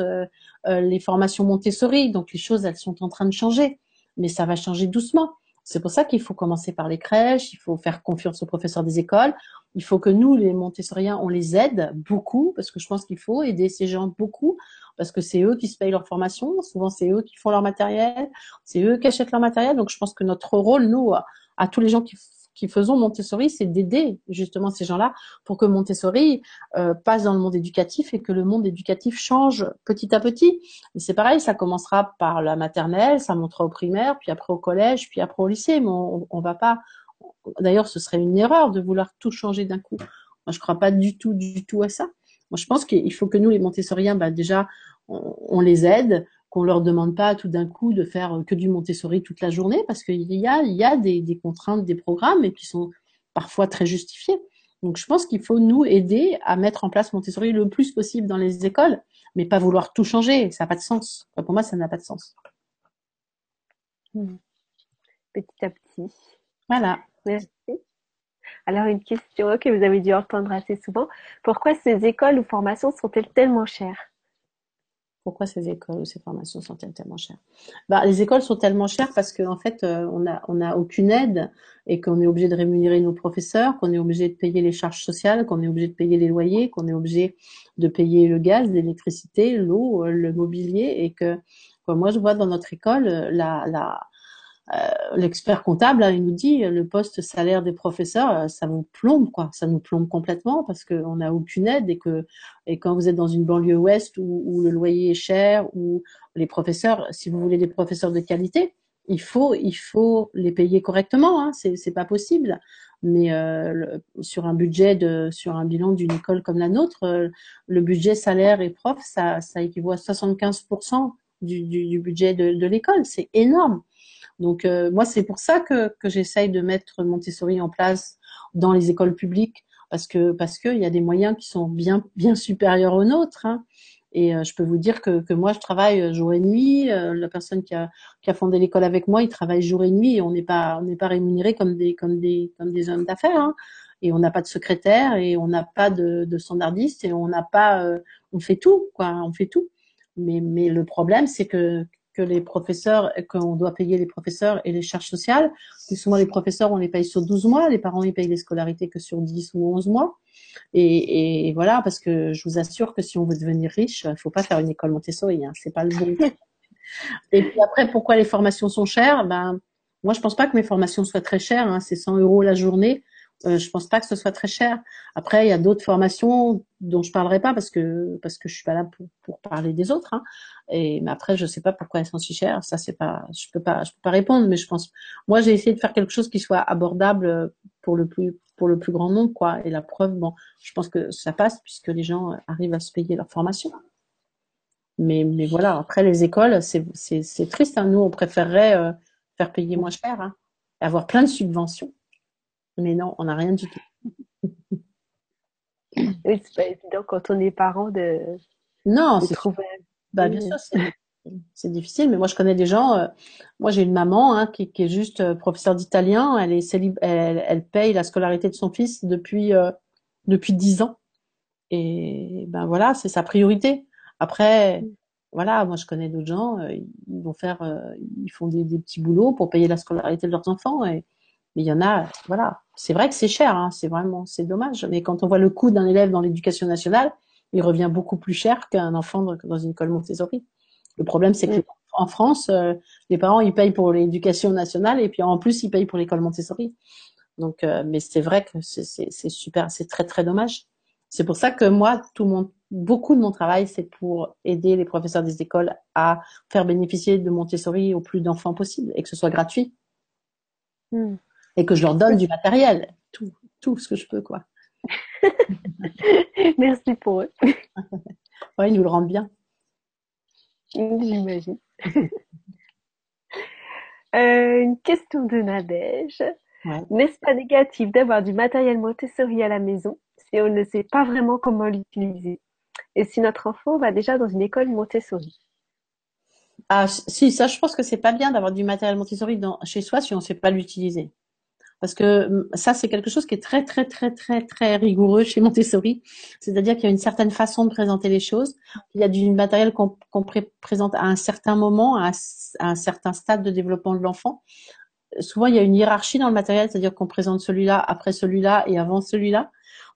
les formations Montessori. Donc les choses, elles sont en train de changer, mais ça va changer doucement. C'est pour ça qu'il faut commencer par les crèches, il faut faire confiance aux professeurs des écoles, il faut que nous, les Montessoriens, on les aide beaucoup, parce que je pense qu'il faut aider ces gens beaucoup, parce que c'est eux qui se payent leur formation, souvent c'est eux qui font leur matériel, c'est eux qui achètent leur matériel, donc je pense que notre rôle, nous, à tous les gens qui qui faisons Montessori, c'est d'aider justement ces gens-là pour que Montessori euh, passe dans le monde éducatif et que le monde éducatif change petit à petit. Et c'est pareil, ça commencera par la maternelle, ça montera au primaire, puis après au collège, puis après au lycée. Mais on, on va pas. D'ailleurs, ce serait une erreur de vouloir tout changer d'un coup. Moi, je crois pas du tout, du tout à ça. Moi, je pense qu'il faut que nous, les Montessoriens, bah, déjà, on, on les aide, qu'on leur demande pas tout d'un coup de faire que du Montessori toute la journée parce qu'il y a, il y a des, des, contraintes des programmes et qui sont parfois très justifiées. Donc je pense qu'il faut nous aider à mettre en place Montessori le plus possible dans les écoles, mais pas vouloir tout changer. Ça n'a pas de sens. pour moi, ça n'a pas de sens. Hmm. Petit à petit. Voilà. Merci. Alors une question que vous avez dû entendre assez souvent. Pourquoi ces écoles ou formations sont-elles tellement chères? Pourquoi ces écoles ou ces formations sont-elles tellement chères? Bah, Les écoles sont tellement chères parce qu'en en fait, euh, on n'a on a aucune aide et qu'on est obligé de rémunérer nos professeurs, qu'on est obligé de payer les charges sociales, qu'on est obligé de payer les loyers, qu'on est obligé de payer le gaz, l'électricité, l'eau, le mobilier et que moi je vois dans notre école la, la, euh, l'expert comptable, il nous dit le poste salaire des professeurs, euh, ça vous plombe quoi, ça nous plombe complètement parce qu'on n'a aucune aide et que et quand vous êtes dans une banlieue ouest où, où, le loyer est cher, où les professeurs, si vous voulez des professeurs de qualité, il faut il faut les payer correctement, hein, c'est c'est pas possible. Mais euh, sur un budget de sur un bilan d'une école comme la nôtre, euh, le budget salaire et prof, ça ça équivaut à 75% du, du, du budget de, de l'école, c'est énorme. Donc euh, moi, c'est pour ça que, que j'essaye de mettre Montessori en place dans les écoles publiques, parce que parce qu'il y a des moyens qui sont bien bien supérieurs aux nôtres. Hein. Et euh, je peux vous dire que, que moi, je travaille jour et nuit. Euh, la personne qui a, qui a fondé l'école avec moi, il travaille jour et nuit. Et on n'est pas on n'est pas rémunéré comme des comme des comme des hommes d'affaires. Hein. Et on n'a pas de secrétaire et on n'a pas de, de standardiste et on n'a pas on fait tout quoi. On fait tout. Mais mais le problème, c'est que que les professeurs, qu'on doit payer les professeurs et les charges sociales. Plus souvent, les professeurs, on les paye sur 12 mois, les parents, ils payent les scolarités que sur 10 ou 11 mois. Et, et voilà, parce que je vous assure que si on veut devenir riche, il faut pas faire une école Montessori, hein, c'est pas le bon. et puis après, pourquoi les formations sont chères? Ben, moi, je pense pas que mes formations soient très chères. Hein, c'est 100 euros la journée. Euh, je pense pas que ce soit très cher. Après, il y a d'autres formations dont je parlerai pas parce que parce que je suis pas là pour, pour parler des autres. Hein. Et mais après, je sais pas pourquoi elles sont si chères. Ça, c'est pas, je peux pas, je peux pas répondre. Mais je pense, moi, j'ai essayé de faire quelque chose qui soit abordable pour le plus pour le plus grand nombre, quoi. Et la preuve, bon, je pense que ça passe puisque les gens arrivent à se payer leur formation. Mais, mais voilà, après les écoles, c'est, c'est, c'est triste. Hein. Nous, on préférerait euh, faire payer moins cher, hein, avoir plein de subventions. Mais non, on n'a rien du tout. Oui, c'est pas évident quand on est parent de, Non, c'est trouver. Bah, bien sûr, c'est c'est difficile, mais moi je connais des gens. euh, moi j'ai une maman hein, qui, qui est juste euh, professeure d'italien. Elle est célib- elle, elle paye la scolarité de son fils depuis euh, depuis dix ans. Et ben voilà, c'est sa priorité. Après, voilà, moi je connais d'autres gens. euh, ils vont faire, euh, ils font des, des petits boulots pour payer la scolarité de leurs enfants. Et mais il y en a, voilà. C'est vrai que c'est cher, hein, c'est vraiment, c'est dommage. Mais quand on voit le coût d'un élève dans l'éducation nationale, il revient beaucoup plus cher qu'un enfant dans une école Montessori. Le problème, c'est que Mm. en France, euh, les parents, ils payent pour l'éducation nationale et puis en plus, ils payent pour l'école Montessori. Donc, euh, mais c'est vrai que c'est super, c'est très très dommage. C'est pour ça que moi, tout mon, beaucoup de mon travail, c'est pour aider les professeurs des écoles à faire bénéficier de Montessori au plus d'enfants possible et que ce soit gratuit Hmm. Et que je leur donne du matériel, tout, tout ce que je peux, quoi. Merci pour eux. Ouais, ils nous le rendent bien. J'imagine. Euh, une question de Nadège. Ouais. N'est-ce pas négatif d'avoir du matériel Montessori à la maison si on ne sait pas vraiment comment l'utiliser? Et si notre enfant va déjà dans une école Montessori? Ah, si, ça, je pense que c'est pas bien d'avoir du matériel Montessori dans, chez soi si on sait pas l'utiliser. Parce que hum, ça, c'est quelque chose qui est très, très, très, très, très rigoureux chez Montessori. C'est-à-dire qu'il y a une certaine façon de présenter les choses. Il y a du matériel qu'on qu'on pré- présente à un certain moment, à un, certain stade de développement de l'enfant. Souvent, il y a une hiérarchie dans le matériel, c'est-à-dire qu'on présente celui-là après celui-là et avant celui-là.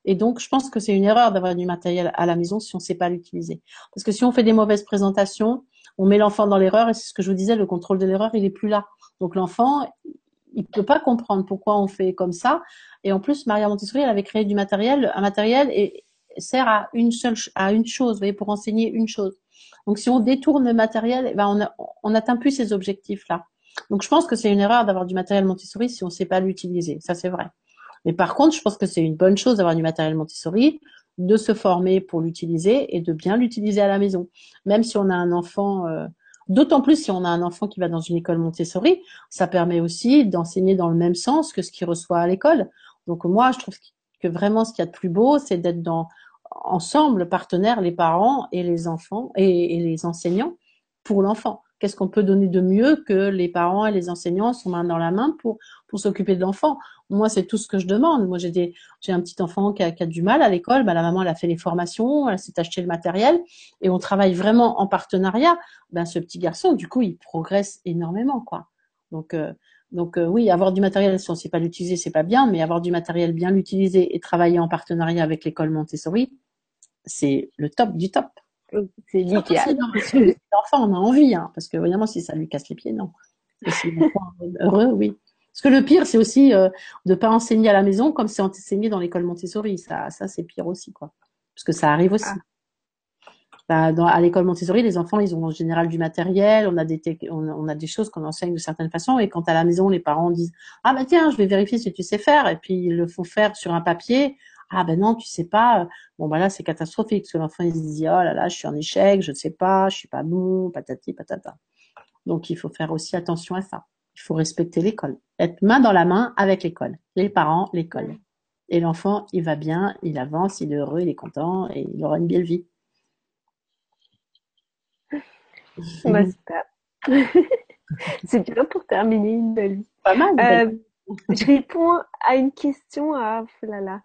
Et donc, je pense que c'est une erreur d'avoir du matériel à la maison si on ne sait pas l'utiliser. Parce que si on fait des mauvaises présentations, on met l'enfant dans l'erreur et c'est ce que je vous disais, le contrôle de l'erreur, il est plus là. Donc l'enfant, il peut pas comprendre pourquoi on fait comme ça. Et en plus, Maria Montessori, elle avait créé du matériel, un matériel et sert à une seule, à une chose, vous voyez, pour enseigner une chose. Donc si on détourne le matériel, eh ben on n'atteint plus ces objectifs-là. Donc je pense que c'est une erreur d'avoir du matériel Montessori si on ne sait pas l'utiliser. Ça c'est vrai. Mais par contre, je pense que c'est une bonne chose d'avoir du matériel Montessori, de se former pour l'utiliser et de bien l'utiliser à la maison. Même si on a un enfant, euh, d'autant plus si on a un enfant qui va dans une école Montessori, ça permet aussi d'enseigner dans le même sens que ce qu'il reçoit à l'école. Donc moi, je trouve que vraiment ce qu'il y a de plus beau, c'est d'être dans ensemble, partenaires, les parents et les enfants et, les enseignants pour l'enfant. Qu'est-ce qu'on peut donner de mieux que les parents et les enseignants sont main dans la main pour s'occuper de l'enfant? Moi, c'est tout ce que je demande. Moi, j'ai des j'ai un petit enfant qui a, qui a du mal à l'école. Bah, la maman, elle a fait les formations, elle s'est acheté le matériel et on travaille vraiment en partenariat. Ben, ce petit garçon, du coup, il progresse énormément, quoi. Donc, euh, donc euh, oui, avoir du matériel, si on ne sait pas l'utiliser, c'est pas bien, mais avoir du matériel bien l'utiliser et travailler en partenariat avec l'école Montessori, c'est le top du top. C'est si l'enfant en a envie, hein, parce que évidemment, si ça lui casse les pieds, non. Et si l'enfant est heureux, oui. Parce que le pire, c'est aussi euh, de pas enseigner à la maison comme c'est enseigné dans l'école Montessori. Ça, ça c'est pire aussi, quoi. Parce que ça arrive aussi. Ah. Bah, dans, à l'école Montessori, les enfants, ils ont en général du matériel, on a des, on, on a des choses qu'on enseigne de certaines façons, et quand à la maison, les parents disent ah bah tiens, je vais vérifier si tu sais faire, et puis ils le font faire sur un papier. Ah ben non, tu sais pas. Bon bah là, c'est catastrophique, parce que l'enfant il se dit oh là là, je suis en échec, je ne sais pas, je suis pas bon, patati patata. Donc il faut faire aussi attention à ça. Il faut respecter l'école, être main dans la main avec l'école, les parents, l'école. Et l'enfant, il va bien, il avance, il est heureux, il est content, et il aura une belle vie. Bah, super. C'est bien pour terminer une belle vie. Pas mal. Euh, je réponds à une question à, oh là là,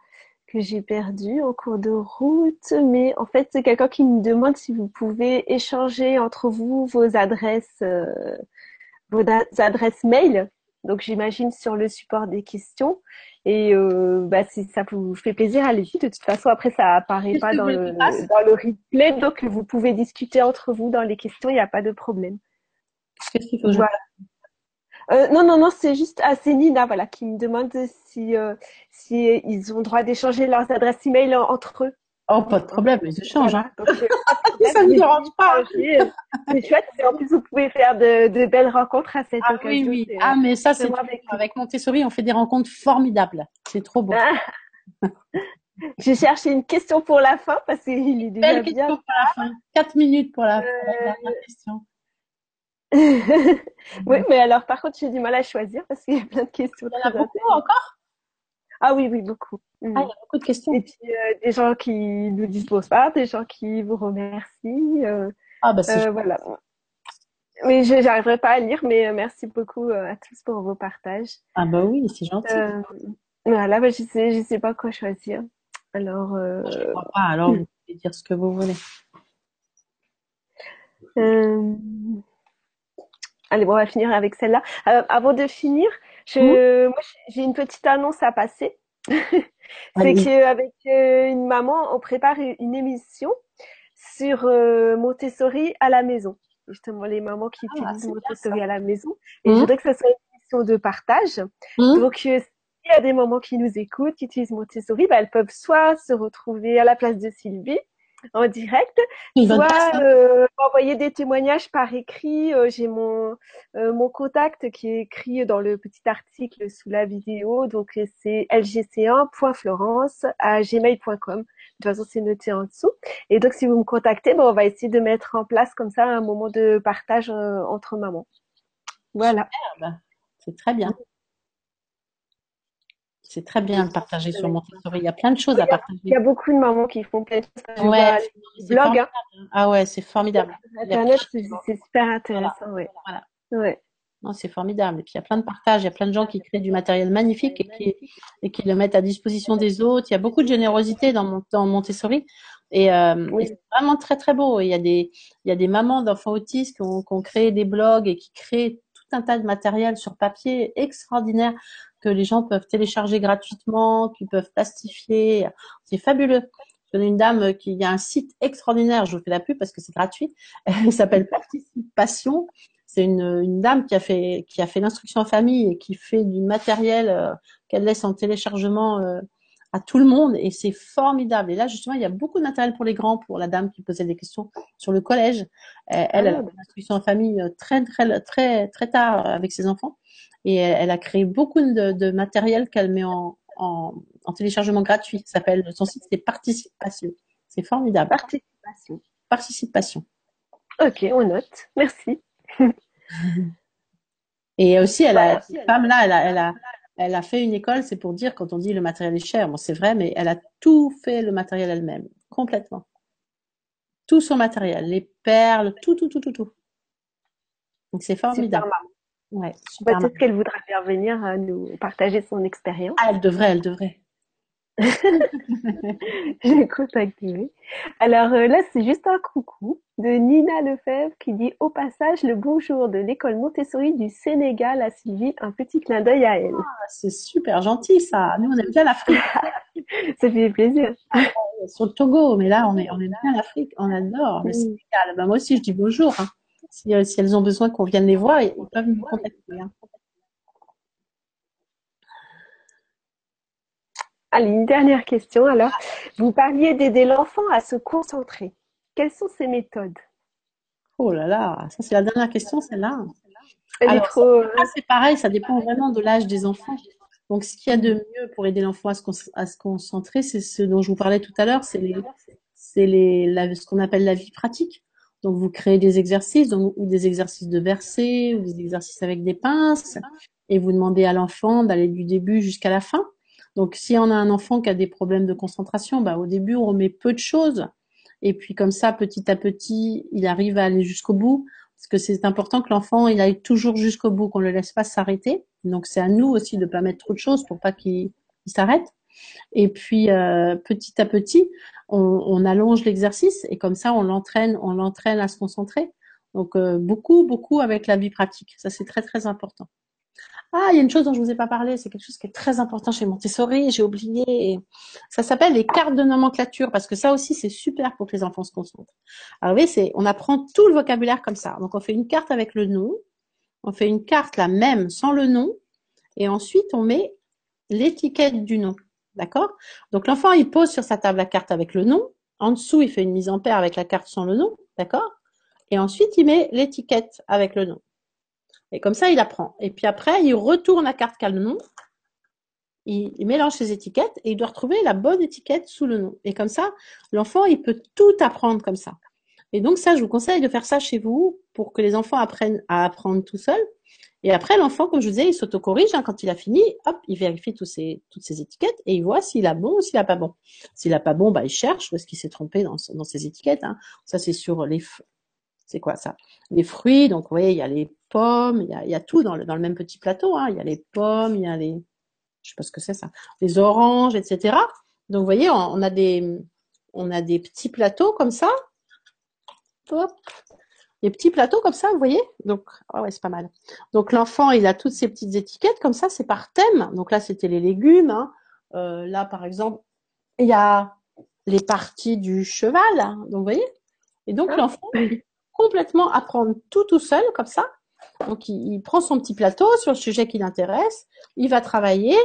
que j'ai perdue en cours de route, mais en fait, c'est quelqu'un qui me demande si vous pouvez échanger entre vous vos adresses, euh, vos adresses mail. Donc, j'imagine sur le support des questions. Et euh, bah, si ça vous fait plaisir, allez-y. De toute façon, après, ça apparaît pas dans le, dans le replay, donc vous pouvez discuter entre vous dans les questions, il n'y a pas de problème. Qu'est-ce qu'il faut Voilà. Euh, non, non, non, c'est juste ah, c'est Nina, voilà, qui me demande si, euh, si ils ont droit d'échanger leurs adresses email en- entre eux. Oh, pas de problème, mais je change. Hein. Donc, euh, ça ne me dérange pas. C'est chouette. Et en plus, vous pouvez faire de, de belles rencontres à cette ah, occasion. Oui, oui. Ah, mais ça, c'est avec, avec Montessori, on fait des rencontres formidables. C'est trop beau. Ah. J'ai cherché une question pour la fin parce qu'il est déjà Belle bien. pour la fin. Quatre minutes pour la, euh... la dernière question. oui, mais alors par contre, j'ai du mal à choisir parce qu'il y a plein de questions. Il y en a beaucoup encore? Ah oui, oui, beaucoup. Mm. Ah, il y a beaucoup de questions. Et puis, euh, des gens qui nous disent bonsoir, des gens qui vous remercient. Euh, ah, bah c'est euh, Voilà. Oui, je n'arriverai pas à lire, mais euh, merci beaucoup à tous pour vos partages. Ah bah oui, c'est gentil. voilà, bah, je sais, je sais pas quoi choisir. Alors. Euh... Je ne crois pas. Alors, vous pouvez dire ce que vous voulez. Euh... Allez, bon, on va finir avec celle-là. Euh, avant de finir, je, moi, j'ai une petite annonce à passer. c'est qu'avec euh, une maman, on prépare une émission sur euh, Montessori à la maison. Justement, les mamans qui Ah, utilisent Montessori à la maison. Et Mhm. je voudrais que ça soit une émission de partage. Mhm. Donc, euh, s'il y a des mamans qui nous écoutent, qui utilisent Montessori, bah, elles peuvent soit se retrouver à la place de Sylvie en direct, soit euh, envoyer des témoignages par écrit. Euh, J'ai mon euh, mon contact qui est écrit dans le petit article sous la vidéo. Donc euh, c'est lgc1.florence à gmail.com. De toute façon, c'est noté en dessous. Et donc, si vous me contactez, ben, on va essayer de mettre en place comme ça un moment de partage euh, entre mamans. Voilà. C'est très bien. C'est très bien de partager sur Montessori. Il y a plein de choses à partager. Il y a beaucoup de mamans qui font plein de choses. Ouais, blogs, formidable. hein. Ah ouais, c'est formidable. Internet, c'est super intéressant. Ouais. Voilà. Ouais. Non, c'est formidable. Et puis il y a plein de partages, il y a plein de gens qui créent du matériel magnifique et qui, et qui le mettent à disposition des autres. Il y a beaucoup de générosité dans, Mon- dans Montessori. Et, euh, Oui. et c'est vraiment très très beau. Il y a des, il y a des mamans d'enfants autistes qui ont, qui ont créé des blogs et qui créent un tas de matériel sur papier extraordinaire que les gens peuvent télécharger gratuitement, qui peuvent plastifier. C'est fabuleux. Je connais une dame qui a un site extraordinaire, je vous fais la pub parce que c'est gratuit. Elle s'appelle Participation. C'est une, une dame qui a fait qui a fait l'instruction en famille et qui fait du matériel euh, qu'elle laisse en téléchargement euh, à tout le monde et c'est formidable. Et là justement, il y a beaucoup de matériel pour les grands, pour la dame qui posait des questions sur le collège. Euh, elle, elle a Ah, fait l'instruction en famille euh, très très très très tard avec ses enfants et elle, elle a créé beaucoup de, de matériel qu'elle met en, en, en téléchargement gratuit. Ça s'appelle son site c'est Participation. C'est formidable. Participation. Participation. Ok, on note. Merci. Et aussi, elle a, cette femme-là, elle a, elle a, elle a fait une école, c'est pour dire quand on dit le matériel est cher, bon, c'est vrai, mais elle a tout fait le matériel elle-même, complètement. Tout son matériel, les perles, tout, tout, tout, tout, tout. Donc c'est formidable. Ouais, super. Peut-être qu'elle voudra bien venir à nous partager son expérience. Ah, elle devrait, elle devrait. L'ai contactée. Alors euh, là, c'est juste un coucou de Nina Lefebvre qui dit au passage le bonjour de l'école Montessori du Sénégal à Sylvie. Un petit clin d'œil à elle. Ah, c'est super gentil, ça. Nous, on aime bien l'Afrique. Ça fait plaisir. Sur le Togo, mais là, on, est, on aime bien l'Afrique. On adore le. Sénégal. Ben, moi aussi, je dis bonjour. hein. Si, euh, si elles ont besoin qu'on vienne les voir, ils peuvent nous contacter. hein. Allez, une dernière question. Alors, vous parliez d'aider l'enfant à se concentrer. Quelles sont ces méthodes? Oh là là, ça c'est la dernière question, celle-là. Elle est Alors, trop. euh, c'est pareil, ça dépend vraiment de l'âge des enfants. Donc, ce qu'il y a de mieux pour aider l'enfant à se, con- à se concentrer, c'est ce dont je vous parlais tout à l'heure, c'est les, c'est les, la- ce qu'on appelle la vie pratique. Donc, vous créez des exercices, donc, ou des exercices de verser, ou des exercices avec des pinces, et vous demandez à l'enfant d'aller du début jusqu'à la fin. Donc, si on a un enfant qui a des problèmes de concentration, bah, au début, on met peu de choses. Et puis, comme ça, petit à petit, il arrive à aller jusqu'au bout. Parce que c'est important que l'enfant, il aille toujours jusqu'au bout, qu'on le laisse pas s'arrêter. Donc, c'est à nous aussi de pas mettre trop de choses pour pas qu'il il s'arrête. Et puis, euh, petit à petit, on, on allonge l'exercice et comme ça, on l'entraîne, on l'entraîne à se concentrer. Donc, euh, beaucoup, beaucoup avec la vie pratique. Ça, c'est très, très important. Ah, il y a une chose dont je vous ai pas parlé, c'est quelque chose qui est très important chez Montessori, j'ai oublié. Ça s'appelle les cartes de nomenclature, parce que ça aussi, c'est super pour que les enfants se concentrent. Alors, vous voyez, c'est, on apprend tout le vocabulaire comme ça. Donc, on fait une carte avec le nom, on fait une carte la même sans le nom, et ensuite, on met l'étiquette du nom. D'accord? Donc, l'enfant, il pose sur sa table la carte avec le nom, En dessous, il fait une mise en paire avec la carte sans le nom, d'accord? Et ensuite, il met l'étiquette avec le nom. Et comme ça, il apprend. Et puis après, il retourne la carte qui a le nom. Il, mélange ses étiquettes et il doit retrouver la bonne étiquette sous le nom. Et comme ça, l'enfant, il peut tout apprendre comme ça. Et donc ça, je vous conseille de faire ça chez vous pour que les enfants apprennent à apprendre tout seuls. Et après, l'enfant, comme je vous disais, il s'autocorrige. Hein, quand il a fini, hop, il vérifie toutes ses étiquettes et il voit s'il a bon ou s'il a pas bon. S'il a pas bon, bah, il cherche où est-ce qu'il s'est trompé dans, dans ses étiquettes. Hein. Ça, c'est sur les, c'est quoi ça? Les fruits. Donc, vous voyez, il y a les pommes, il y a, il y a tout dans le, dans le même petit plateau. Hein. Il y a les pommes, il y a les, je sais pas ce que c'est ça, les oranges, etc. Donc, vous voyez, on, a des, on a des petits plateaux comme ça. Hop. Des petits plateaux comme ça, vous voyez? Donc, oh ouais, c'est pas mal. Donc, l'enfant, il a toutes ces petites étiquettes comme ça, c'est par thème. Donc là, c'était les légumes. Hein. Euh, là, par exemple, il y a les parties du cheval. Hein. Donc, vous voyez? Et donc, ah. l'enfant, complètement apprendre tout tout seul comme ça. Donc il, prend son petit plateau sur le sujet qui l'intéresse, il va travailler,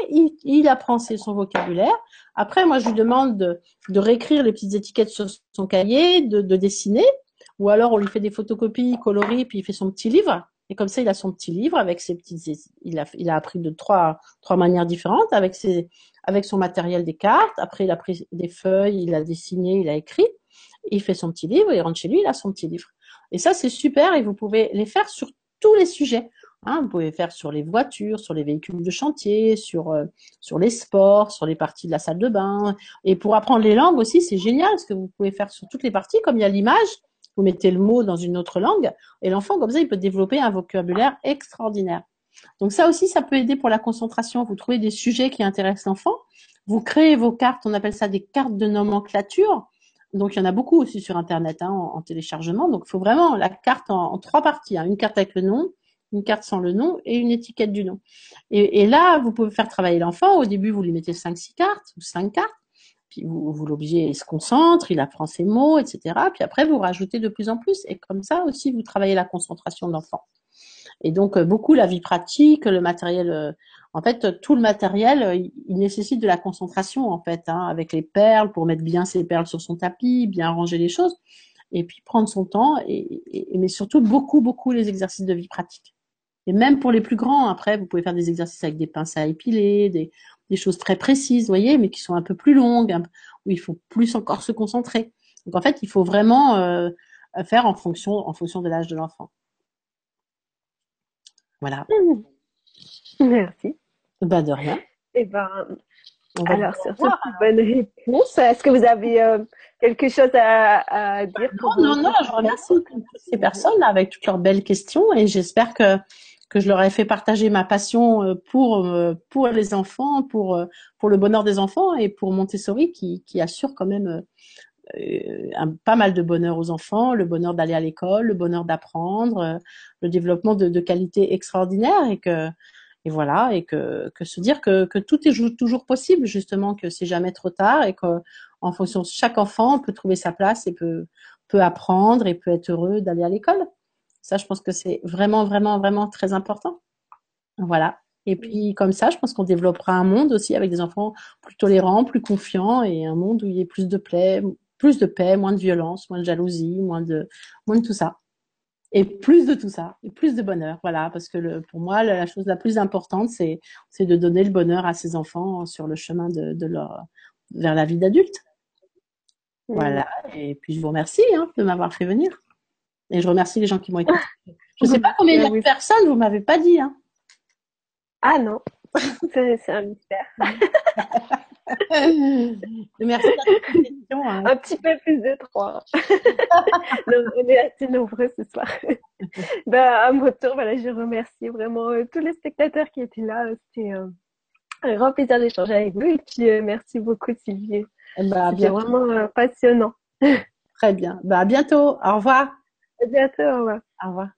il, apprend son vocabulaire. Après, moi je lui demande de, réécrire les petites étiquettes sur son cahier, de, dessiner, ou alors on lui fait des photocopies, coloris, puis il fait son petit livre. Et comme ça, il a son petit livre avec ses petites, il a, il a appris de trois, trois manières différentes avec ses, avec son matériel des cartes. Après, il a pris des feuilles, il a dessiné, il a écrit. Il fait son petit livre, il rentre chez lui, il a son petit livre. Et ça, c'est super et vous pouvez les faire sur tous les sujets. Hein, vous pouvez faire sur les voitures, sur les véhicules de chantier, sur euh, sur les sports, sur les parties de la salle de bain. Et pour apprendre les langues aussi, c'est génial parce que vous pouvez faire sur toutes les parties. Comme il y a l'image, vous mettez le mot dans une autre langue et l'enfant comme ça, il peut développer un vocabulaire extraordinaire. Donc ça aussi, ça peut aider pour la concentration. Vous trouvez des sujets qui intéressent l'enfant. Vous créez vos cartes, on appelle ça des cartes de nomenclature. Donc il y en a beaucoup aussi sur Internet hein, en, téléchargement. Donc il faut vraiment la carte en, trois parties. Hein. Une carte avec le nom, une carte sans le nom et une étiquette du nom. Et, là, vous pouvez faire travailler l'enfant. Au début, vous lui mettez cinq, six cartes ou cinq cartes. Puis vous, vous l'obligez, il se concentre, il apprend ses mots, etc. Puis après, vous rajoutez de plus en plus. Et comme ça aussi, vous travaillez la concentration de l'enfant. Et donc, euh, beaucoup la vie pratique, le matériel euh, en fait, tout le matériel, euh, il nécessite de la concentration, en fait, hein, avec les perles pour mettre bien ses perles sur son tapis, bien ranger les choses, et puis prendre son temps, et, mais surtout beaucoup, beaucoup les exercices de vie pratique. Et même pour les plus grands, après, vous pouvez faire des exercices avec des pinces à épiler, des, choses très précises, vous voyez, mais qui sont un peu plus longues, où il faut plus encore se concentrer. Donc en fait, il faut vraiment euh, faire en fonction, en fonction de l'âge de l'enfant. Voilà. Merci. Bah, de rien. Eh ben, alors, sur cette bonne réponse, est-ce que vous avez euh, quelque chose à, à dire Non, non, non, je remercie toutes ces personnes avec toutes leurs belles questions et j'espère que que je leur ai fait partager ma passion euh, pour euh, pour les enfants, pour pour le bonheur des enfants et pour Montessori qui qui assure quand même un, pas mal de bonheur aux enfants, le bonheur d'aller à l'école, le bonheur d'apprendre, le développement de, de qualités extraordinaires et que et voilà, et que, que se dire que, que tout est toujours possible, justement, que c'est jamais trop tard et qu'en fonction de chaque enfant peut trouver sa place et peut, peut apprendre et peut être heureux d'aller à l'école. Ça, je pense que c'est vraiment, vraiment, vraiment très important. Voilà. Et puis, comme ça, je pense qu'on développera un monde aussi avec des enfants plus tolérants, plus confiants et un monde où il y ait plus de paix, plus de paix, moins de violence, moins de jalousie, moins de, moins de tout ça et plus de tout ça, et plus de bonheur, voilà, parce que le, pour moi, la chose la plus importante, c'est de donner le bonheur à ses enfants sur le chemin de, de leur vers la vie d'adulte. Voilà, et puis je vous remercie hein, de m'avoir fait venir, et je remercie les gens qui m'ont écouté. Je ne sais pas combien de personnes vous m'avez pas dit. Hein. Ah non, c'est un mystère. Merci question. Hein. Un petit peu plus de trois. on est assez nombreux ce soir. ben, à mon tour, voilà, je remercie vraiment euh, tous les spectateurs qui étaient là. C'était euh, un grand plaisir d'échanger avec vous. Et puis, euh, merci beaucoup, Sylvie. Bah, C'était vraiment passionnant. Très bien. Bah, à bientôt. Au revoir. À bientôt. Au revoir. Au revoir.